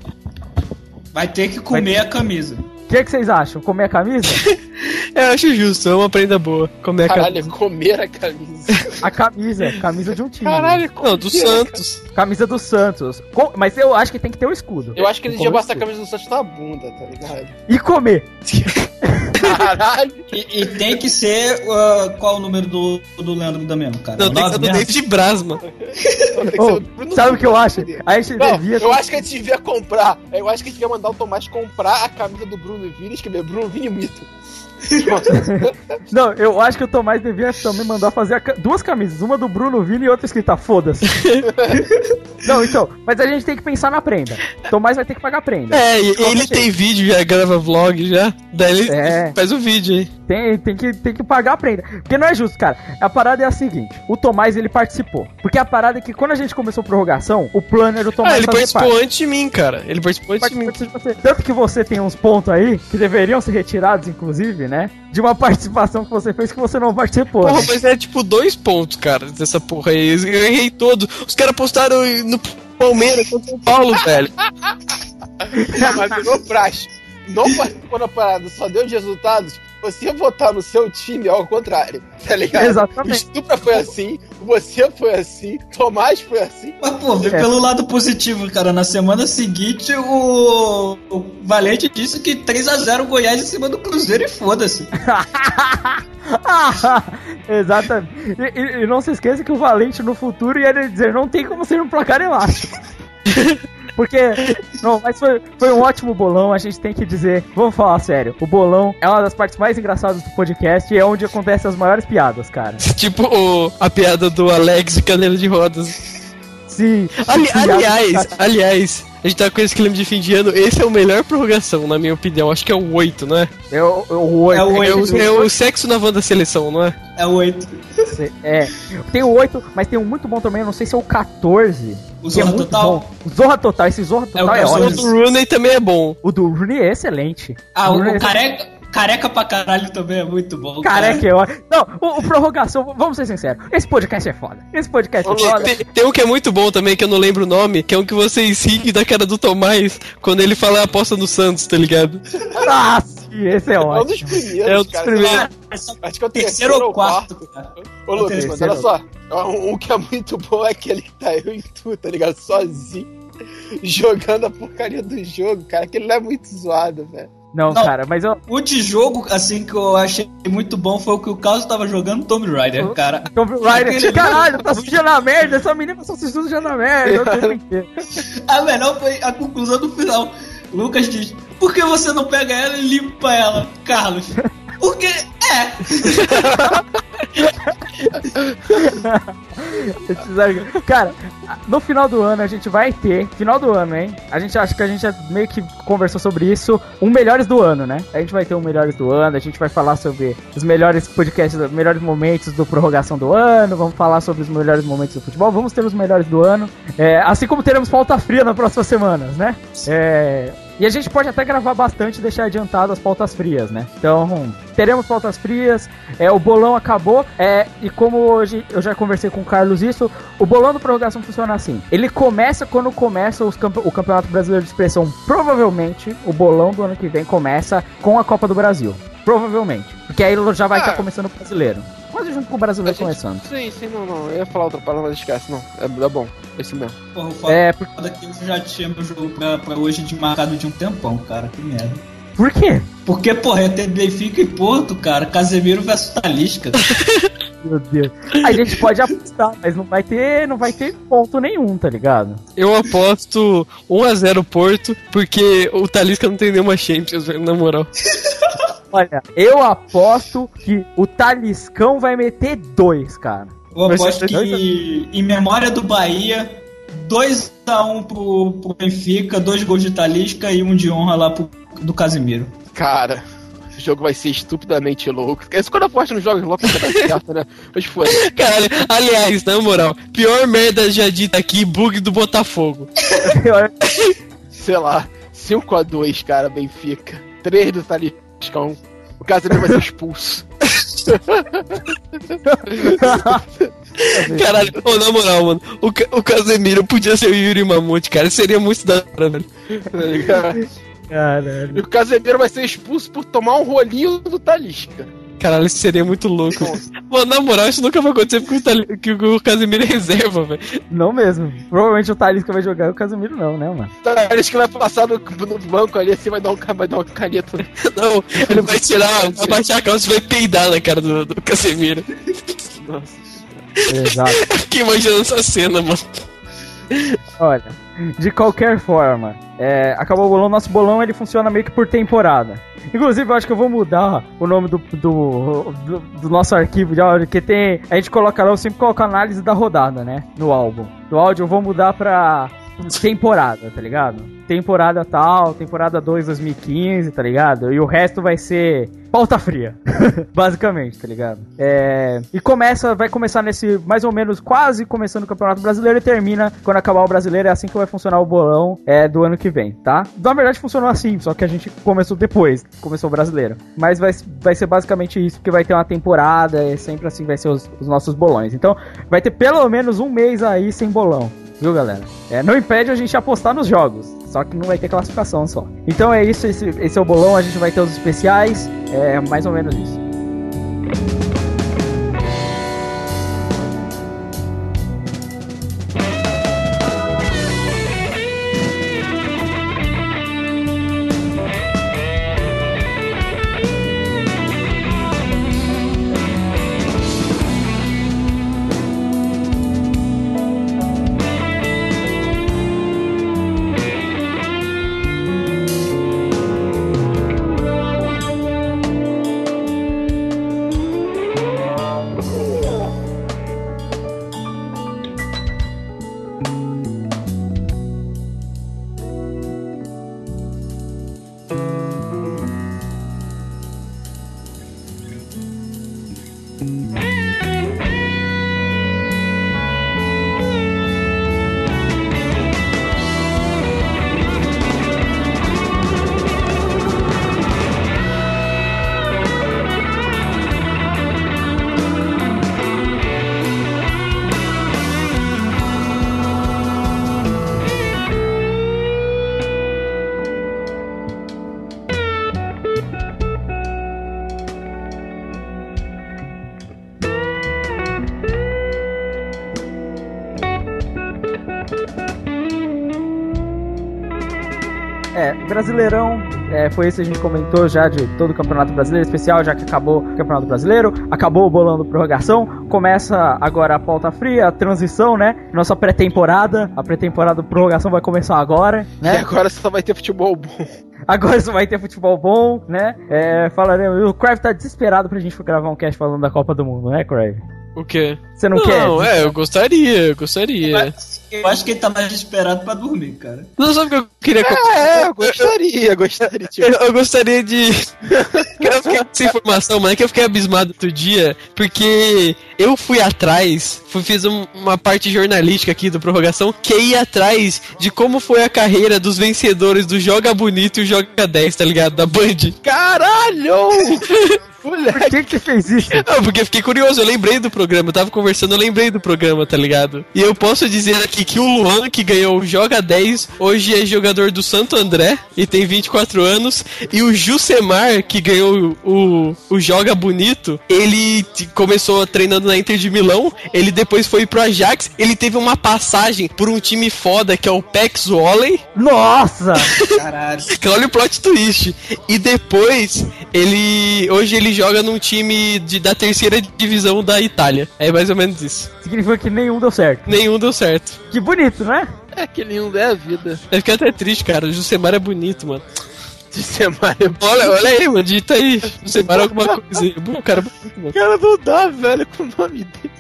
Vai ter que comer a camisa. O que, que vocês acham? Comer a camisa? Eu acho justo, é uma prenda boa. Comer a Caralho, camisa. comer a camisa. a camisa, camisa de um time. Caralho, Não, do Santos. Camisa do Santos. Com- mas eu acho que tem que ter o escudo. Eu acho que ele Com devia o passar a camisa do Santos na bunda, tá ligado? E comer. Caralho. E, e tem que ser. uh, qual o número do, do Leandro da mesmo, cara? Não, tem que ser do? David Brasma. Tem que ser Ô, o Bruno sabe o que eu acho? A gente Não, devia. eu acho que a gente devia comprar. Eu acho que a gente devia mandar o Tomás comprar a camisa do Bruno E escrever Bruno Vini Mito. Não, eu acho que o Tomás devia também mandar fazer ca- duas camisas, uma do Bruno Vini e outra escrita foda-se. Não, então, mas a gente tem que pensar na prenda. Tomás vai ter que pagar a prenda. É, e qualquer ele jeito. tem vídeo, já grava vlog já. Daí ele É. faz o vídeo aí. Tem, tem, que, tem que pagar a prenda. Porque não é justo, cara. A parada é a seguinte: o Tomás ele participou. Porque a parada é que quando a gente começou a prorrogação, o plano era o Tomás Ah, ele fazer participou parte. antes de mim, cara. Ele participou antes de mim. Participou de você. Tanto que você tem uns pontos aí que deveriam ser retirados, inclusive, né? De uma participação que você fez que você não participou. Porra, né? mas é tipo dois pontos, cara, dessa porra aí. Eu errei todo. Os caras postaram no Palmeiras contra o São Paulo, velho. Não, mas virou praxe. Não participou da parada, só deu os resultados. Você votar no seu time ao contrário, tá ligado? Exatamente. Estupra foi assim, você foi assim, Tomás foi assim. Mas, pô, vê É. pelo lado positivo, cara. Na semana seguinte, o, o Valente disse que 3x0 Goiás em cima do Cruzeiro e foda-se. Exatamente. E, e- e não se esqueça que o Valente no futuro ia dizer: não tem como ser um placar elástico. Porque, não, mas foi, foi um ótimo bolão, a gente tem que dizer, vamos falar sério, o bolão é uma das partes mais engraçadas do podcast e é onde acontecem as maiores piadas, cara. tipo o- a piada do Alex de cadeira de rodas. Sim. Ali- aliás, aliás, a gente tá com esse clima de fim de ano. Esse é o melhor prorrogação, na minha opinião. Acho que é o 8, não é? É o, é o oito. É o É oito. o, é o sexo na van da seleção, não é? É o 8. É. Tem o 8, mas tem um muito bom também, eu não sei se é o 14. O que é Zorra muito Total? bom. O Zorra Total, esse Zorra É o Total é, O ótimo. do Rooney também é bom. O do Rooney é excelente. Ah, o, é o careca, careca pra caralho também é muito bom. Careca cara. é ótimo. Não, o, o prorrogação, vamos ser sinceros. Esse podcast é foda. Esse podcast é foda. Tem, tem um que é muito bom também, que eu não lembro o nome, que é um que vocês riem da cara do Tomás quando ele fala a aposta no Santos, tá ligado? Nossa, esse é É um ótimo. dos primeiros, É um dos cara. primeiros. Acho que é o Terceiro ou quarto, cara. Ô, Lucas, mas terceiro. olha só. Um, um que é muito bom é aquele que tá eu e tu, tá ligado? Sozinho. Jogando a porcaria do jogo, cara. Aquele não é muito zoado, velho. Não, Não. cara, mas eu. O de jogo, assim, que eu achei muito bom foi o que o Carlos tava jogando Tomb Raider, cara. Tomb Raider, Aquele- caralho, tá sujando a merda. Essa menina tá se sujando a merda. A melhor foi a conclusão do final. Lucas diz: Por que você não pega ela e limpa ela, Carlos? Porque é. Cara, no final do ano a gente vai ter. Final do ano, hein? A gente acha que a gente meio que conversou sobre isso. Um melhores do ano, né? A gente vai ter um melhores do ano. A gente vai falar sobre os melhores podcasts, os melhores momentos do prorrogação do ano. Vamos falar sobre os melhores momentos do futebol. Vamos ter os melhores do ano. É, assim como teremos pauta fria nas próximas semanas, né? É, e a gente pode até gravar bastante e deixar adiantado as pautas frias, né? Então, teremos pautas frias. É, o bolão acabou. É, e como hoje eu já conversei com o Carlos isso, o bolão do prorrogação funciona assim. Ele começa quando começa os campe- o Campeonato Brasileiro de Expressão. Provavelmente, o bolão do ano que vem começa com a Copa do Brasil. Provavelmente. Porque aí já vai Ah. estar começando o brasileiro. Quase junto com o brasileiro A gente- começando. Sim, sim, não, não. Eu ia falar outra palavra, mas esquece, não. É, é bom. Esse mesmo. Porra, o foda É, por, é que eu já tinha meu jogo pra, pra hoje de marcado de um tempão, cara. Que merda. por quê? Porque, porra, ia ter Benfica e Porto, cara. Casemiro versus Talisca. Meu Deus. A gente pode apostar, mas não vai ter, não vai ter ponto nenhum, tá ligado? Eu aposto 1x0 Porto, porque o Talisca não tem nenhuma Champions, na moral. Olha, eu aposto que o Taliscão vai meter dois, cara. Eu aposto que, em memória do Bahia, 2x1 um pro, pro Benfica, dois gols de Talisca e um de honra lá pro, do Casimiro. Cara, o jogo vai ser estupidamente louco. Isso quando eu aposto nos jogos loucos, certo, né? Mas foi. Caralho, aliás, na moral, pior merda já dita aqui, bug do Botafogo. Sei lá, 5x2, cara, Benfica. 3 do Taliscão. O Casemiro vai ser expulso. Caralho, oh, na moral, mano, o, o Casemiro podia ser o Yuri Mamute, cara, seria muito da hora, velho. Caralho. E o Casemiro vai ser expulso por tomar um rolinho do Talisca. Caralho, isso seria muito louco. Mano, na moral, isso nunca vai acontecer porque o, Tal... que o Casemiro é reserva, velho. Não mesmo. Provavelmente o Talisca vai jogar e o Casemiro não, né, mano? O Talisca vai passar no, no banco ali assim, vai dar um, vai dar uma caneta. Não, ele vai tirar, vai baixar a calça e vai peidar na cara do, do Casemiro. Nossa. Exato. Fiquei imaginando essa cena, mano. Olha, de qualquer forma, é, acabou o bolão. Nosso bolão ele funciona meio que por temporada. Inclusive, eu acho que eu vou mudar o nome do, do, do, do nosso arquivo de áudio, que tem. A gente coloca lá, eu sempre coloco análise da rodada, né? No álbum. Do áudio eu vou mudar pra temporada, tá ligado? Temporada tal, temporada 2 2015, tá ligado? E o resto vai ser pauta fria, basicamente, tá ligado? É... E começa, vai começar nesse, mais ou menos, quase começando o Campeonato Brasileiro e termina quando acabar o Brasileiro, é assim que vai funcionar o bolão é, do ano que vem, tá? Na verdade funcionou assim, só que a gente começou depois, começou o Brasileiro. Mas vai, vai ser basicamente isso, porque vai ter uma temporada, e sempre assim vai ser os, os nossos bolões. Então, vai ter pelo menos um mês aí sem bolão viu, galera? É, não impede a gente apostar nos jogos, só que não vai ter classificação só. Então é isso, esse, esse é o bolão, a gente vai ter os especiais, é mais ou menos isso. Brasileirão, é, foi isso que a gente comentou já de todo o Campeonato Brasileiro especial, já que acabou o Campeonato Brasileiro, acabou o bolão do prorrogação, começa agora a pauta fria, a transição, né? Nossa pré-temporada, a pré-temporada do prorrogação vai começar agora, né? E agora só vai ter futebol bom. Agora só vai ter futebol bom, né? É, falaremos. O Crave tá desesperado pra gente gravar um cast falando da Copa do Mundo, né, Crave? O quê? Você não, não quer? Não, é, eu gostaria, eu gostaria. Eu acho que ele tá mais desesperado pra dormir, cara. Não sabe o que eu queria É, eu gostaria, gostaria. Tipo... Eu, eu, gostaria de. eu fiquei com essa informação, mano, é que eu fiquei abismado outro dia, porque eu fui atrás, fui, fiz um, uma parte jornalística aqui do Prorrogação, que ia atrás de como foi a carreira dos vencedores do Joga Bonito e o Joga 10, tá ligado? Da Band. Caralho! Moleque. Por que que fez isso? Não, porque fiquei curioso, eu lembrei do programa, eu tava conversando, eu lembrei do programa, tá ligado? E eu posso dizer aqui que o Luan, que ganhou o Joga 10, hoje é jogador do Santo André e tem 24 anos, e o Jusemar, que ganhou o, o Joga Bonito, ele começou treinando na Inter de Milão, ele depois foi pro Ajax, ele teve uma passagem por um time foda que é o Pex Volley. Nossa! Caralho. Olha o plot twist. E depois, ele hoje ele joga num time de, da terceira divisão da Itália. É mais ou menos isso. Significa que nenhum deu certo. Nenhum deu certo. Que bonito, né? É que nenhum é a vida. Eu fiquei até triste, cara. O Jusemar é bonito, mano. Jusemar é Olha, olha aí, mano. Digita aí. Jusemar é alguma coisa aí. Bom, cara, bonito, mano. Cara, não dá, velho, com o nome dele.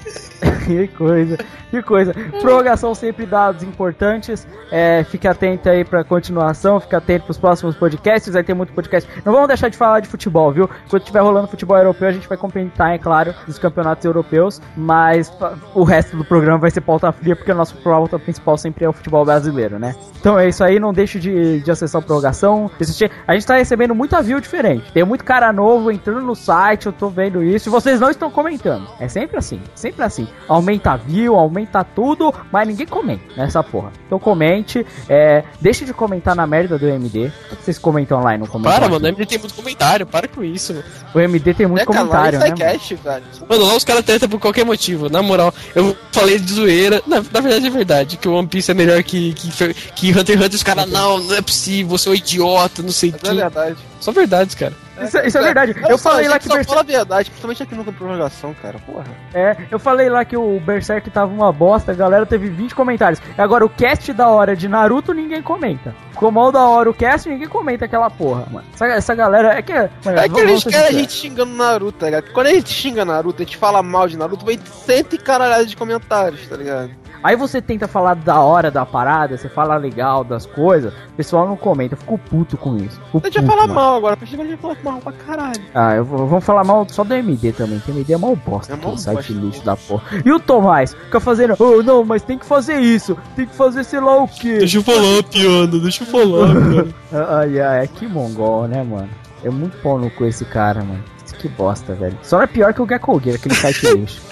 que coisa, que coisa. Prorrogação sempre dados importantes. É, fique atento aí pra continuação, fique atento pros próximos podcasts. Vai ter muito podcast. Não vamos deixar de falar de futebol, viu? Quando tiver rolando futebol europeu, a gente vai comentar, é claro, dos campeonatos europeus. Mas o resto do programa vai ser pauta fria, porque a nossa pauta principal sempre é o futebol brasileiro, né? Então é isso aí, não deixe de, de acessar a prorrogação. Assistir. A gente tá recebendo muita view diferente. Tem muito cara novo entrando no site, eu tô vendo isso. E vocês não estão comentando. É sempre assim, sempre assim aumenta view, aumenta tudo, mas ninguém comenta nessa porra. Então comente, é, deixe de comentar na merda do MD. Vocês comentam lá e não comentam. Para, mano, o MD tem muito comentário, para com isso. Mano. O MD tem muito é, comentário, né? Cast, velho. Mano, lá os caras tretam por qualquer motivo, na moral. Eu falei de zoeira, na, na verdade é verdade, que o One Piece é melhor que, que, que Hunter x Hunter. Os caras, não, não é possível, você é um idiota, não sei o que. É verdade. Só verdades, cara. Isso, isso é verdade. Eu, eu falei lá que Berserk... fala a verdade, principalmente aqui no prorrogação, cara. Porra. É, eu falei lá que o Berserk tava uma bosta, a galera teve 20 comentários. Agora o cast da hora de Naruto ninguém comenta. Ficou mal da hora o cast ninguém comenta aquela porra, mano. Essa, essa galera é que. Mano, é que eles querem a gente xingando Naruto, tá ligado? Quando a gente xinga Naruto, a gente fala mal de Naruto, vem cento e caralhada de comentários, tá ligado? Aí você tenta falar da hora da parada, você fala legal das coisas, o pessoal não comenta, eu fico puto com isso. a gente vai falar mal agora, a gente vai falar mal pra caralho. Ah, eu vou, vamos falar mal só do MD também, que MD é mal bosta, é mal site lixo da porra. E o Tomás, fica fazendo, oh não, mas tem que fazer isso, tem que fazer sei lá o que. Deixa eu falar, piano, deixa eu falar, mano. ai, ai, que mongol, né, mano? É muito pau no cu esse cara, mano. Que bosta, velho. Só é pior que o Gekko Gear, aquele site lixo.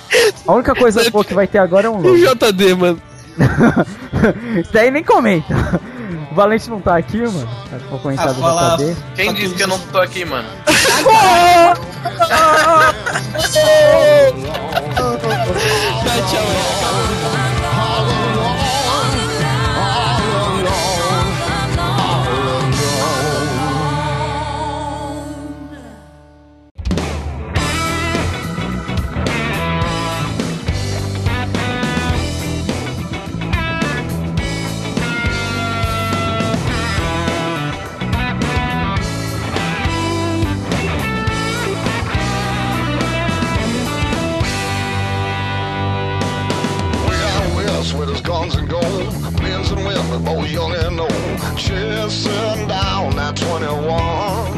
A única coisa boa que vai ter agora é um logo. JD, mano. Isso daí nem comenta. O Valente não tá aqui, mano. Vou comentar ah, do fala... JD. Quem disse que eu não tô aqui, mano? tchau. Both young and old, chasing down that 21.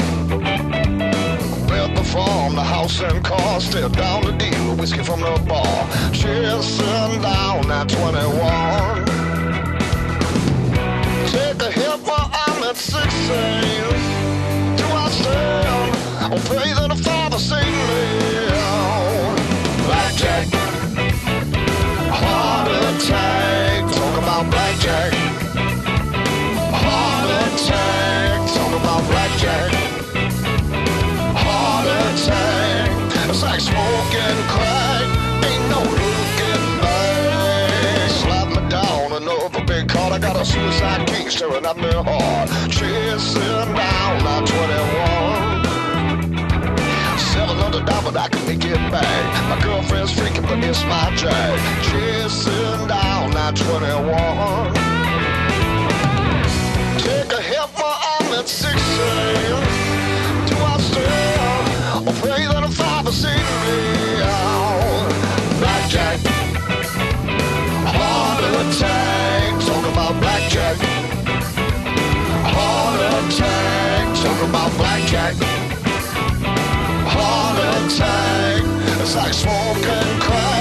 With the farm, the house and car, still down the deal, whiskey from the bar, chasing down that 21. Take a hit while I'm at 16. Do I stand? I'll pray the king staring at me hard. Chasing down that 21. Seven hundred dollars, I can make it back. My girlfriend's freaking, but it's my jack. Chasing down that 21. Take a hit for at six a.m. Do I or pray that a father save me out? Blackjack. Heart attack. It's like smoking crack.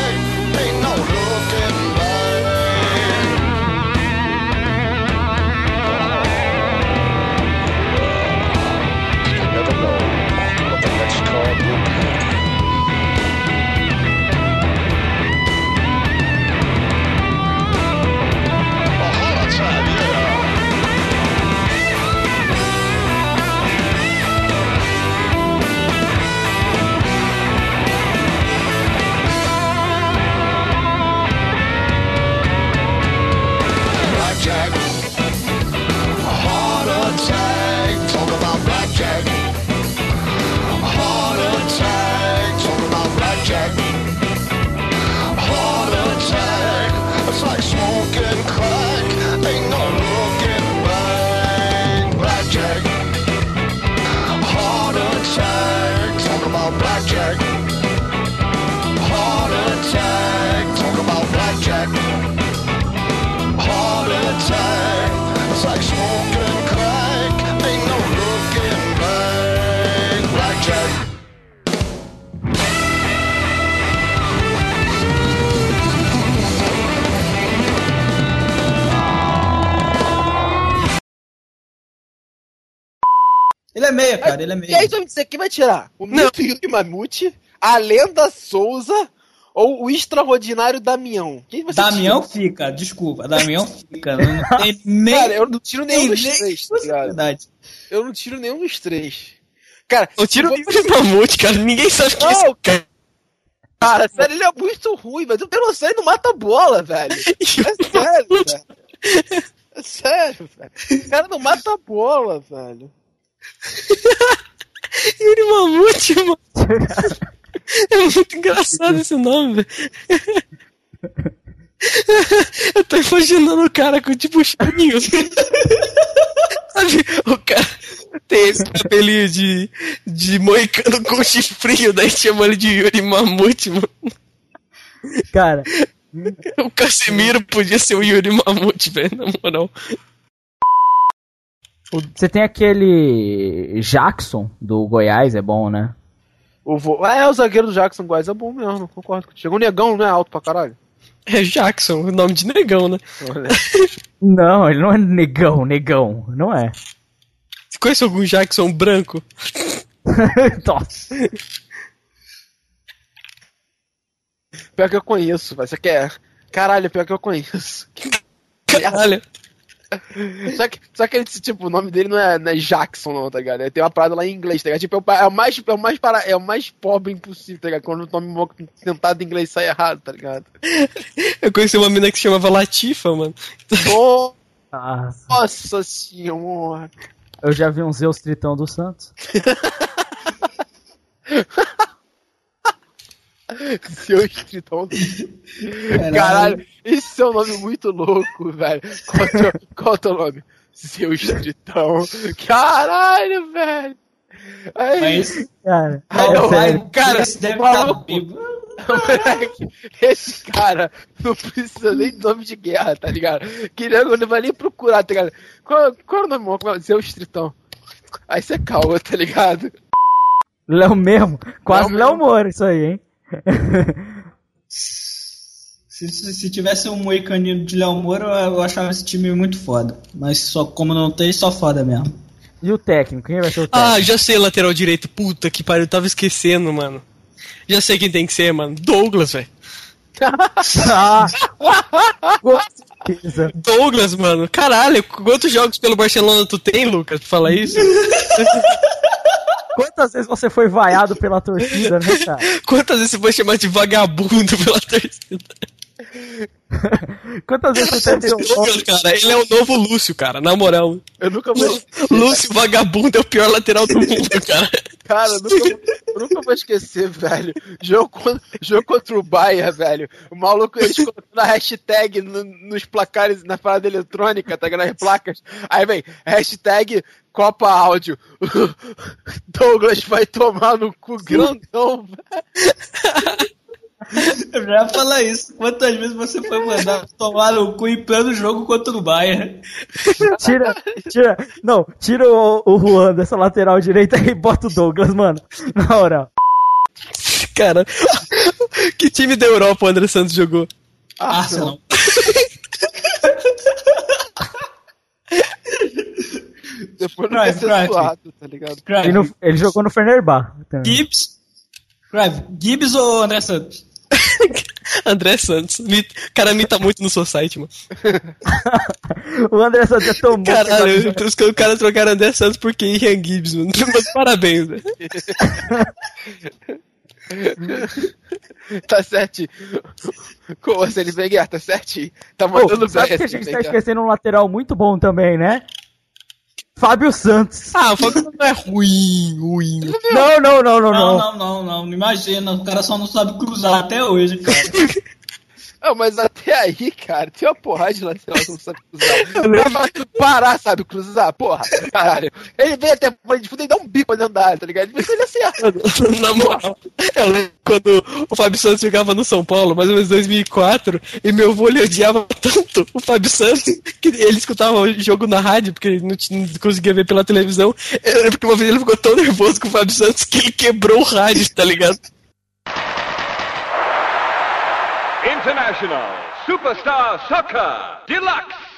Meia, cara, ele é E aí, meia. tu vai me dizer quem vai tirar? O mito Yuri Mamute, a lenda Souza ou o extraordinário Damião? Quem você Damião fica, desculpa, Damião fica. Não tem tira? nem. Cara, eu não tiro nenhum dos três, tá ligado? possibilidade. Eu não tiro nenhum dos três. Cara, Eu tiro o Yuri Mamute, cara. Ninguém sabe que é esse Não, cara. Cara, sério, ele é muito ruim, mas eu tenho noção, ele não mata a bola, velho. É sério, velho. É sério, velho. O cara não mata a bola, velho. Yuri Mamute, mano. É muito engraçado esse nome, velho. Eu tô imaginando o cara com tipo chapinho. Sabe, o cara tem esse cabelinho de, de moicano com chifrinho, daí chama ele de Yuri Mamute, mano. Cara, O Casemiro podia ser o Yuri Mamute, velho, na moral. Você tem aquele Jackson do Goiás, é bom, né? O vo... Ah, é, o zagueiro do Jackson Góes é bom mesmo, concordo contigo. O negão não é alto pra caralho. É Jackson, o nome de negão, né? Não, ele não é negão, negão, não é. Você conhece algum Jackson branco? Nossa. Pior que eu conheço, velho. Você quer. Caralho, pior que eu conheço. Caralho. Só que, só que ele, tipo, o nome dele não é, não é Jackson, não, tá ligado? Ele tem uma parada lá em inglês, tá ligado? Tipo, é o, é o mais, é o mais, para, é o mais pobre impossível, tá ligado? Quando o nome tentado em inglês sai errado, tá ligado? Eu conheci uma mina que se chamava Latifa, mano. Nossa. Nossa senhora. Eu já vi um Zeus Tritão do Santos. Seu escritão. Caralho, esse é um nome muito louco, velho. Qual é o teu, qual é o teu nome? Seu estritão. Caralho, velho. Aí, Mas. Cara, é não, sério. cara, esse deve estar vivo. Moleque, esse cara não precisa nem de nome de guerra, tá ligado? Que nego não vai nem procurar, tá ligado? Qual, qual é o nome? Qual é seu estritão? Aí você calma, tá ligado? Léo mesmo, quase Léo Léo Moura isso aí, hein? Se, se, se tivesse um moicaninho de Léo Moura, eu eu achava esse time muito foda. Mas só como não tem, só foda mesmo. E o técnico, quem vai ser o técnico? Ah, já sei lateral direito. Puta que pariu, eu tava esquecendo, mano. Já sei quem tem que ser, mano. Douglas, velho. Ah. Douglas, mano. Caralho, quantos jogos pelo Barcelona tu tem, Lucas, pra falar isso? Quantas vezes você foi vaiado pela torcida, né, cara? Quantas vezes você foi chamado de vagabundo pela torcida? Quantas vezes você teve seu Douglas, cara, ele é o novo Lúcio, cara, na moral. Eu nunca vou. Lúcio vagabundo é o pior lateral do mundo, cara. Cara, eu nunca, vou- eu nunca vou esquecer, velho. Jogo, contra- jogo contra o Bahia, velho. O maluco, eles colocando a hashtag no- nos placares, na parada eletrônica, tá ligado? Nas placas. Aí vem, hashtag Copa Áudio. Douglas vai tomar no cu grandão, velho. Eu já ia falar isso. Quantas vezes você foi mandar tomar no cu em pleno jogo contra o Bayern? Tira, tira, não, tira o, o Juan dessa lateral direita e bota o Douglas, mano. Na hora. Cara, que time da Europa o André Santos jogou? Arsenal. Depois não quer ser zoado, tá ligado? Ele, Crave, no- ele jogou no Fenerbah. também. Gibbs. Crave, Gibbs ou André Santos? André Santos. Me- cara, me tá muito no seu site, mano. O André Santos é tão bom. Caralho, os os caras trocaram André Santos por quem? Ian Gibbs, mano. Mas parabéns, velho. Tá certo. Como assim, ele Guerra, tá certo? Tá mandando sabe bem, que a gente tá Guerra. esquecendo um lateral muito bom também, né? Fábio Santos. Ah, o Fábio não é ruim, ruim. Não, não, não, não, Não, não. não, não, não, não imagina. O cara só não sabe cruzar até hoje, cara. É, mas até aí, cara, tem uma porrada de lateral que não sabe cruzar. Ele parar, sabe, cruzar, porra, caralho. Ele vem até a de fundo e dá um bico dentro da área, tá ligado? Ele ele acerta. Na moral, eu lembro quando o Fábio Santos jogava no São Paulo, mais ou menos 2004, e meu avô ele odiava tanto o Fábio Santos que ele escutava o jogo na rádio, porque não, tinha, não conseguia ver pela televisão. Eu lembro que uma vez ele ficou tão nervoso com o Fábio Santos que ele quebrou o rádio, tá ligado? International Superstar Soccer Deluxe.